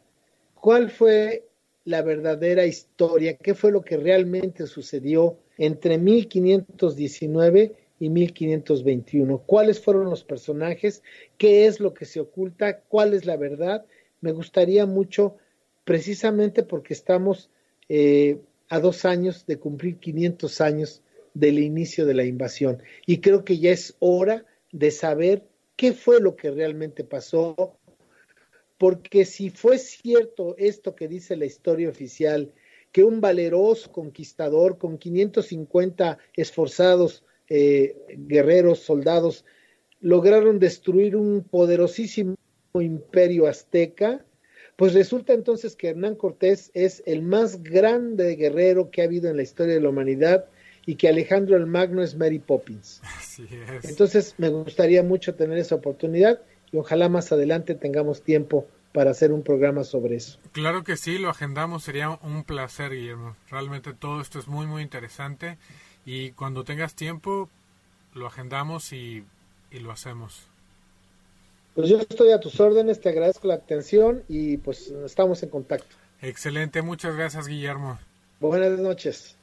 [SPEAKER 2] cuál fue la verdadera historia, qué fue lo que realmente sucedió entre 1519 y 1521, cuáles fueron los personajes, qué es lo que se oculta, cuál es la verdad. Me gustaría mucho, precisamente porque estamos eh, a dos años de cumplir 500 años del inicio de la invasión. Y creo que ya es hora de saber qué fue lo que realmente pasó, porque si fue cierto esto que dice la historia oficial, que un valeroso conquistador con 550 esforzados eh, guerreros, soldados, lograron destruir un poderosísimo imperio azteca, pues resulta entonces que Hernán Cortés es el más grande guerrero que ha habido en la historia de la humanidad y que Alejandro el Magno es Mary Poppins. Entonces me gustaría mucho tener esa oportunidad y ojalá más adelante tengamos tiempo para hacer un programa sobre eso.
[SPEAKER 1] Claro que sí, lo agendamos, sería un placer, Guillermo. Realmente todo esto es muy, muy interesante Y cuando tengas tiempo, lo agendamos y, y lo hacemos.
[SPEAKER 2] Pues yo estoy a tus órdenes, te agradezco la atención y pues estamos en contacto.
[SPEAKER 1] Excelente, muchas gracias Guillermo.
[SPEAKER 2] Buenas noches.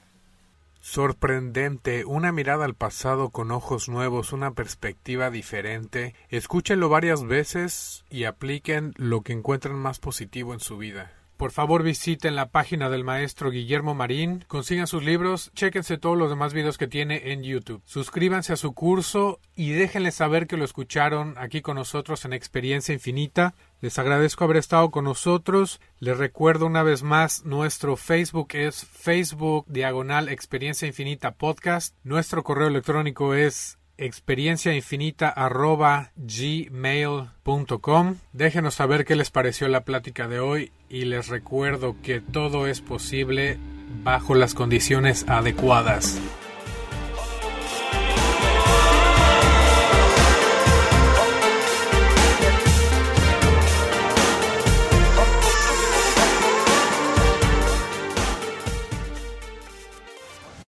[SPEAKER 1] Sorprendente, una mirada al pasado con ojos nuevos, una perspectiva diferente. Escúchenlo varias veces y apliquen lo que encuentren más positivo en su vida. Por favor visiten la página del maestro Guillermo Marín, consigan sus libros, chéquense todos los demás videos que tiene en YouTube, suscríbanse a su curso y déjenle saber que lo escucharon aquí con nosotros en Experiencia Infinita. Les agradezco haber estado con nosotros. Les recuerdo una vez más, nuestro Facebook es Facebook Diagonal Experiencia Infinita Podcast. Nuestro correo electrónico es experienciainfinita.gmail.com. Déjenos saber qué les pareció la plática de hoy y les recuerdo que todo es posible bajo las condiciones adecuadas.